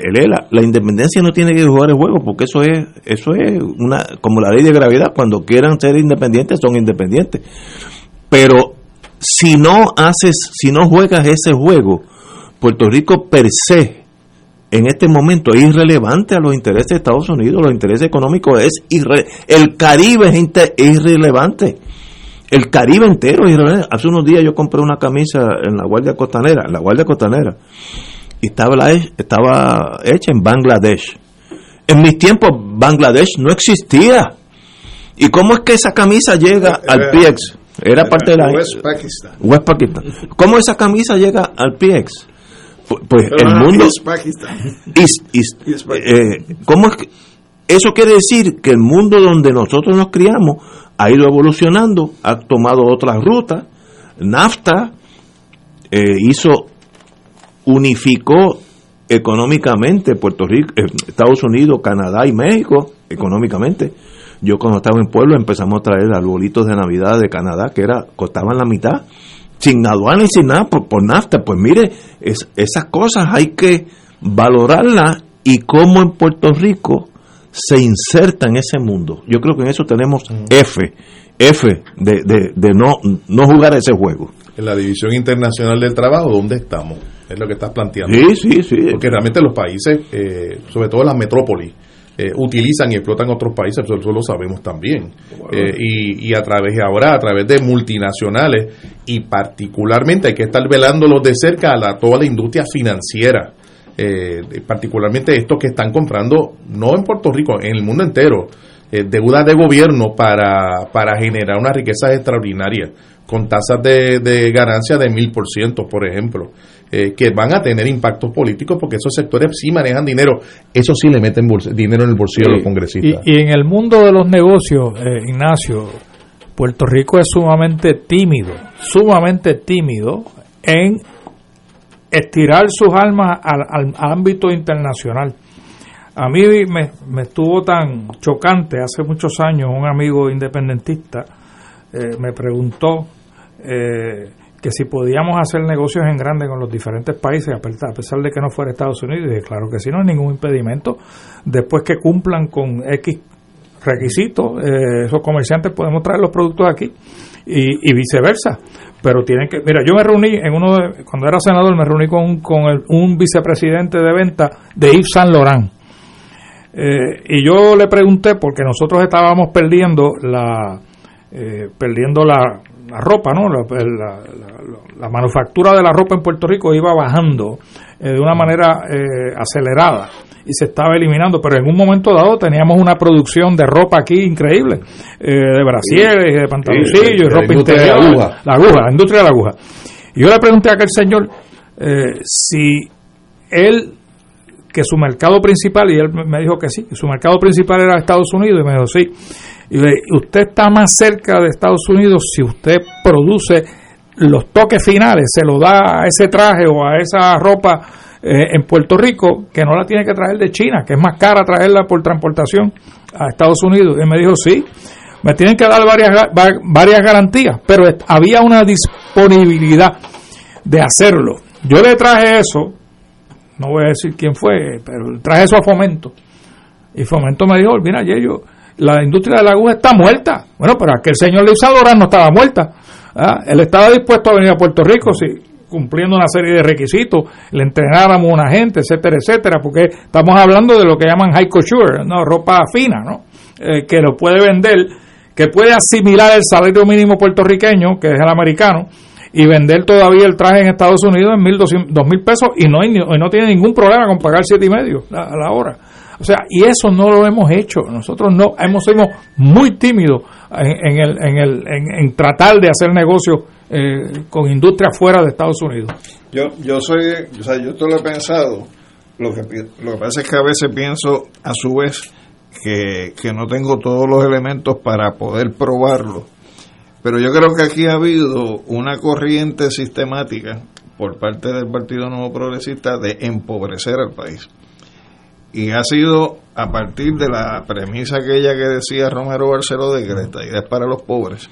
el la independencia no tiene que jugar el juego porque eso es eso es una como la ley de gravedad cuando quieran ser independientes son independientes pero si no haces si no juegas ese juego Puerto Rico per se en este momento es irrelevante a los intereses de Estados Unidos los intereses económicos es irre el Caribe es, irrelevante el Caribe entero es irrelevante hace unos días yo compré una camisa en la Guardia Costanera en la Guardia Costanera y estaba, estaba hecha en Bangladesh. En mis tiempos Bangladesh no existía. ¿Y cómo es que esa camisa llega al PX? Era parte de la West Pakistan. West Pakistan. ¿Cómo esa camisa llega al PX? Pues el mundo East Pakistan. Eh, ¿Cómo es que eso quiere decir que el mundo donde nosotros nos criamos ha ido evolucionando, ha tomado otras rutas. NAFTA eh, hizo unificó económicamente Puerto Rico, eh, Estados Unidos, Canadá y México, económicamente. Yo cuando estaba en pueblo empezamos a traer arbolitos de Navidad de Canadá que era costaban la mitad, sin aduana y sin nada por, por nafta. Pues mire, es, esas cosas hay que valorarlas y cómo en Puerto Rico se inserta en ese mundo. Yo creo que en eso tenemos F, F de, de, de no, no jugar ese juego. En la División Internacional del Trabajo, ¿dónde estamos? es lo que estás planteando. Sí, sí, sí. Porque realmente los países, eh, sobre todo las metrópolis, eh, utilizan y explotan otros países, eso lo sabemos también. Eh, y, a través de ahora, a través de multinacionales, y particularmente hay que estar velándolos de cerca a la, toda la industria financiera. particularmente estos que están comprando, no en Puerto Rico, en el mundo entero, deudas de gobierno para, para generar una riqueza extraordinaria, con tasas de, de ganancia de mil por ciento, por ejemplo. Eh, que van a tener impactos políticos porque esos sectores sí manejan dinero. Eso sí le meten dinero en el bolsillo a los congresistas. Y, en el mundo de los negocios, eh, Ignacio, Puerto Rico es sumamente tímido, sumamente tímido en estirar sus almas al, ámbito internacional. A mí me, me estuvo tan chocante hace muchos años un amigo independentista eh, me preguntó eh, que si podíamos hacer negocios en grande con los diferentes países, a pesar de que no fuera Estados Unidos, y claro que sí, no hay ningún impedimento. Después que cumplan con X requisitos, eh, esos comerciantes podemos traer los productos aquí y, viceversa. Pero tienen que, mira, yo me reuní en uno de, cuando era senador, me reuní con, con un vicepresidente de venta de Yves Saint Laurent. Eh, y yo le pregunté, porque nosotros estábamos perdiendo la, eh, perdiendo la, ropa, ¿no? La, manufactura de la ropa en Puerto Rico iba bajando eh, de una manera eh, acelerada y se estaba eliminando, pero en un momento dado teníamos una producción de ropa aquí increíble, de brasieres, de pantaloncillos, ropa interior, la aguja. la aguja, la industria de la aguja. Y yo le pregunté a aquel señor si él que su mercado principal, y él me dijo que sí, que su mercado principal era Estados Unidos, y me dijo sí. Y usted está más cerca de Estados Unidos si usted produce los toques finales, se lo da a ese traje o a esa ropa eh, en Puerto Rico, que no la tiene que traer de China, que es más cara traerla por transportación a Estados Unidos. Y me dijo, sí, me tienen que dar varias, varias garantías, pero había una disponibilidad de hacerlo. Yo le traje eso, no voy a decir quién fue, pero traje eso a Fomento. Y Fomento me dijo, mira, yo la industria de la aguja está muerta. Bueno, pero aquel señor Luis Adorán no estaba muerta. ¿ah? Él estaba dispuesto a venir a Puerto Rico si, cumpliendo una serie de requisitos, le entrenáramos una gente, etcétera, etcétera, porque estamos hablando de lo que llaman high couture, ¿no? ropa fina, ¿no? Eh, que lo puede vender, que puede asimilar el salario mínimo puertorriqueño, que es el americano, y vender todavía el traje en Estados Unidos en mil dos mil pesos y no, y no tiene ningún problema con pagar siete y medio a la hora. O sea, y eso no lo hemos hecho. Nosotros no hemos sido muy tímidos en, el, en, el, en, tratar de hacer negocios eh, con industria fuera de Estados Unidos. Yo, yo soy, o sea, yo esto lo he pensado. Lo que, lo que pasa es que a veces pienso a su vez que, que no tengo todos los elementos para poder probarlo. Pero yo creo que aquí ha habido una corriente sistemática por parte del Partido Nuevo Progresista de empobrecer al país y ha sido a partir de la premisa aquella que decía Romero Barceló de que la estadía es para los pobres.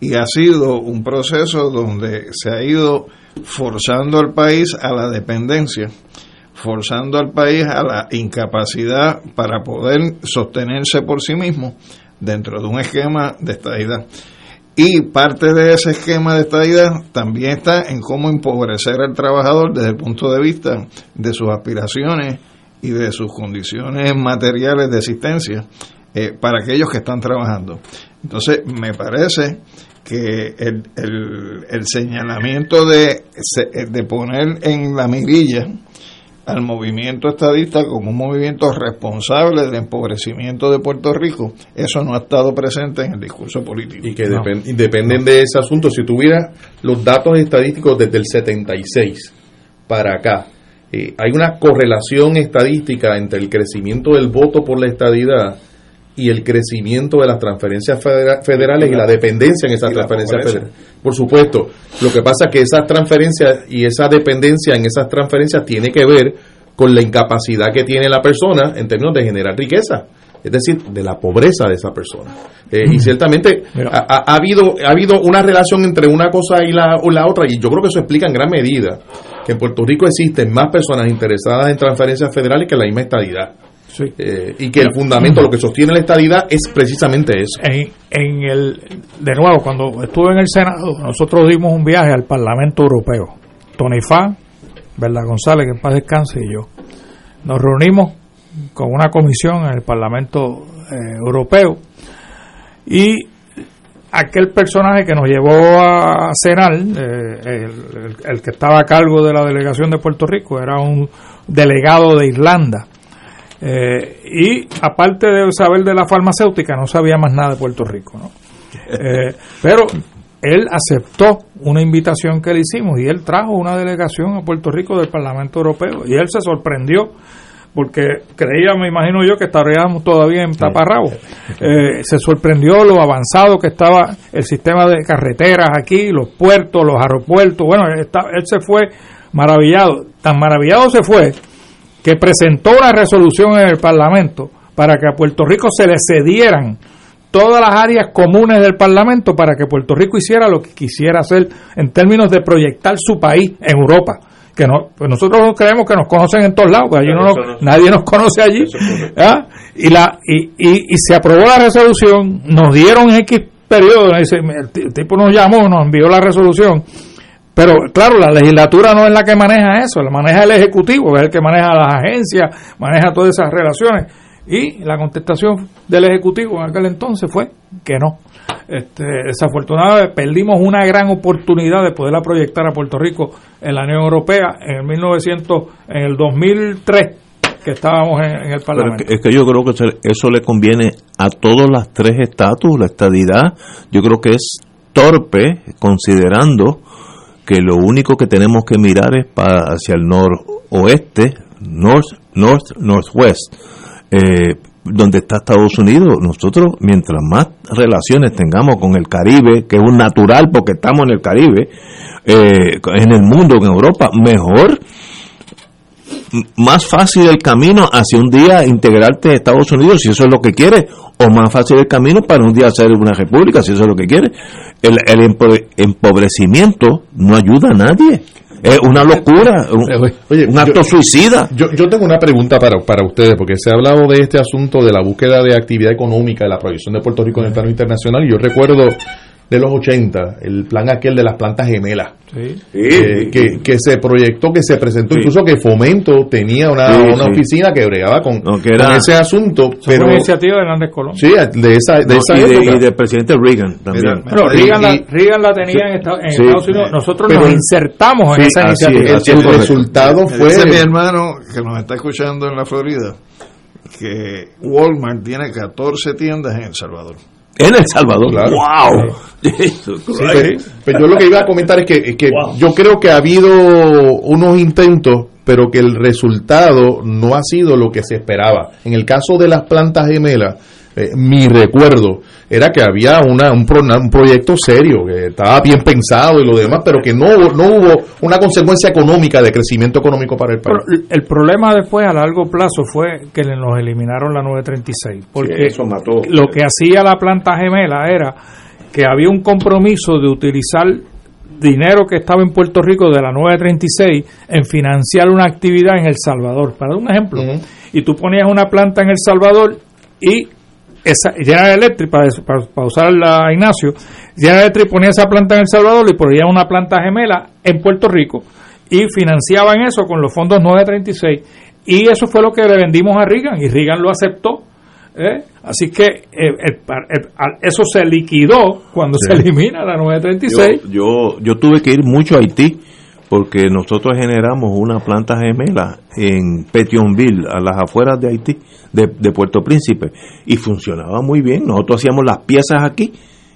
Y ha sido un proceso donde se ha ido forzando al país a la dependencia, forzando al país a la incapacidad para poder sostenerse por sí mismo dentro de un esquema de estadidad. Y parte de ese esquema de estadidad también está en cómo empobrecer al trabajador desde el punto de vista de sus aspiraciones y de sus condiciones materiales de existencia eh, para aquellos que están trabajando. Entonces, me parece que el, el, señalamiento de, de poner en la mirilla al movimiento estadista como un movimiento responsable del empobrecimiento de Puerto Rico, eso no ha estado presente en el discurso político. Y que dependen de ese asunto. Si tuviera los datos estadísticos desde el 76 para acá, eh, hay una correlación estadística entre el crecimiento del voto por la estadidad y el crecimiento de las transferencias federales y la dependencia en esas transferencias federales. Por supuesto, lo que pasa es que esas transferencias y esa dependencia en esas transferencias tiene que ver con la incapacidad que tiene la persona en términos de generar riqueza, es decir, de la pobreza de esa persona. Eh, y ciertamente ha, habido, ha habido una relación entre una cosa y la, la otra, y yo creo que eso explica en gran medida que en Puerto Rico existen más personas interesadas en transferencias federales que la misma estadidad. Eh, y que el fundamento, lo que sostiene la estadidad es precisamente eso. En, el, de nuevo, cuando estuve en el Senado, nosotros dimos un viaje al Parlamento Europeo. Tony Fa, Verdad González, que en paz descanse, y yo. Nos reunimos con una comisión en el Parlamento eh, Europeo y aquel personaje que nos llevó a cenar, eh, el, que estaba a cargo de la delegación de Puerto Rico, era un delegado de Irlanda. Eh, y aparte de saber de la farmacéutica, no sabía más nada de Puerto Rico. ¿no? (laughs) Eh, pero él aceptó una invitación que le hicimos y él trajo una delegación a Puerto Rico del Parlamento Europeo y él se sorprendió porque creía, me imagino yo, que estaríamos todavía en taparrabo. Eh, se sorprendió lo avanzado que estaba el sistema de carreteras aquí, los puertos, los aeropuertos. Bueno, él se fue maravillado. Tan maravillado se fue que presentó una resolución en el Parlamento para que a Puerto Rico se le cedieran todas las áreas comunes del Parlamento para que Puerto Rico hiciera lo que quisiera hacer en términos de proyectar su país en Europa. Que no, pues nosotros creemos que nos conocen en todos lados, allí no, nadie nos conoce allí. ¿ah? Y, la, y, y, y se aprobó la resolución, nos dieron X periodo, el tipo nos llamó, nos envió la resolución, pero claro, la legislatura no es la que maneja eso, la maneja el Ejecutivo, es el que maneja las agencias, maneja todas esas relaciones. Y la contestación del Ejecutivo en aquel entonces fue que no. Este, desafortunadamente perdimos una gran oportunidad de poderla proyectar a Puerto Rico en la Unión Europea en el 1900, en el 2003 que estábamos en, el Parlamento. es que yo creo que eso le conviene a todos las tres estatus, la estadidad, yo creo que es torpe considerando que lo único que tenemos que mirar es para hacia el noroeste, north, north, northwest, eh, donde está Estados Unidos. Nosotros, mientras más relaciones tengamos con el Caribe, que es un natural porque estamos en el Caribe, eh, en el mundo, en Europa, mejor más fácil el camino hacia un día integrarte a Estados Unidos, si eso es lo que quiere, o más fácil el camino para un día ser una república, si eso es lo que quiere. El, empobrecimiento no ayuda a nadie. Es una locura, un, acto suicida. Yo, yo tengo una pregunta para, para ustedes, porque se ha hablado de este asunto de la búsqueda de actividad económica, de la proyección de Puerto Rico en el plano internacional, y yo recuerdo de los 80, el plan aquel de las plantas gemelas, eh, que, que, se proyectó, que se presentó, incluso que Fomento tenía una, una oficina que bregaba con, ese asunto. pero una iniciativa de Hernández Colón. Sí, de esa, de esa y, del presidente Reagan también. Pero Reagan, la, Reagan, la, tenía en, Estados Unidos, nosotros nos insertamos en esa iniciativa. el, resultado fue... Dice mi hermano que nos está escuchando en la Florida que Walmart tiene 14 tiendas en El Salvador. En El Salvador. ¡Wow! pero, yo lo que iba a comentar es que, que yo creo que ha habido unos intentos, pero que el resultado no ha sido lo que se esperaba. En el caso de las plantas gemelas, eh, mi recuerdo era que había una, un, un, proyecto serio, que estaba bien pensado y lo demás, pero que no, no hubo una consecuencia económica de crecimiento económico para el país. el problema después a largo plazo fue que nos eliminaron la 936, porque eso mató. lo que hacía la planta gemela era que había un compromiso de utilizar dinero que estaba en Puerto Rico de la 936 en financiar una actividad en El Salvador, para dar un ejemplo. Y tú ponías una planta en El Salvador y esa, General Electric, para, para, usar la Ignacio, General Electric ponía esa planta en El Salvador y ponía una planta gemela en Puerto Rico y financiaban eso con los fondos 936 y eso fue lo que le vendimos a Reagan y Reagan lo aceptó. ¿eh? Así que eh, eso se liquidó cuando se elimina la 936. Yo, yo, yo tuve que ir mucho a Haití porque nosotros generamos una planta gemela en Petionville, a las afueras de Haití, de, Puerto Príncipe, y funcionaba muy bien. Nosotros hacíamos las piezas aquí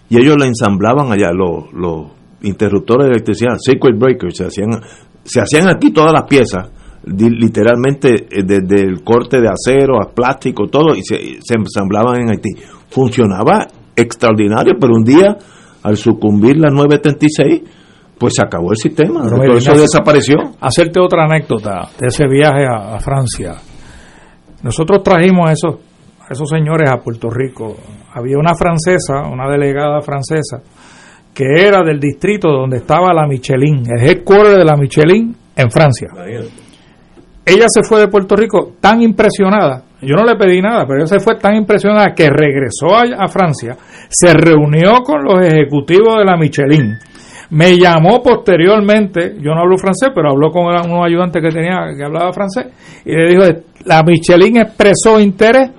y ellos la ensamblaban allá, los, interruptores de electricidad, circuit breakers, se hacían, se hacían aquí todas las piezas, literalmente eh, desde el corte de acero a plástico, todo, y se, se ensamblaban en Haití. Funcionaba extraordinario, pero un día, al sucumbir la 936, pues se acabó el sistema, todo eso desapareció. Hacerte otra anécdota de ese viaje a, Francia. Nosotros trajimos a esos, esos señores a Puerto Rico. Había una francesa, una delegada francesa, que era del distrito donde estaba la Michelin, el headquarter de la Michelin en Francia. Ella se fue de Puerto Rico tan impresionada, yo no le pedí nada, pero ella se fue tan impresionada que regresó a Francia, se reunió con los ejecutivos de la Michelin, me llamó posteriormente, yo no hablo francés, pero habló con unos ayudantes que tenía que hablaba francés, y le dijo, la Michelin expresó interés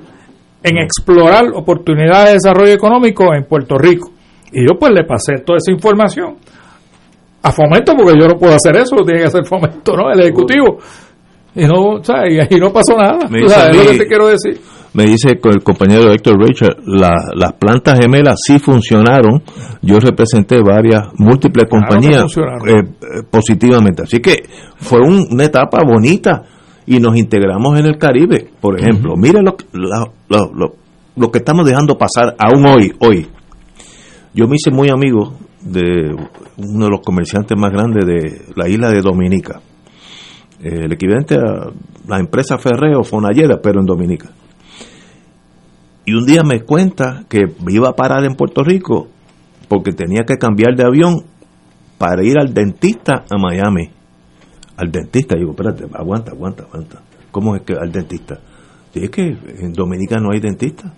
en explorar oportunidades de desarrollo económico en Puerto Rico. Y yo pues le pasé toda esa información a Fomento, porque yo no puedo hacer eso, tiene que hacer Fomento, ¿no? El Ejecutivo. Y no, o sea, y, no pasó nada. Me lo que te quiero decir me dice el compañero Héctor Richard, las plantas gemelas sí funcionaron. Yo representé varias, múltiples compañías eh, eh, positivamente. Así que fue una etapa bonita y nos integramos en el Caribe. Por ejemplo, miren lo, lo, lo, que estamos dejando pasar aún hoy. hoy. Yo me hice muy amigo de uno de los comerciantes más grandes de la isla de Dominica. eh, el equivalente a la empresa Ferreo, Fonalleda, pero en Dominica. Y un día me cuenta que iba a parar en Puerto Rico porque tenía que cambiar de avión para ir al dentista a Miami. Al dentista, digo, espérate, aguanta, aguanta, aguanta. ¿Cómo es que al dentista? Sí, es que en Dominica no hay dentista.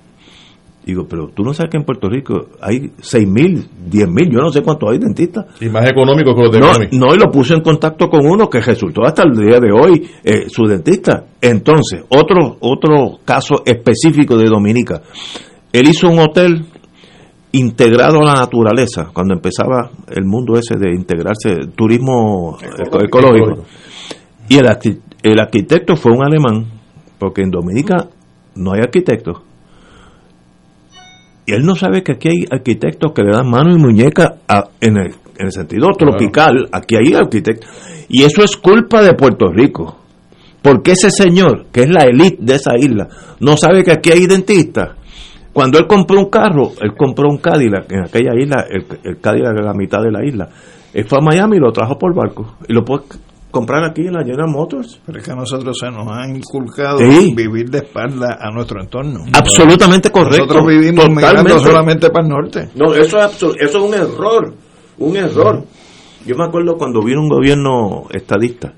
Digo, pero tú no sabes que en Puerto Rico hay seis mil, diez mil, yo no sé cuántos hay dentistas. Y más económicos que los de no, Miami. no, y lo puse en contacto con uno que resultó hasta el día de hoy eh, su dentista. Entonces, otro, otro caso específico de Dominica. Él hizo un hotel integrado a la naturaleza, cuando empezaba el mundo ese de integrarse, turismo eco- ecológico. Y el, el arquitecto fue un alemán, porque en Dominica no hay arquitectos. Y él no sabe que aquí hay arquitectos que le dan mano y muñeca a- en, el, en el sentido tropical. Aquí hay arquitectos. Y eso es culpa de Puerto Rico. Porque ese señor, que es la élite de esa isla, no sabe que aquí hay dentistas. Cuando él compró un carro, él compró un Cadillac en aquella isla, el, el Cadillac de la mitad de la isla. Él fue a Miami y lo trajo por barco. Y lo puede comprar aquí en la General Motors. Pero es que a nosotros se nos han inculcado Sí. vivir de espalda a nuestro entorno. Absolutamente correcto. Nosotros vivimos Totalmente. mirando solamente para el norte. No, eso es, eso es un error, un error. Yo me acuerdo cuando vino un gobierno estadista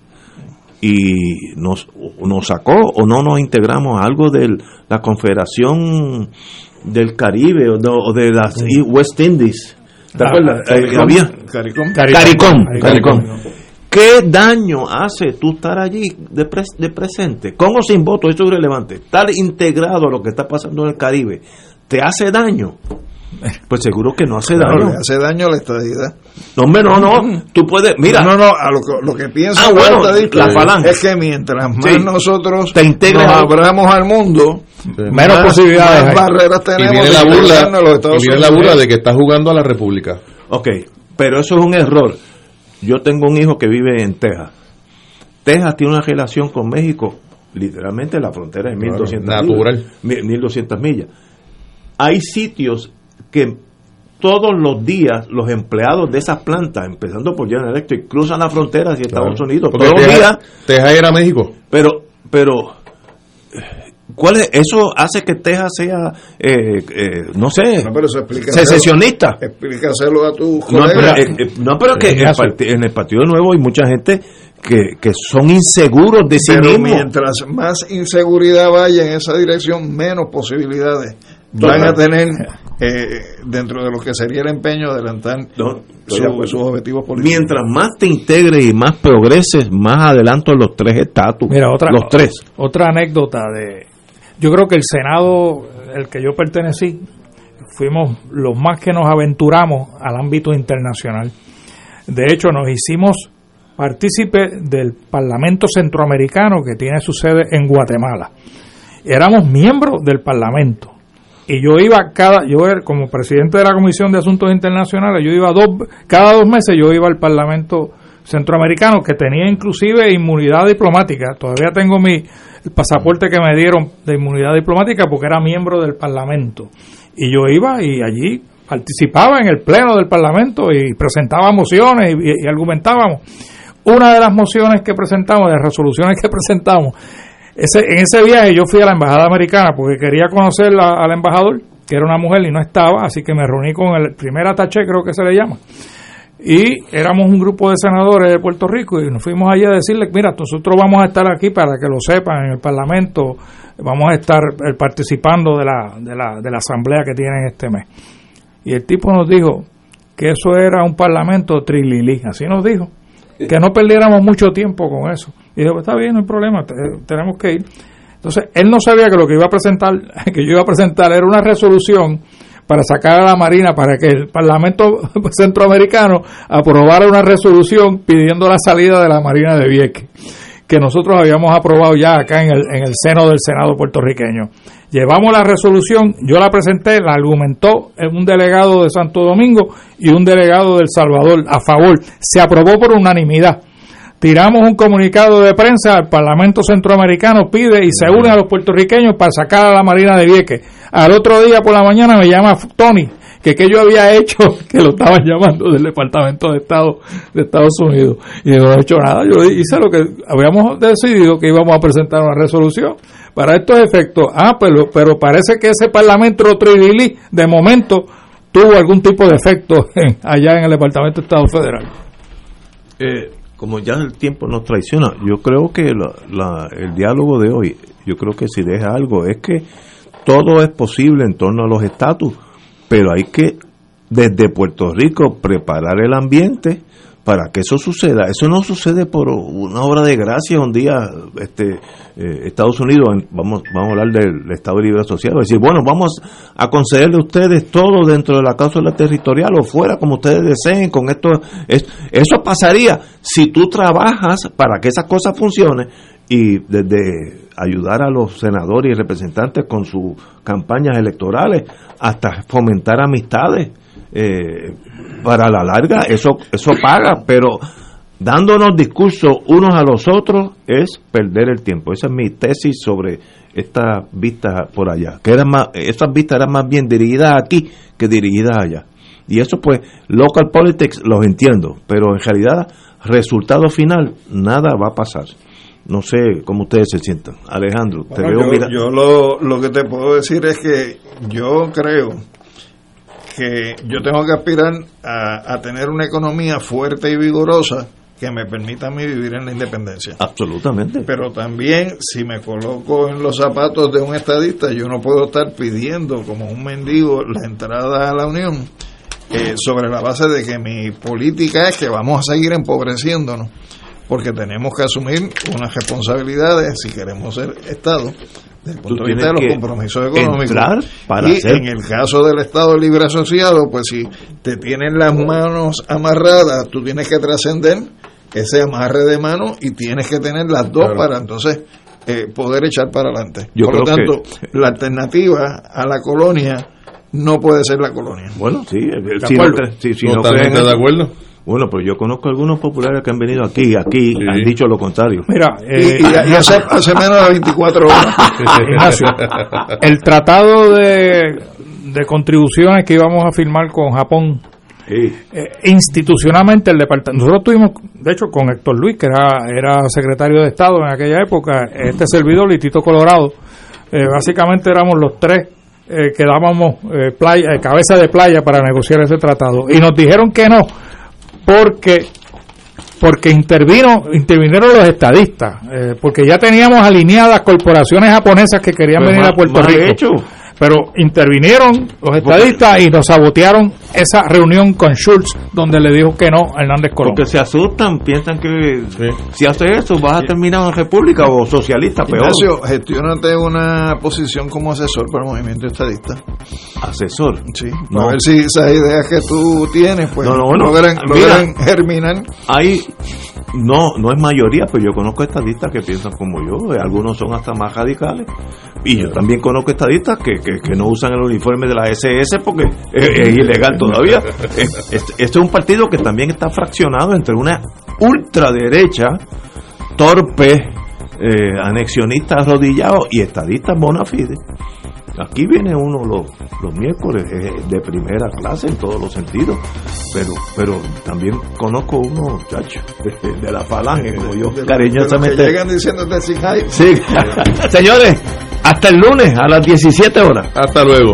y nos, nos sacó o no nos integramos a algo de la Confederación del Caribe o, no- o de las West Indies. ¿Te Ah, acuerdas? Eh, CARICOM. había- CARICOM. CARICOM, CARICOM. CARICOM. ¿Qué daño hace tú estar allí de, pres- de presente? Con o sin voto, eso es irrelevante. Estar integrado a lo que está pasando en el Caribe, ¿te hace daño? Pues seguro que no hace Claro, daño. le hace daño a la estadidad. No, hombre, no, no. Tú puedes, mira. No, no, a lo que, lo que pienso Ah, bueno, la falange. es que mientras más Sí. nosotros Te integres nos abramos al mundo, Menos más- posibilidades más barreras Y tenemos viene de la burla, los y viene la burla de que está jugando a la República. Ok, pero eso es un error. Yo tengo un hijo que vive en Texas. Texas tiene una relación con México, literalmente la frontera es Claro, 1200 natural. millas, mi- 1200 millas. Hay sitios que todos los días los empleados de esas plantas, empezando por General Electric, cruzan la frontera hacia Estados Unidos Porque todos los días. Texas era México. Pero, pero, ¿cuál es? Eso hace que Texas sea, eh, eh, no sé, No, pero secesionista. Explícaselo a tu No, colega. pero, eh, eh, no, pero que en el, Ignacio. parti- en el Partido Nuevo hay mucha gente que, que son inseguros de sí Pero mismos. mientras más inseguridad vaya en esa dirección, menos posibilidades van a tener eh, dentro de lo que sería el empeño de adelantar No, su- sus objetivos políticos. Mientras más te integres y más progreses, más adelanto los tres estatus. Mira, otra, los tres. otra anécdota de... Yo creo que el Senado, el que yo pertenecí, fuimos los más que nos aventuramos al ámbito internacional. De hecho, nos hicimos partícipe del Parlamento Centroamericano que tiene su sede en Guatemala. Éramos miembros del Parlamento. Y yo iba cada, yo como presidente de la Comisión de Asuntos Internacionales, yo iba dos, cada dos meses yo iba al Parlamento Centroamericano que tenía inclusive inmunidad diplomática. Todavía tengo mi pasaporte que me dieron de inmunidad diplomática porque era miembro del Parlamento. Y yo iba y allí participaba en el pleno del Parlamento y presentaba mociones y, argumentábamos. Una de las mociones que presentamos, de resoluciones que presentamos, ese, en ese viaje yo fui a la embajada americana porque quería conocer al embajador, que era una mujer y no estaba, así que me reuní con el primer ataché, creo que se le llama. Y éramos un grupo de senadores de Puerto Rico y nos fuimos allí a decirle, mira, nosotros vamos a estar aquí para que lo sepan en el Parlamento, vamos a estar eh, participando de la, de la, de la asamblea que tienen este mes. Y el tipo nos dijo que eso era un parlamento trililí, así nos dijo, que no perdiéramos mucho tiempo con eso. Y dijo, está bien, no hay problema, te- tenemos que ir. Entonces, él no sabía que lo que iba a presentar, (laughs) que yo iba a presentar era una resolución para sacar a la Marina, para que el Parlamento (laughs) Centroamericano aprobara una resolución pidiendo la salida de la Marina de Vieques, que nosotros habíamos aprobado ya acá en el, en el seno del Senado puertorriqueño. Llevamos la resolución, yo la presenté, la argumentó un delegado de Santo Domingo y un delegado del Salvador a favor. Se aprobó por unanimidad. Tiramos un comunicado de prensa, el Parlamento Centroamericano pide y se une a los puertorriqueños para sacar a la Marina de Vieques. Al otro día por la mañana me llama Tony, que qué yo había hecho, (laughs) que lo estaban llamando del Departamento de Estado de Estados Unidos. Y no he hecho nada, yo hice lo que habíamos decidido que íbamos a presentar una resolución para estos efectos. Ah, pero, pero parece que ese Parlamento Trilili, de momento, tuvo algún tipo de efecto (laughs) allá en el Departamento de Estado Federal. Eh, como ya el tiempo nos traiciona, yo creo que el diálogo de hoy, yo creo que si deja algo, es que todo es posible en torno a los estatus, pero hay que desde Puerto Rico preparar el ambiente para que eso suceda. Eso no sucede por una obra de gracia un día, este, eh, Estados Unidos, vamos, vamos a hablar del Estado Libre Asociado, decir, bueno, vamos a concederle a ustedes todo dentro de la cláusula territorial o fuera, como ustedes deseen, con esto. eso pasaría si tú trabajas para que esas cosas funcionen y desde ayudar a los senadores y representantes con sus campañas electorales hasta fomentar amistades eh, para la larga eso eso paga, pero dándonos discursos unos a los otros es perder el tiempo. Esa es mi tesis sobre estas vistas por allá. Que eran más, estas vistas eran más bien dirigidas aquí que dirigidas allá. Y eso pues, local politics los entiendo, pero en realidad, resultado final, nada va a pasar. No sé cómo ustedes se sientan. Alejandro, te veo yo, yo lo, lo que te puedo decir es que yo creo que yo tengo que aspirar a, tener una economía fuerte y vigorosa que me permita a mí vivir en la independencia. Absolutamente. Pero también, si me coloco en los zapatos de un estadista, yo no puedo estar pidiendo como un mendigo la entrada a la Unión eh, sobre la base de que mi política es que vamos a seguir empobreciéndonos, porque tenemos que asumir unas responsabilidades si queremos ser Estado desde el punto de vista de los compromisos económicos. Para y en el caso del Estado Libre Asociado, pues si te tienen las manos amarradas, tú tienes que trascender ese amarre de manos y tienes que tener las dos para entonces eh, poder echar para adelante. Por lo tanto, la alternativa a la colonia no puede ser la colonia. Bueno, sí, si, si, Totalmente de acuerdo. Bueno, pues yo conozco algunos populares que han venido aquí, aquí, han dicho lo contrario. Mira, y, eh, hace, menos de 24 horas. (laughs) el tratado de, de contribuciones que íbamos a firmar con Japón, eh, institucionalmente el departamento, nosotros tuvimos, de hecho, con Héctor Luis, que era, era secretario de Estado en aquella época, este servidor, Litito Colorado, eh, básicamente éramos los tres que dábamos playa, cabeza de playa para negociar ese tratado. Y nos dijeron que no, porque porque intervino intervinieron los estadistas eh, porque ya teníamos alineadas corporaciones japonesas que querían pues venir a Puerto Rico pero intervinieron los estadistas y nos sabotearon esa reunión con Schultz donde le dijo que no a Hernández Colón. Porque se asustan, piensan que si hace eso vas a terminar en república o socialista, peor. Ignacio, gestiónate una posición como asesor para el movimiento estadista. ¿Asesor? Sí, a ver si esas ideas que tú tienes pues no, logran, germinar. Hay no, no es mayoría, pero yo conozco estadistas que piensan como yo, algunos son hasta más radicales, y yo también conozco estadistas que, que, no usan el uniforme de la SS porque es, ilegal todavía. (laughs) Este, es un partido que también está fraccionado entre una ultraderecha, torpe, eh, anexionista arrodillado y estadistas bona fide. Aquí viene uno los, los miércoles de primera clase en todos los sentidos, pero pero también conozco unos muchachos de, la falange, como yo cariñosamente. llegan diciéndote sí, (laughs) señores, hasta el lunes a las 17 horas. Hasta luego.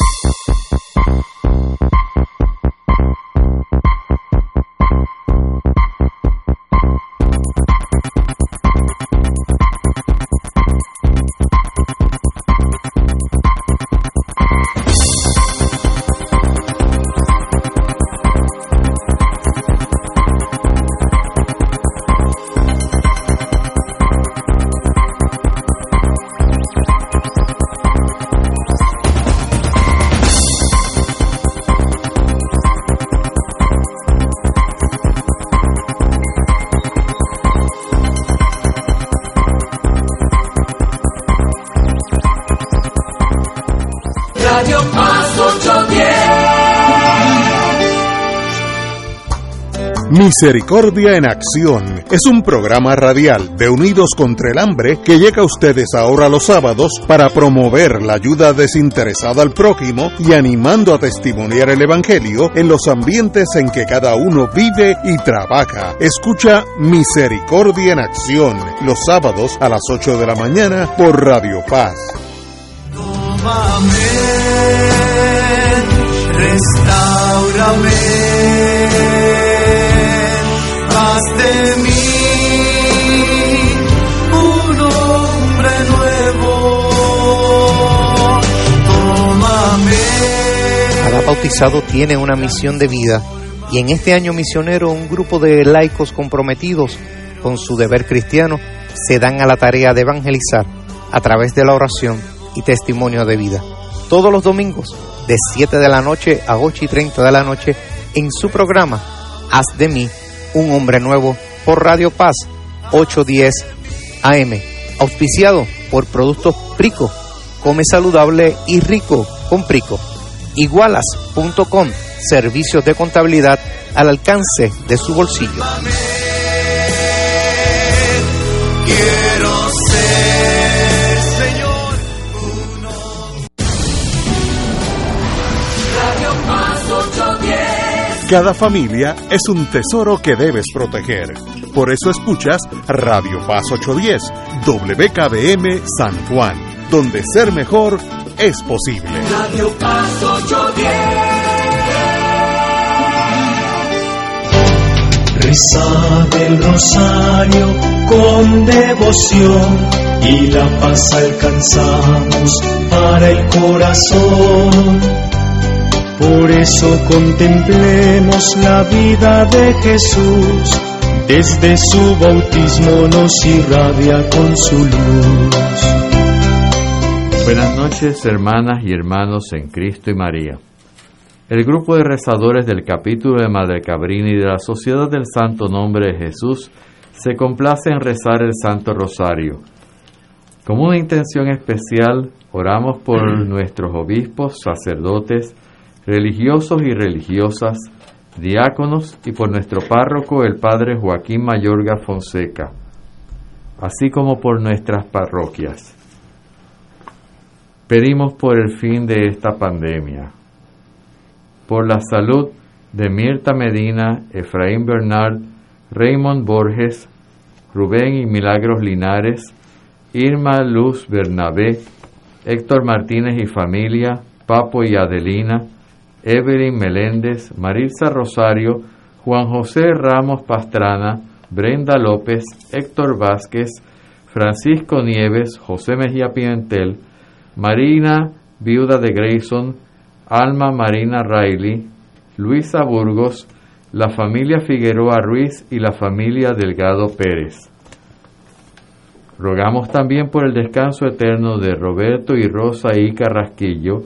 Misericordia en Acción es un programa radial de Unidos contra el Hambre que llega a ustedes ahora los sábados para promover la ayuda desinteresada al prójimo y animando a testimoniar el Evangelio en los ambientes en que cada uno vive y trabaja. Escucha Misericordia en Acción los sábados a las 8 de la mañana por Radio Paz. Tómame, haz Cada bautizado tiene una misión de vida. Y en este año misionero un grupo de laicos comprometidos con su deber cristiano se dan a la tarea de evangelizar a través de la oración y testimonio de vida. Todos los domingos, de 7 de la noche a 8 y 30 de la noche, en su programa Haz de mí un hombre nuevo por Radio Paz 810 AM, auspiciado por Productos Prico. Come saludable y rico con Prico. Igualas.com, servicios de contabilidad al alcance de su bolsillo. Cada familia es un tesoro que debes proteger. Por eso escuchas Radio Paz 810, WKBM San Juan, donde ser mejor es posible. Radio Paz 810. Reza del rosario con devoción y la paz alcanzamos para el corazón. Por eso contemplemos la vida de Jesús, desde su bautismo nos irradia con su luz. Buenas noches, hermanas y hermanos en Cristo y María. El grupo de rezadores del capítulo de Madre Cabrini de la Sociedad del Santo Nombre de Jesús se complace en rezar el Santo Rosario. Como una intención especial, oramos por nuestros obispos, sacerdotes, religiosos y religiosas, diáconos y por nuestro párroco, el Padre Joaquín Mayorga Fonseca, así como por nuestras parroquias. Pedimos por el fin de esta pandemia, por la salud de Mirta Medina, Efraín Bernard, Raymond Borges, Rubén y Milagros Linares, Irma Luz Bernabé, Héctor Martínez y familia, Papo y Adelina, Evelyn Meléndez, Marilsa Rosario, Juan José Ramos Pastrana, Brenda López, Héctor Vázquez, Francisco Nieves, José Mejía Pimentel, Marina, viuda de Grayson, Alma Marina Riley, Luisa Burgos, la familia Figueroa Ruiz y la familia Delgado Pérez. Rogamos también por el descanso eterno de Roberto y Rosa I. Carrasquillo,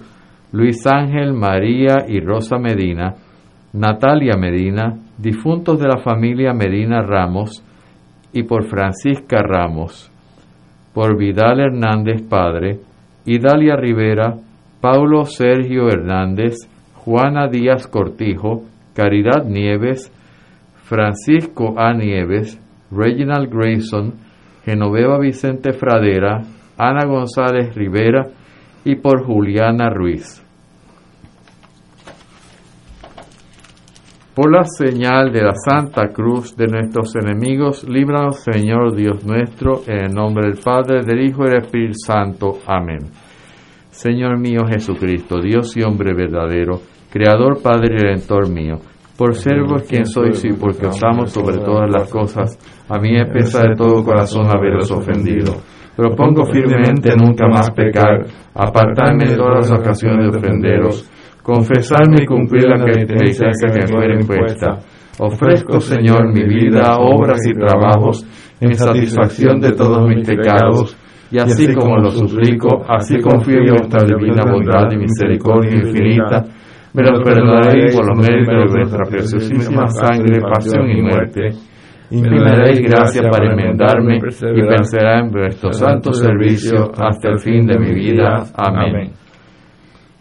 Luis Ángel, María y Rosa Medina, Natalia Medina, difuntos de la familia Medina Ramos, y por Francisca Ramos, por Vidal Hernández Padre, Idalia Rivera, Paulo Sergio Hernández, Juana Díaz Cortijo, Caridad Nieves, Francisco A. Nieves, Reginald Grayson, Genoveva Vicente Fradera, Ana González Rivera y por Juliana Ruiz. Por la señal de la Santa Cruz de nuestros enemigos, líbranos Señor Dios nuestro, en el nombre del Padre, del Hijo y del Espíritu Santo. Amén. Señor mío Jesucristo, Dios y hombre verdadero, Creador, Padre y Redentor mío, por ser vos quien sois y porque os amo sobre todas las cosas, a mí es pesar de todo corazón haberos ofendido. Propongo firmemente nunca más pecar, apartarme de todas las ocasiones de ofenderos, confesarme y cumplir la penitencia que me fuera impuesta. Ofrezco, Señor, mi vida, obras y trabajos en satisfacción de todos mis pecados, y así como lo suplico, así confío en vuestra divina bondad y misericordia infinita, me lo perdonaréis por los méritos de vuestra preciosísima sangre, pasión y muerte, y me daréis gracia para enmendarme y perseverar en vuestro santo servicio hasta el fin de mi vida. Amén.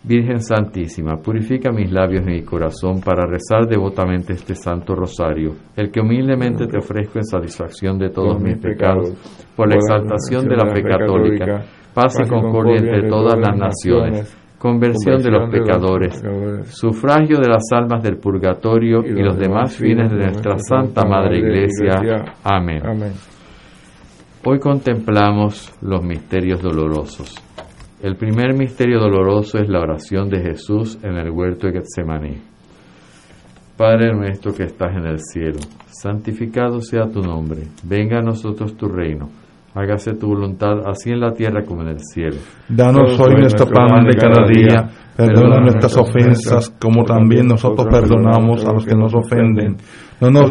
Virgen Santísima, purifica mis labios y mi corazón para rezar devotamente este Santo Rosario, el que humildemente te ofrezco en satisfacción de todos mis pecados, por la exaltación de la fe católica, paz y concordia entre todas las naciones, conversión de los pecadores, sufragio de las almas del purgatorio y los demás fines de nuestra Santa Madre Iglesia. Amén. Hoy contemplamos los misterios dolorosos. El primer misterio doloroso es la oración de Jesús en el huerto de Getsemaní. Padre nuestro que estás en el cielo, santificado sea tu nombre, venga a nosotros tu reino, hágase tu voluntad así en la tierra como en el cielo. Danos hoy nuestro pan de cada día, perdona nuestras ofensas como también nosotros perdonamos a los que nos ofenden. No nos